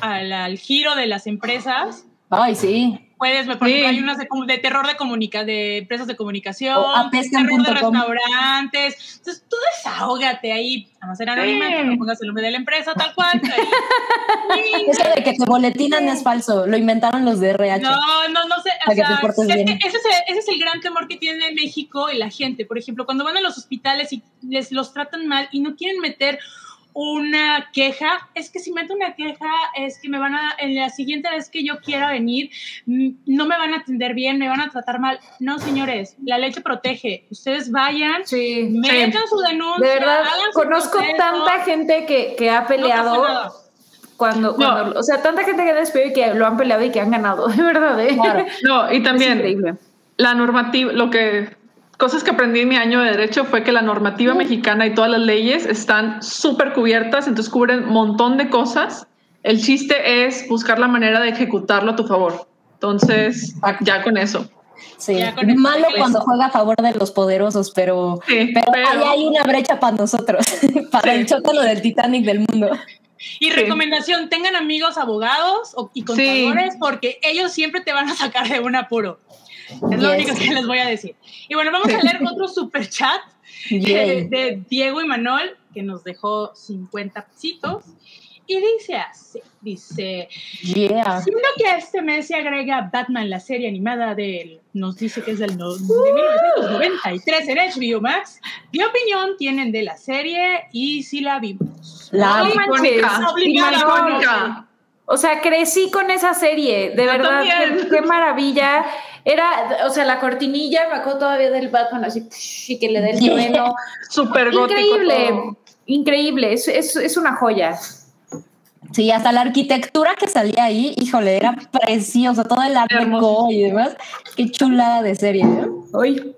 al, al giro de las empresas. Ay, sí. Puedes, por ejemplo, hay unas de, terror de comunica, de empresas de comunicación, terror de restaurantes. Entonces, tú desahógate ahí, a no ser anónima, no pongas el nombre de la empresa, tal cual. [LAUGHS] Eso de que te boletinan es falso, lo inventaron los de RH. No, no, no sé. O sea, ese, es el, ese es el gran temor que tiene México y la gente. Por ejemplo, cuando van a los hospitales y les los tratan mal y no quieren meter una queja, es que si meto una queja, es que me van a, en la siguiente vez que yo quiera venir, mm, no me van a atender bien, me van a tratar mal. No, señores, la ley te protege. Ustedes vayan, sí, metan su denuncia. De verdad, conozco tanta gente que, que ha peleado. cuando, cuando o sea, tanta gente que despedido y que lo han peleado y que han ganado, [LAUGHS] de verdad. ¿eh? No, y también la normativa, lo que cosas que aprendí en mi año de derecho fue que la normativa mexicana y todas las leyes están súper cubiertas, entonces cubren un montón de cosas. El chiste es buscar la manera de ejecutarlo a tu favor. Entonces, ya con eso. Sí, es malo cuando juega a favor de los poderosos, pero, pero, ahí hay una brecha para nosotros, [LAUGHS] para el chócalo del Titanic del mundo. Y recomendación, tengan amigos abogados y contadores porque ellos siempre te van a sacar de un apuro. Es lo único que les voy a decir. Y bueno, vamos a leer [LAUGHS] otro super chat de, Diego y Manuel, que nos dejó 50 pesitos. Y dice así, dice, yeah. siendo que este mes se agrega Batman, la serie animada del, nos dice que es del de 1993 en HBO Max, ¿qué opinión tienen de la serie y si la vimos? La icónica. O sea, crecí con esa serie, de verdad, qué, maravilla. Era, o sea, la cortinilla, me acuerdo todavía del Batman así, y que le dé el trueno. [LAUGHS] Súper gótico. Increíble, increíble, es, es, es, una joya. Sí, hasta la arquitectura que salía ahí, híjole, era precioso, todo el arte y demás. Qué chula de serie, ¿no? Hoy.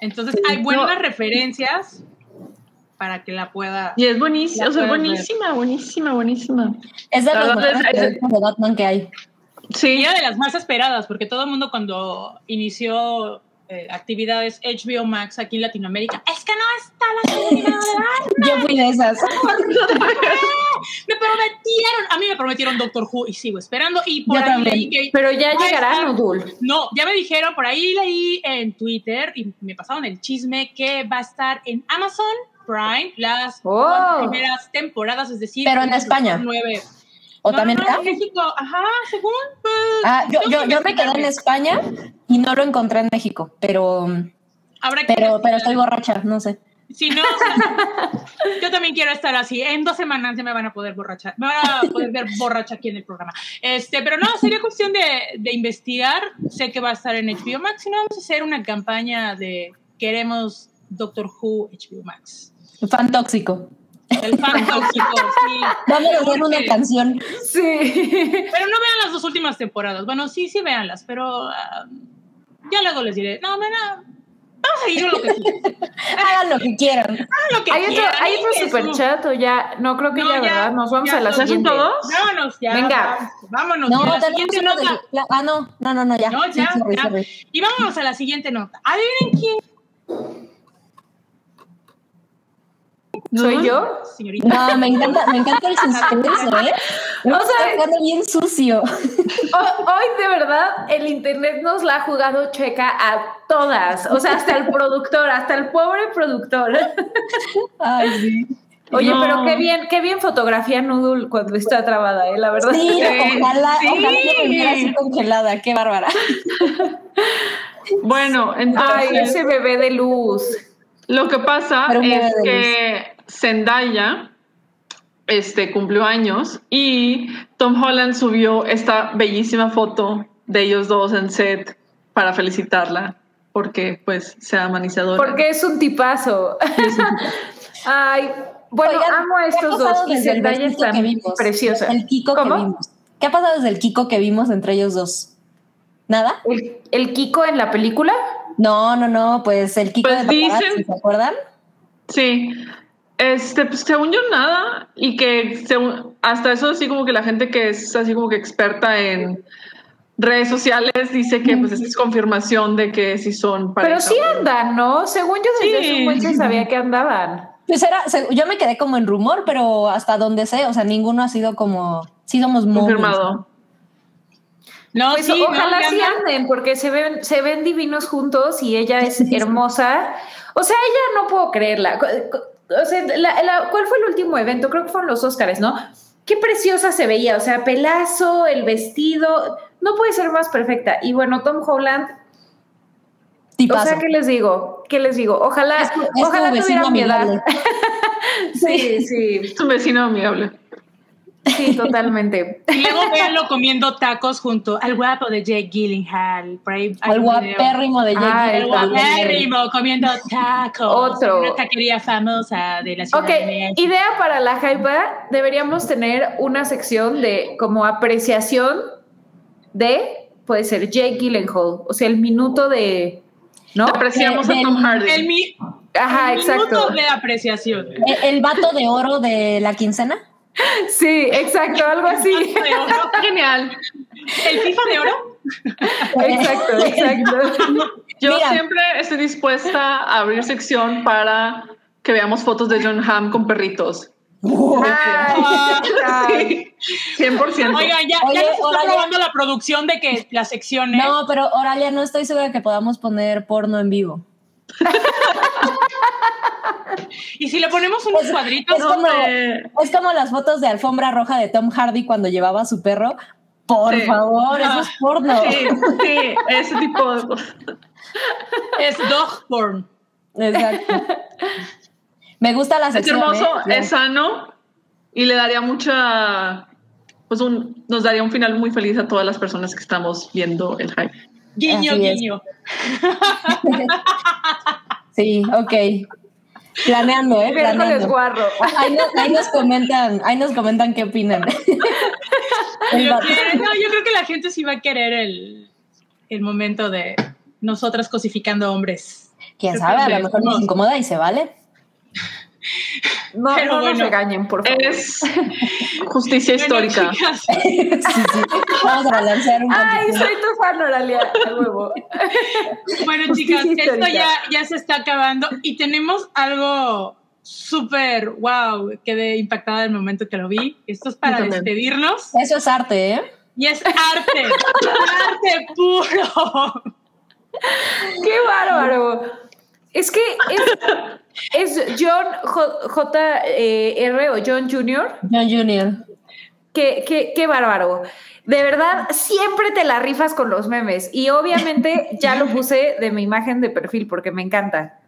Entonces, hay buenas referencias para que la pueda. Y es buenísima, o sea, buenísima, buenísima, buenísima. Es de las de Batman que hay. Sí. Era de las más esperadas, porque todo el mundo cuando inició eh, actividades HBO Max aquí en Latinoamérica, es que no está la serie de Batman. Yo fui de esas. [LAUGHS] me prometieron, a mí me prometieron Doctor Who y sigo esperando. Y por ahí leí que Pero ya llegará, Nodul. No, ya me dijeron, por ahí leí en Twitter y me pasaron el chisme que va a estar en Amazon Prime las oh. primeras temporadas, es decir, pero en España. Nueve. ¿O también acá? En México, ajá, según. Pues, ah, yo, yo, yo me quedé en España y no lo encontré en México, pero. pero, pero estoy borracha, no sé. Si no, [LAUGHS] yo también quiero estar así. En dos semanas ya me van a poder borrachar, me van a poder ver borracha aquí en el programa. Este, pero no, sería cuestión de, de investigar. Sé que va a estar en HBO Max. Si no, vamos a hacer una campaña de queremos Doctor Who HBO Max. Fan tóxico. El fan tóxico, sí. Vamos a hacer una canción. Sí. Pero no vean las dos últimas temporadas. Bueno, sí, sí, véanlas, pero ah, ya luego les diré. No, mira, vamos a ir a lo que quieran. [LAUGHS] Hagan lo que quieran. Hagan lo que ¿Hay quieran. Otro, ¿Hay otro superchat o ya? No, creo que ya, ¿verdad? Nos vamos a la siguiente. todos? Vámonos ya. Venga. Vámonos. No, la siguiente nota. ah, no, no, no, no, ya. No, ya, ya. Y vámonos a la siguiente nota. Adivinen quién ¿Soy yo? No, me encanta, me encanta el suspense, [LAUGHS] ¿eh? O sea, bien sucio. Hoy, de verdad, el internet nos la ha jugado checa a todas. O sea, hasta el productor, hasta el pobre productor. Ay, sí. Oye, pero qué bien, qué bien fotografía Noodle cuando está trabada, ¿eh? La verdad. Sí, ojalá, sí. ojalá así congelada, qué bárbara. Bueno, entonces. Ay, ese bebé de luz. Lo que pasa es que Zendaya este, cumplió años y Tom Holland subió esta bellísima foto de ellos dos en set para felicitarla porque pues se amanizadora. Porque es un tipazo. [LAUGHS] Ay, bueno, amo a estos dos y Zendaya está preciosa. El Kiko que vimos. ¿Qué ha pasado desde el Kiko que vimos entre ellos dos? ¿Nada? ¿El, Kiko en la película? No, no, no, pues el Kiko pues de dicen, ¿se acuerdan? Sí. Este, pues según yo nada, y que hasta eso así como que la gente que es así como que experta en redes sociales dice que pues es confirmación de que sí son pareja. Pero sí andan, ¿no? Según yo desde sí. hace sabía que andaban. Pues era, yo me quedé como en rumor, pero hasta donde sé, o sea, ninguno ha sido como, sí somos muy confirmado. No, pues sí, ojalá sí anden, porque se ven, se ven divinos juntos y ella [LAUGHS] es hermosa. O sea, ella no puedo creerla. O sea, ¿cuál fue el último evento? Creo que fueron los Óscares, ¿no? Qué preciosa se veía, o sea, pelazo, el vestido, no puede ser más perfecta. Y bueno, Tom Holland. O sea, ¿qué les digo? ¿Qué les digo? Ojalá, ojalá tuviera mi edad. [LAUGHS] sí, [LAUGHS] sí. Es un vecino amigable. Sí, [LAUGHS] totalmente. Y luego véanlo comiendo tacos junto al guapo de Jake Gyllenhaal. al guapérrimo de Jake Gyllenhaal. El guapérrimo comiendo tacos. Otro. Una taquería famosa de la ciudad Ok, idea para la hype. Deberíamos tener una sección de como apreciación de, puede ser Jake Gyllenhaal. O sea, el minuto de... ¿no? Apreciamos a Tom Hardy. El, mi, Ajá, el exacto. minuto de apreciación. ¿El, ¿El vato de oro de la quincena? Sí, exacto, algo así. Genial. ¿El FIFA de oro? Exacto, exacto. Yo siempre estoy dispuesta a abrir sección para que veamos fotos de John Hamm con perritos. Ay, sí, 100%. Oigan, ya, Oye, ya nos está Oralia. probando la producción de que la sección es. No, pero Oralia, no estoy segura que podamos poner porno en vivo. [LAUGHS] Y si le ponemos unos cuadritos, Es como, hombre. es como las fotos de alfombra roja de Tom Hardy cuando llevaba a su perro. Por Sí. favor, eso es porno. Sí, sí, ese tipo de cosas. es dog porn. Exacto. Me gusta la Es sección. hermoso, ¿eh? es sano y le daría mucha, pues un, nos daría un final muy feliz a todas las personas que estamos viendo el hype. Guiño, Así es. guiño. [LAUGHS] Sí, ok. Planeando, ¿eh? Planeando. guarro. Ahí nos, ahí nos comentan, ahí nos comentan qué opinan. [LAUGHS] Yo, creo- no, yo creo que la gente sí va a querer el, el momento de nosotras cosificando hombres. Quién Creo sabe, a lo mejor nos incomoda y se vale. No, Pero no nos bueno. regañen, por favor. Es [LAUGHS] justicia histórica. [LAUGHS] Sí, sí. Vamos a balancear un Ay, poquito. soy tu fan, Oralia, a huevo. [LAUGHS] bueno, chicas, esto ya, ya se está acabando y tenemos algo súper wow, quedé impactada del momento que lo vi. Esto es para despedirnos Eso es arte, ¿eh? y es arte, arte puro. ¡Qué bárbaro! Es que es, es John J, J, eh, R o John Jr. John Junior. Qué, qué, qué bárbaro. De verdad, siempre te la rifas con los memes. Y obviamente ya lo puse de mi imagen de perfil porque me encanta.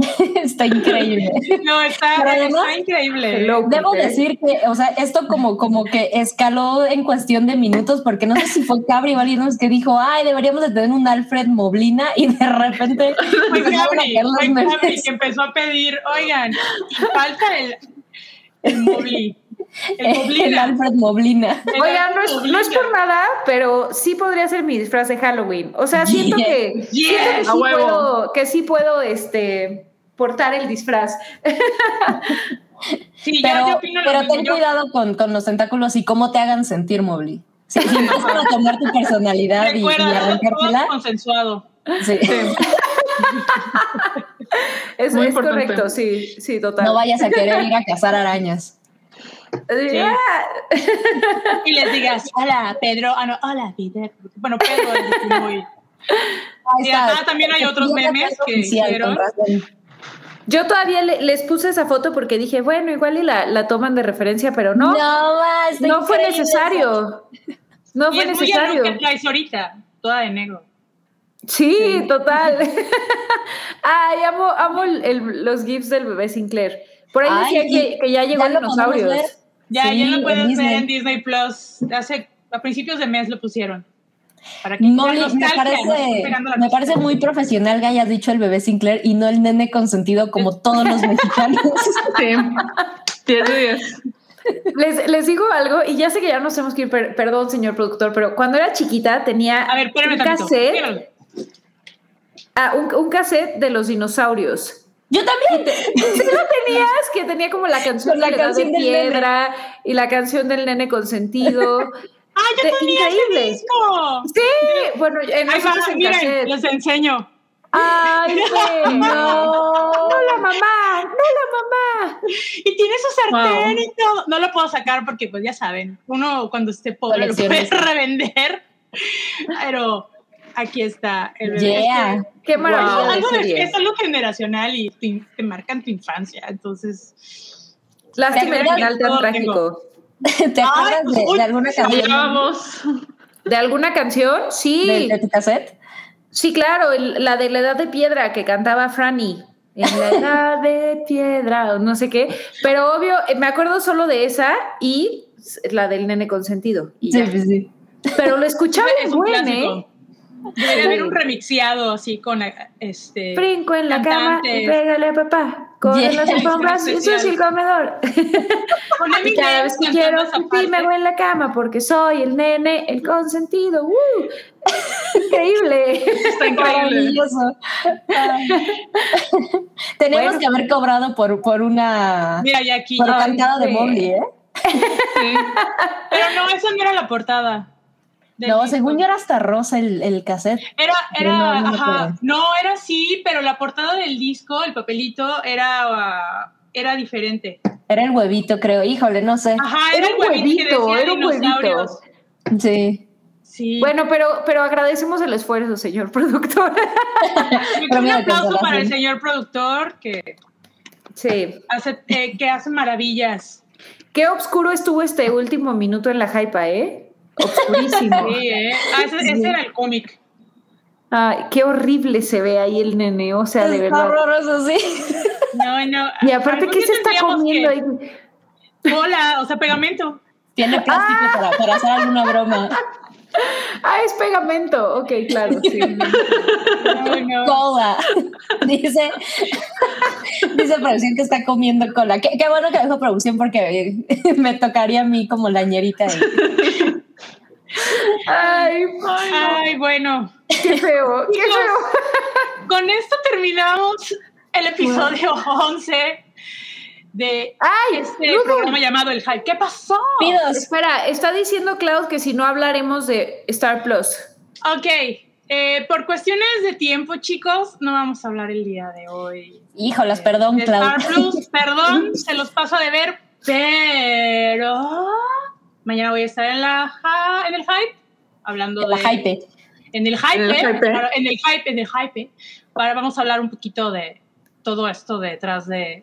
[LAUGHS] Está increíble. No, está, Pero además- está increíble. Debo decir que, o sea, esto como, como que escaló en cuestión de minutos, porque no sé si fue Cabri o alguien que dijo, ay, deberíamos de tener un Alfred Moblina, y de repente Fue los [LAUGHS] fue. Gabri que empezó a pedir, oigan, y falta el, el Mobli. El [LAUGHS] El Moblina. Alfred Moblina. El Oigan, no es, Moblina. no es por nada, pero sí podría ser mi disfraz de Halloween. O sea, siento que, Yes. siento que A sí huevo. puedo, que sí puedo este, portar el disfraz. Sí, Pero, yo, yo opino lo pero ten Yo- cuidado con, con los tentáculos y cómo te hagan sentir, Mobli. Si, si empiezan a tomar tu personalidad y, y es arrancártela, consensuado. sí. Es, Muy es importante. correcto, sí, sí, total. no vayas a querer ir a cazar arañas. Sí. Sí. [LAUGHS] Y les digas, hola, Pedro. Ah, no, hola, Peter. Bueno, Pedro es muy... Ahí Y acá también hay otros memes que hicieron. Yo todavía le- les puse esa foto porque dije, bueno, igual y la, la toman de referencia, pero no, no, más, está fue necesario. No Y fue es muy necesario. que traes ahorita, toda de negro. Sí, total. [LAUGHS] Ay, amo, amo el- el- los gifs del bebé Sinclair. Por ahí Ay, y que, que ya llegó ya lo podemos dinosaurios. ver. Ya, Sí, ya lo en puedes ver en Disney Plus. Hace, a principios de mes lo pusieron. Para que Molly, me parece, me parece muy profesional que hayas dicho el bebé Sinclair y no el nene consentido como todos los mexicanos. [LAUGHS] Sí. 10 de 10. Les, les digo algo, y ya sé que ya nos tenemos que ir, per- perdón, señor productor, pero cuando era chiquita tenía A ver, espérame un cassette, ah, un, un cassette de los dinosaurios. Yo también. ¿Sí lo tenías? Que tenía como la canción la de canción de nene. piedra y la canción del nene consentido. ¡Ah, yo De- tenía ese increíble. disco! Sí, bueno, en va, es en miren, cassette. les enseño. Ay, [LAUGHS] sí. No. No la mamá, no la mamá. Y tiene su sartén Wow. y todo. No lo puedo sacar porque, pues ya saben, uno cuando esté pobre lo puede [LAUGHS] revender. Pero aquí está el bebé. Yeah. Qué Es, maravilla de algo de- es algo generacional y te, te marcan tu infancia. Entonces, Lástima el ¿Te final tan trágico. [LAUGHS] ¿Te acuerdas de, uy, de alguna sí, canción Vamos. ¿De alguna canción? Sí. de, de tu cassette? Sí, claro, la de la edad de piedra que cantaba Franny. En la edad de piedra, no sé qué. Pero obvio, eh, me acuerdo solo de esa y la del nene consentido. Y sí, sí. Pero lo escuchaba en buen, ¿eh? Debería haber un remixiado así con este. Brinco en la cama y pégale a papá. [LAUGHS] Con las alfombras y eso es el comedor. y cada vez que quiero pipí me voy en la cama porque soy el nene, el consentido. ¡Uh! [LAUGHS] Increíble. Está [LAUGHS] increíble. Tenemos que haber cobrado por, por una. Mira, ya aquí. Por cantada de Molly, ¿eh? Sí. Pero no, esa no era la portada. No, según yo era hasta rosa el, el cassette. Era, era, ajá, no, era así, pero la portada del disco, el papelito, era, era diferente. Era el huevito, creo, híjole, no sé. Ajá, era, el huevito, era un huevito. Sí. Sí. Bueno, pero, pero agradecemos el esfuerzo, señor [LAUGHS] productor. un aplauso para el señor productor que, sí. hace, eh, que hace maravillas. Qué oscuro estuvo este último minuto en la hypa, ¿eh? Obscurísimo. Sí, ¿eh? Ah, ese, era el cómic. Ay, qué horrible se ve ahí el nene, o sea, de verdad. horroroso, sí. No, no. [LAUGHS] Y aparte, ¿qué se está comiendo ahí? Cola, o sea, pegamento. Tiene plástico ah. para, para hacer alguna broma. Ah, es pegamento. Ok, claro, sí. [LAUGHS] Cola. [LAUGHS] Dice, dice producción que está comiendo cola. Qué, qué bueno que dijo producción porque [LAUGHS] me tocaría a mí como la ñerita. Ay, ay, bueno. Qué feo, qué feo. Con esto terminamos el episodio 11 de este programa llamado El Hype. ¿Qué pasó? Pidos. Espera, está diciendo Klaus que si no hablaremos de Star Plus. Ok, eh, por cuestiones de tiempo, chicos, no vamos a hablar el día de hoy. Híjolas, perdón, de Star Plus, [LAUGHS] perdón, se los paso a deber, pero mañana voy a estar en, la, en el Hype, hablando de... La hype. En el hype, en el hype, en el hype, en el hype. Para, vamos a hablar un poquito de todo esto detrás de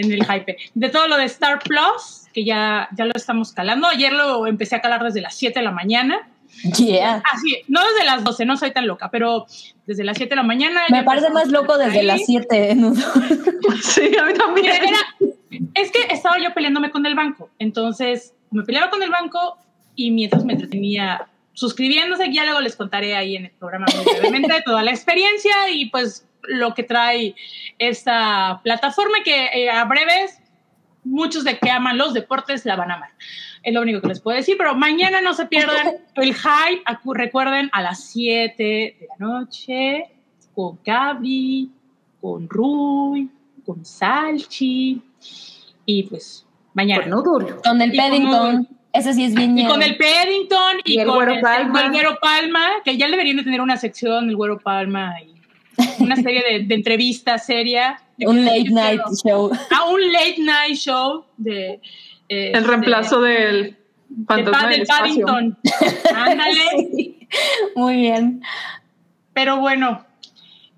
en el hype. De todo lo de Star Plus, que ya, ya lo estamos calando. Ayer lo empecé a calar desde las 7 de la mañana. Yeah. Así, no desde las 12, no soy tan loca, pero desde las 7 de la mañana. Me parece más loco desde las 7. [LAUGHS] sí, a mí también. es que estaba yo peleándome con el banco. Entonces, me peleaba con el banco y mientras me entretenía suscribiéndose, ya luego les contaré ahí en el programa muy brevemente [LAUGHS] toda la experiencia y pues lo que trae esta plataforma que eh, a breves muchos de que aman los deportes la van a amar. Es lo único que les puedo decir, pero mañana no se pierdan [LAUGHS] el hype. Recuerden a las 7 de la noche con Gabri, con Rui, con Salchi y pues mañana. Con el Paddington. Ese sí es bien. Y con el Paddington y, el con el, Palma. el, Güero Palma, que ya deberían de tener una sección, el Güero Palma y una serie de, entrevistas seria. un late night show. Ah, un late night show de... Eh, el reemplazo del fantasma del, Paddington. Ándale. [LAUGHS] Muy bien. Pero bueno,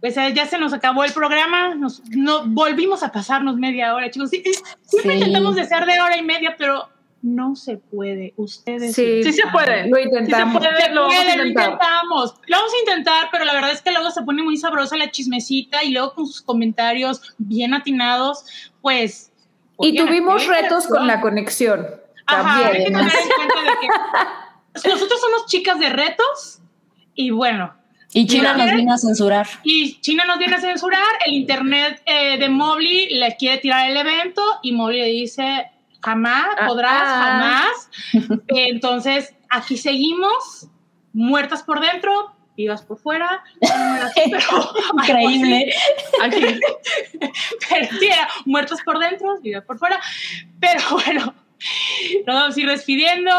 pues eh, ya se nos acabó el programa, nos, no, volvimos a pasarnos media hora, chicos. siempre intentamos de ser de hora y media, pero no se puede. Ustedes. Sí, sí se puede. Lo intentamos. Sí se puede, lo, intentamos. Lo vamos a intentar, pero la verdad es que luego se pone muy sabrosa la chismecita y luego con sus comentarios bien atinados, pues. Y tuvimos retos con la conexión. Ajá, hay que tener en cuenta de que [LAUGHS] nosotros somos chicas de retos y bueno. Y China nos viene a censurar. Y China nos viene a censurar. El internet eh, de Mobley le quiere tirar el evento y Mobley le dice: jamás, ah, podrás, ah. jamás. Entonces, aquí seguimos, muertas por dentro, vivas por fuera. [LAUGHS] Increíble. [LAUGHS] Pero sí, muertos por dentro, vivas por fuera. Pero bueno, nos vamos a ir despidiendo.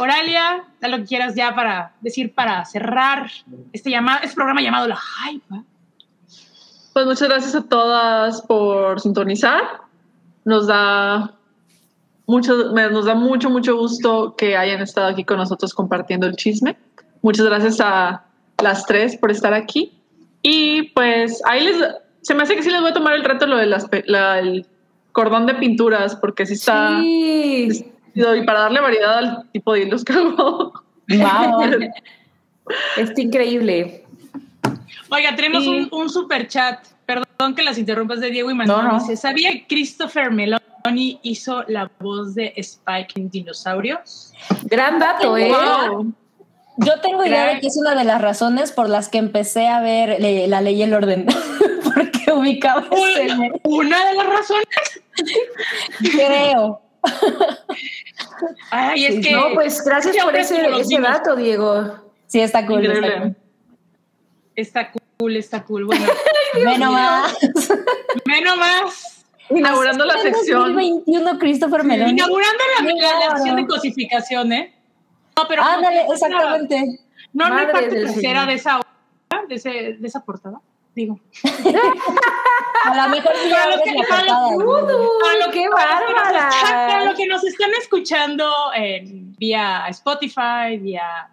Oralia, da lo que quieras ya para decir, para cerrar este, llamado, este programa llamado La Hype. Pues muchas gracias a todas por sintonizar. Nos da mucho, nos da mucho, mucho gusto que hayan estado aquí con nosotros compartiendo el chisme. Muchas gracias a las tres por estar aquí. Y pues ahí les, se me hace que sí les voy a tomar el reto lo del el cordón de pinturas, porque sí está... Sí. Y para darle variedad al tipo de hilos que hago. Wow. [LAUGHS] Está increíble. Oiga, tenemos un, un, super chat. Perdón que las interrumpas de Diego y Manuel. No, no. ¿Sabía que Christopher Meloni hizo la voz de Spike en Dinosaurios? Gran dato, ¿eh? Yo tengo idea de que es una de las razones por las que empecé a ver la ley y el orden. [LAUGHS] Porque ubicaba una, una de las razones. Creo. Ay, es que. No, pues gracias por ese, ese dato, Diego. Sí, está cool. Está cool. Está cool, está cool. Bueno, [LAUGHS] menos más. Menos más. Inaugurando la sección. 2021, Christopher Meloni. Inaugurando la, la, sección de cosificación, ¿eh? No, pero. Ándale, exactamente. No, no hay parte trasera de esa, de, ese, de esa portada digo. [LAUGHS] a lo mejor sí para, los que, la para, lo, que, bárbara. Para los que nos están escuchando en, vía Spotify, vía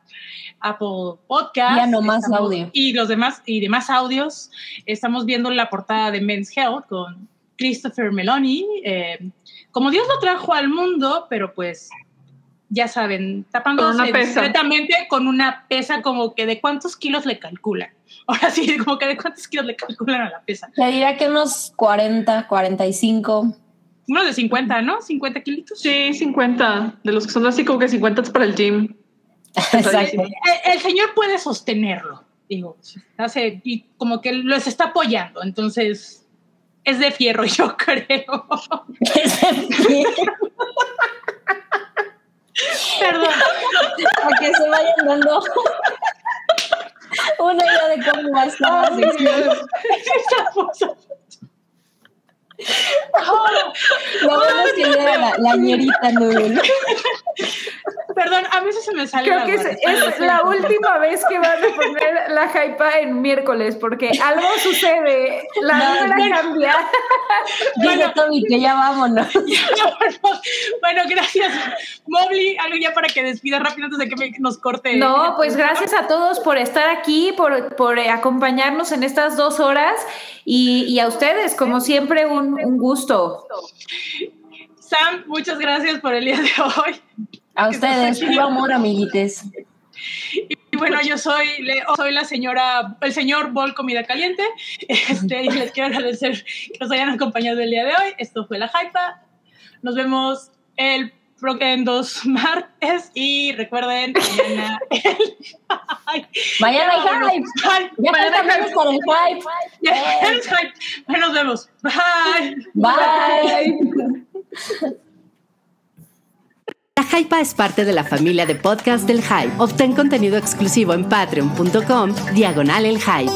Apple Podcast. Ya no más audio. Y los demás, y demás audios. Estamos viendo la portada de Men's Health con Christopher Meloni. Eh, como Dios lo trajo al mundo, pero pues ya saben, tapándose completamente con una pesa como que de cuántos kilos le calculan. [LAUGHS] Ahora sí, como que de cuántos kilos le calculan a la pesa. Le diría que unos 40, 45. Unos de 50, ¿no? 50 kilitos. Sí, 50. De los que son así como que 50 es para el gym. Exacto. El, señor puede sostenerlo, digo, hace, y como que los está apoyando, entonces es de fierro, [LAUGHS] yo creo. Es de fierro. Perdón. A que se vayan dando una idea de cómo va a estar. Lo bueno es que era la, la ñerita Nudul. [LAUGHS] Perdón, a veces se me sale. Creo que es, la última vez que van a poner la hypa en miércoles, porque algo sucede. La no, número cambia. [LAUGHS] Bueno, Toby, que ya vámonos. [LAUGHS] bueno, gracias. Mobley, algo ya para que despida rápido antes de que nos corte. No, pues gracias a todos por estar aquí, por, por acompañarnos en estas dos horas. Y, y a ustedes, como siempre, un, un gusto. Sam, muchas gracias por el día de hoy. A ustedes, puro amor, amiguites. Y bueno, yo soy, soy la señora, el señor Bol Comida Caliente. Este, y les quiero agradecer que nos hayan acompañado el día de hoy. Esto fue la Hypa. Nos vemos el en dos [LAUGHS] martes. Y recuerden mañana el [LAUGHS] mañana hype. mañana hay por el [LAUGHS] hype. bueno nos vemos. Bye. Bye La Hypa es parte de la familia de podcast del Hype. Obtén contenido exclusivo en patreon.com, diagonal el Hype.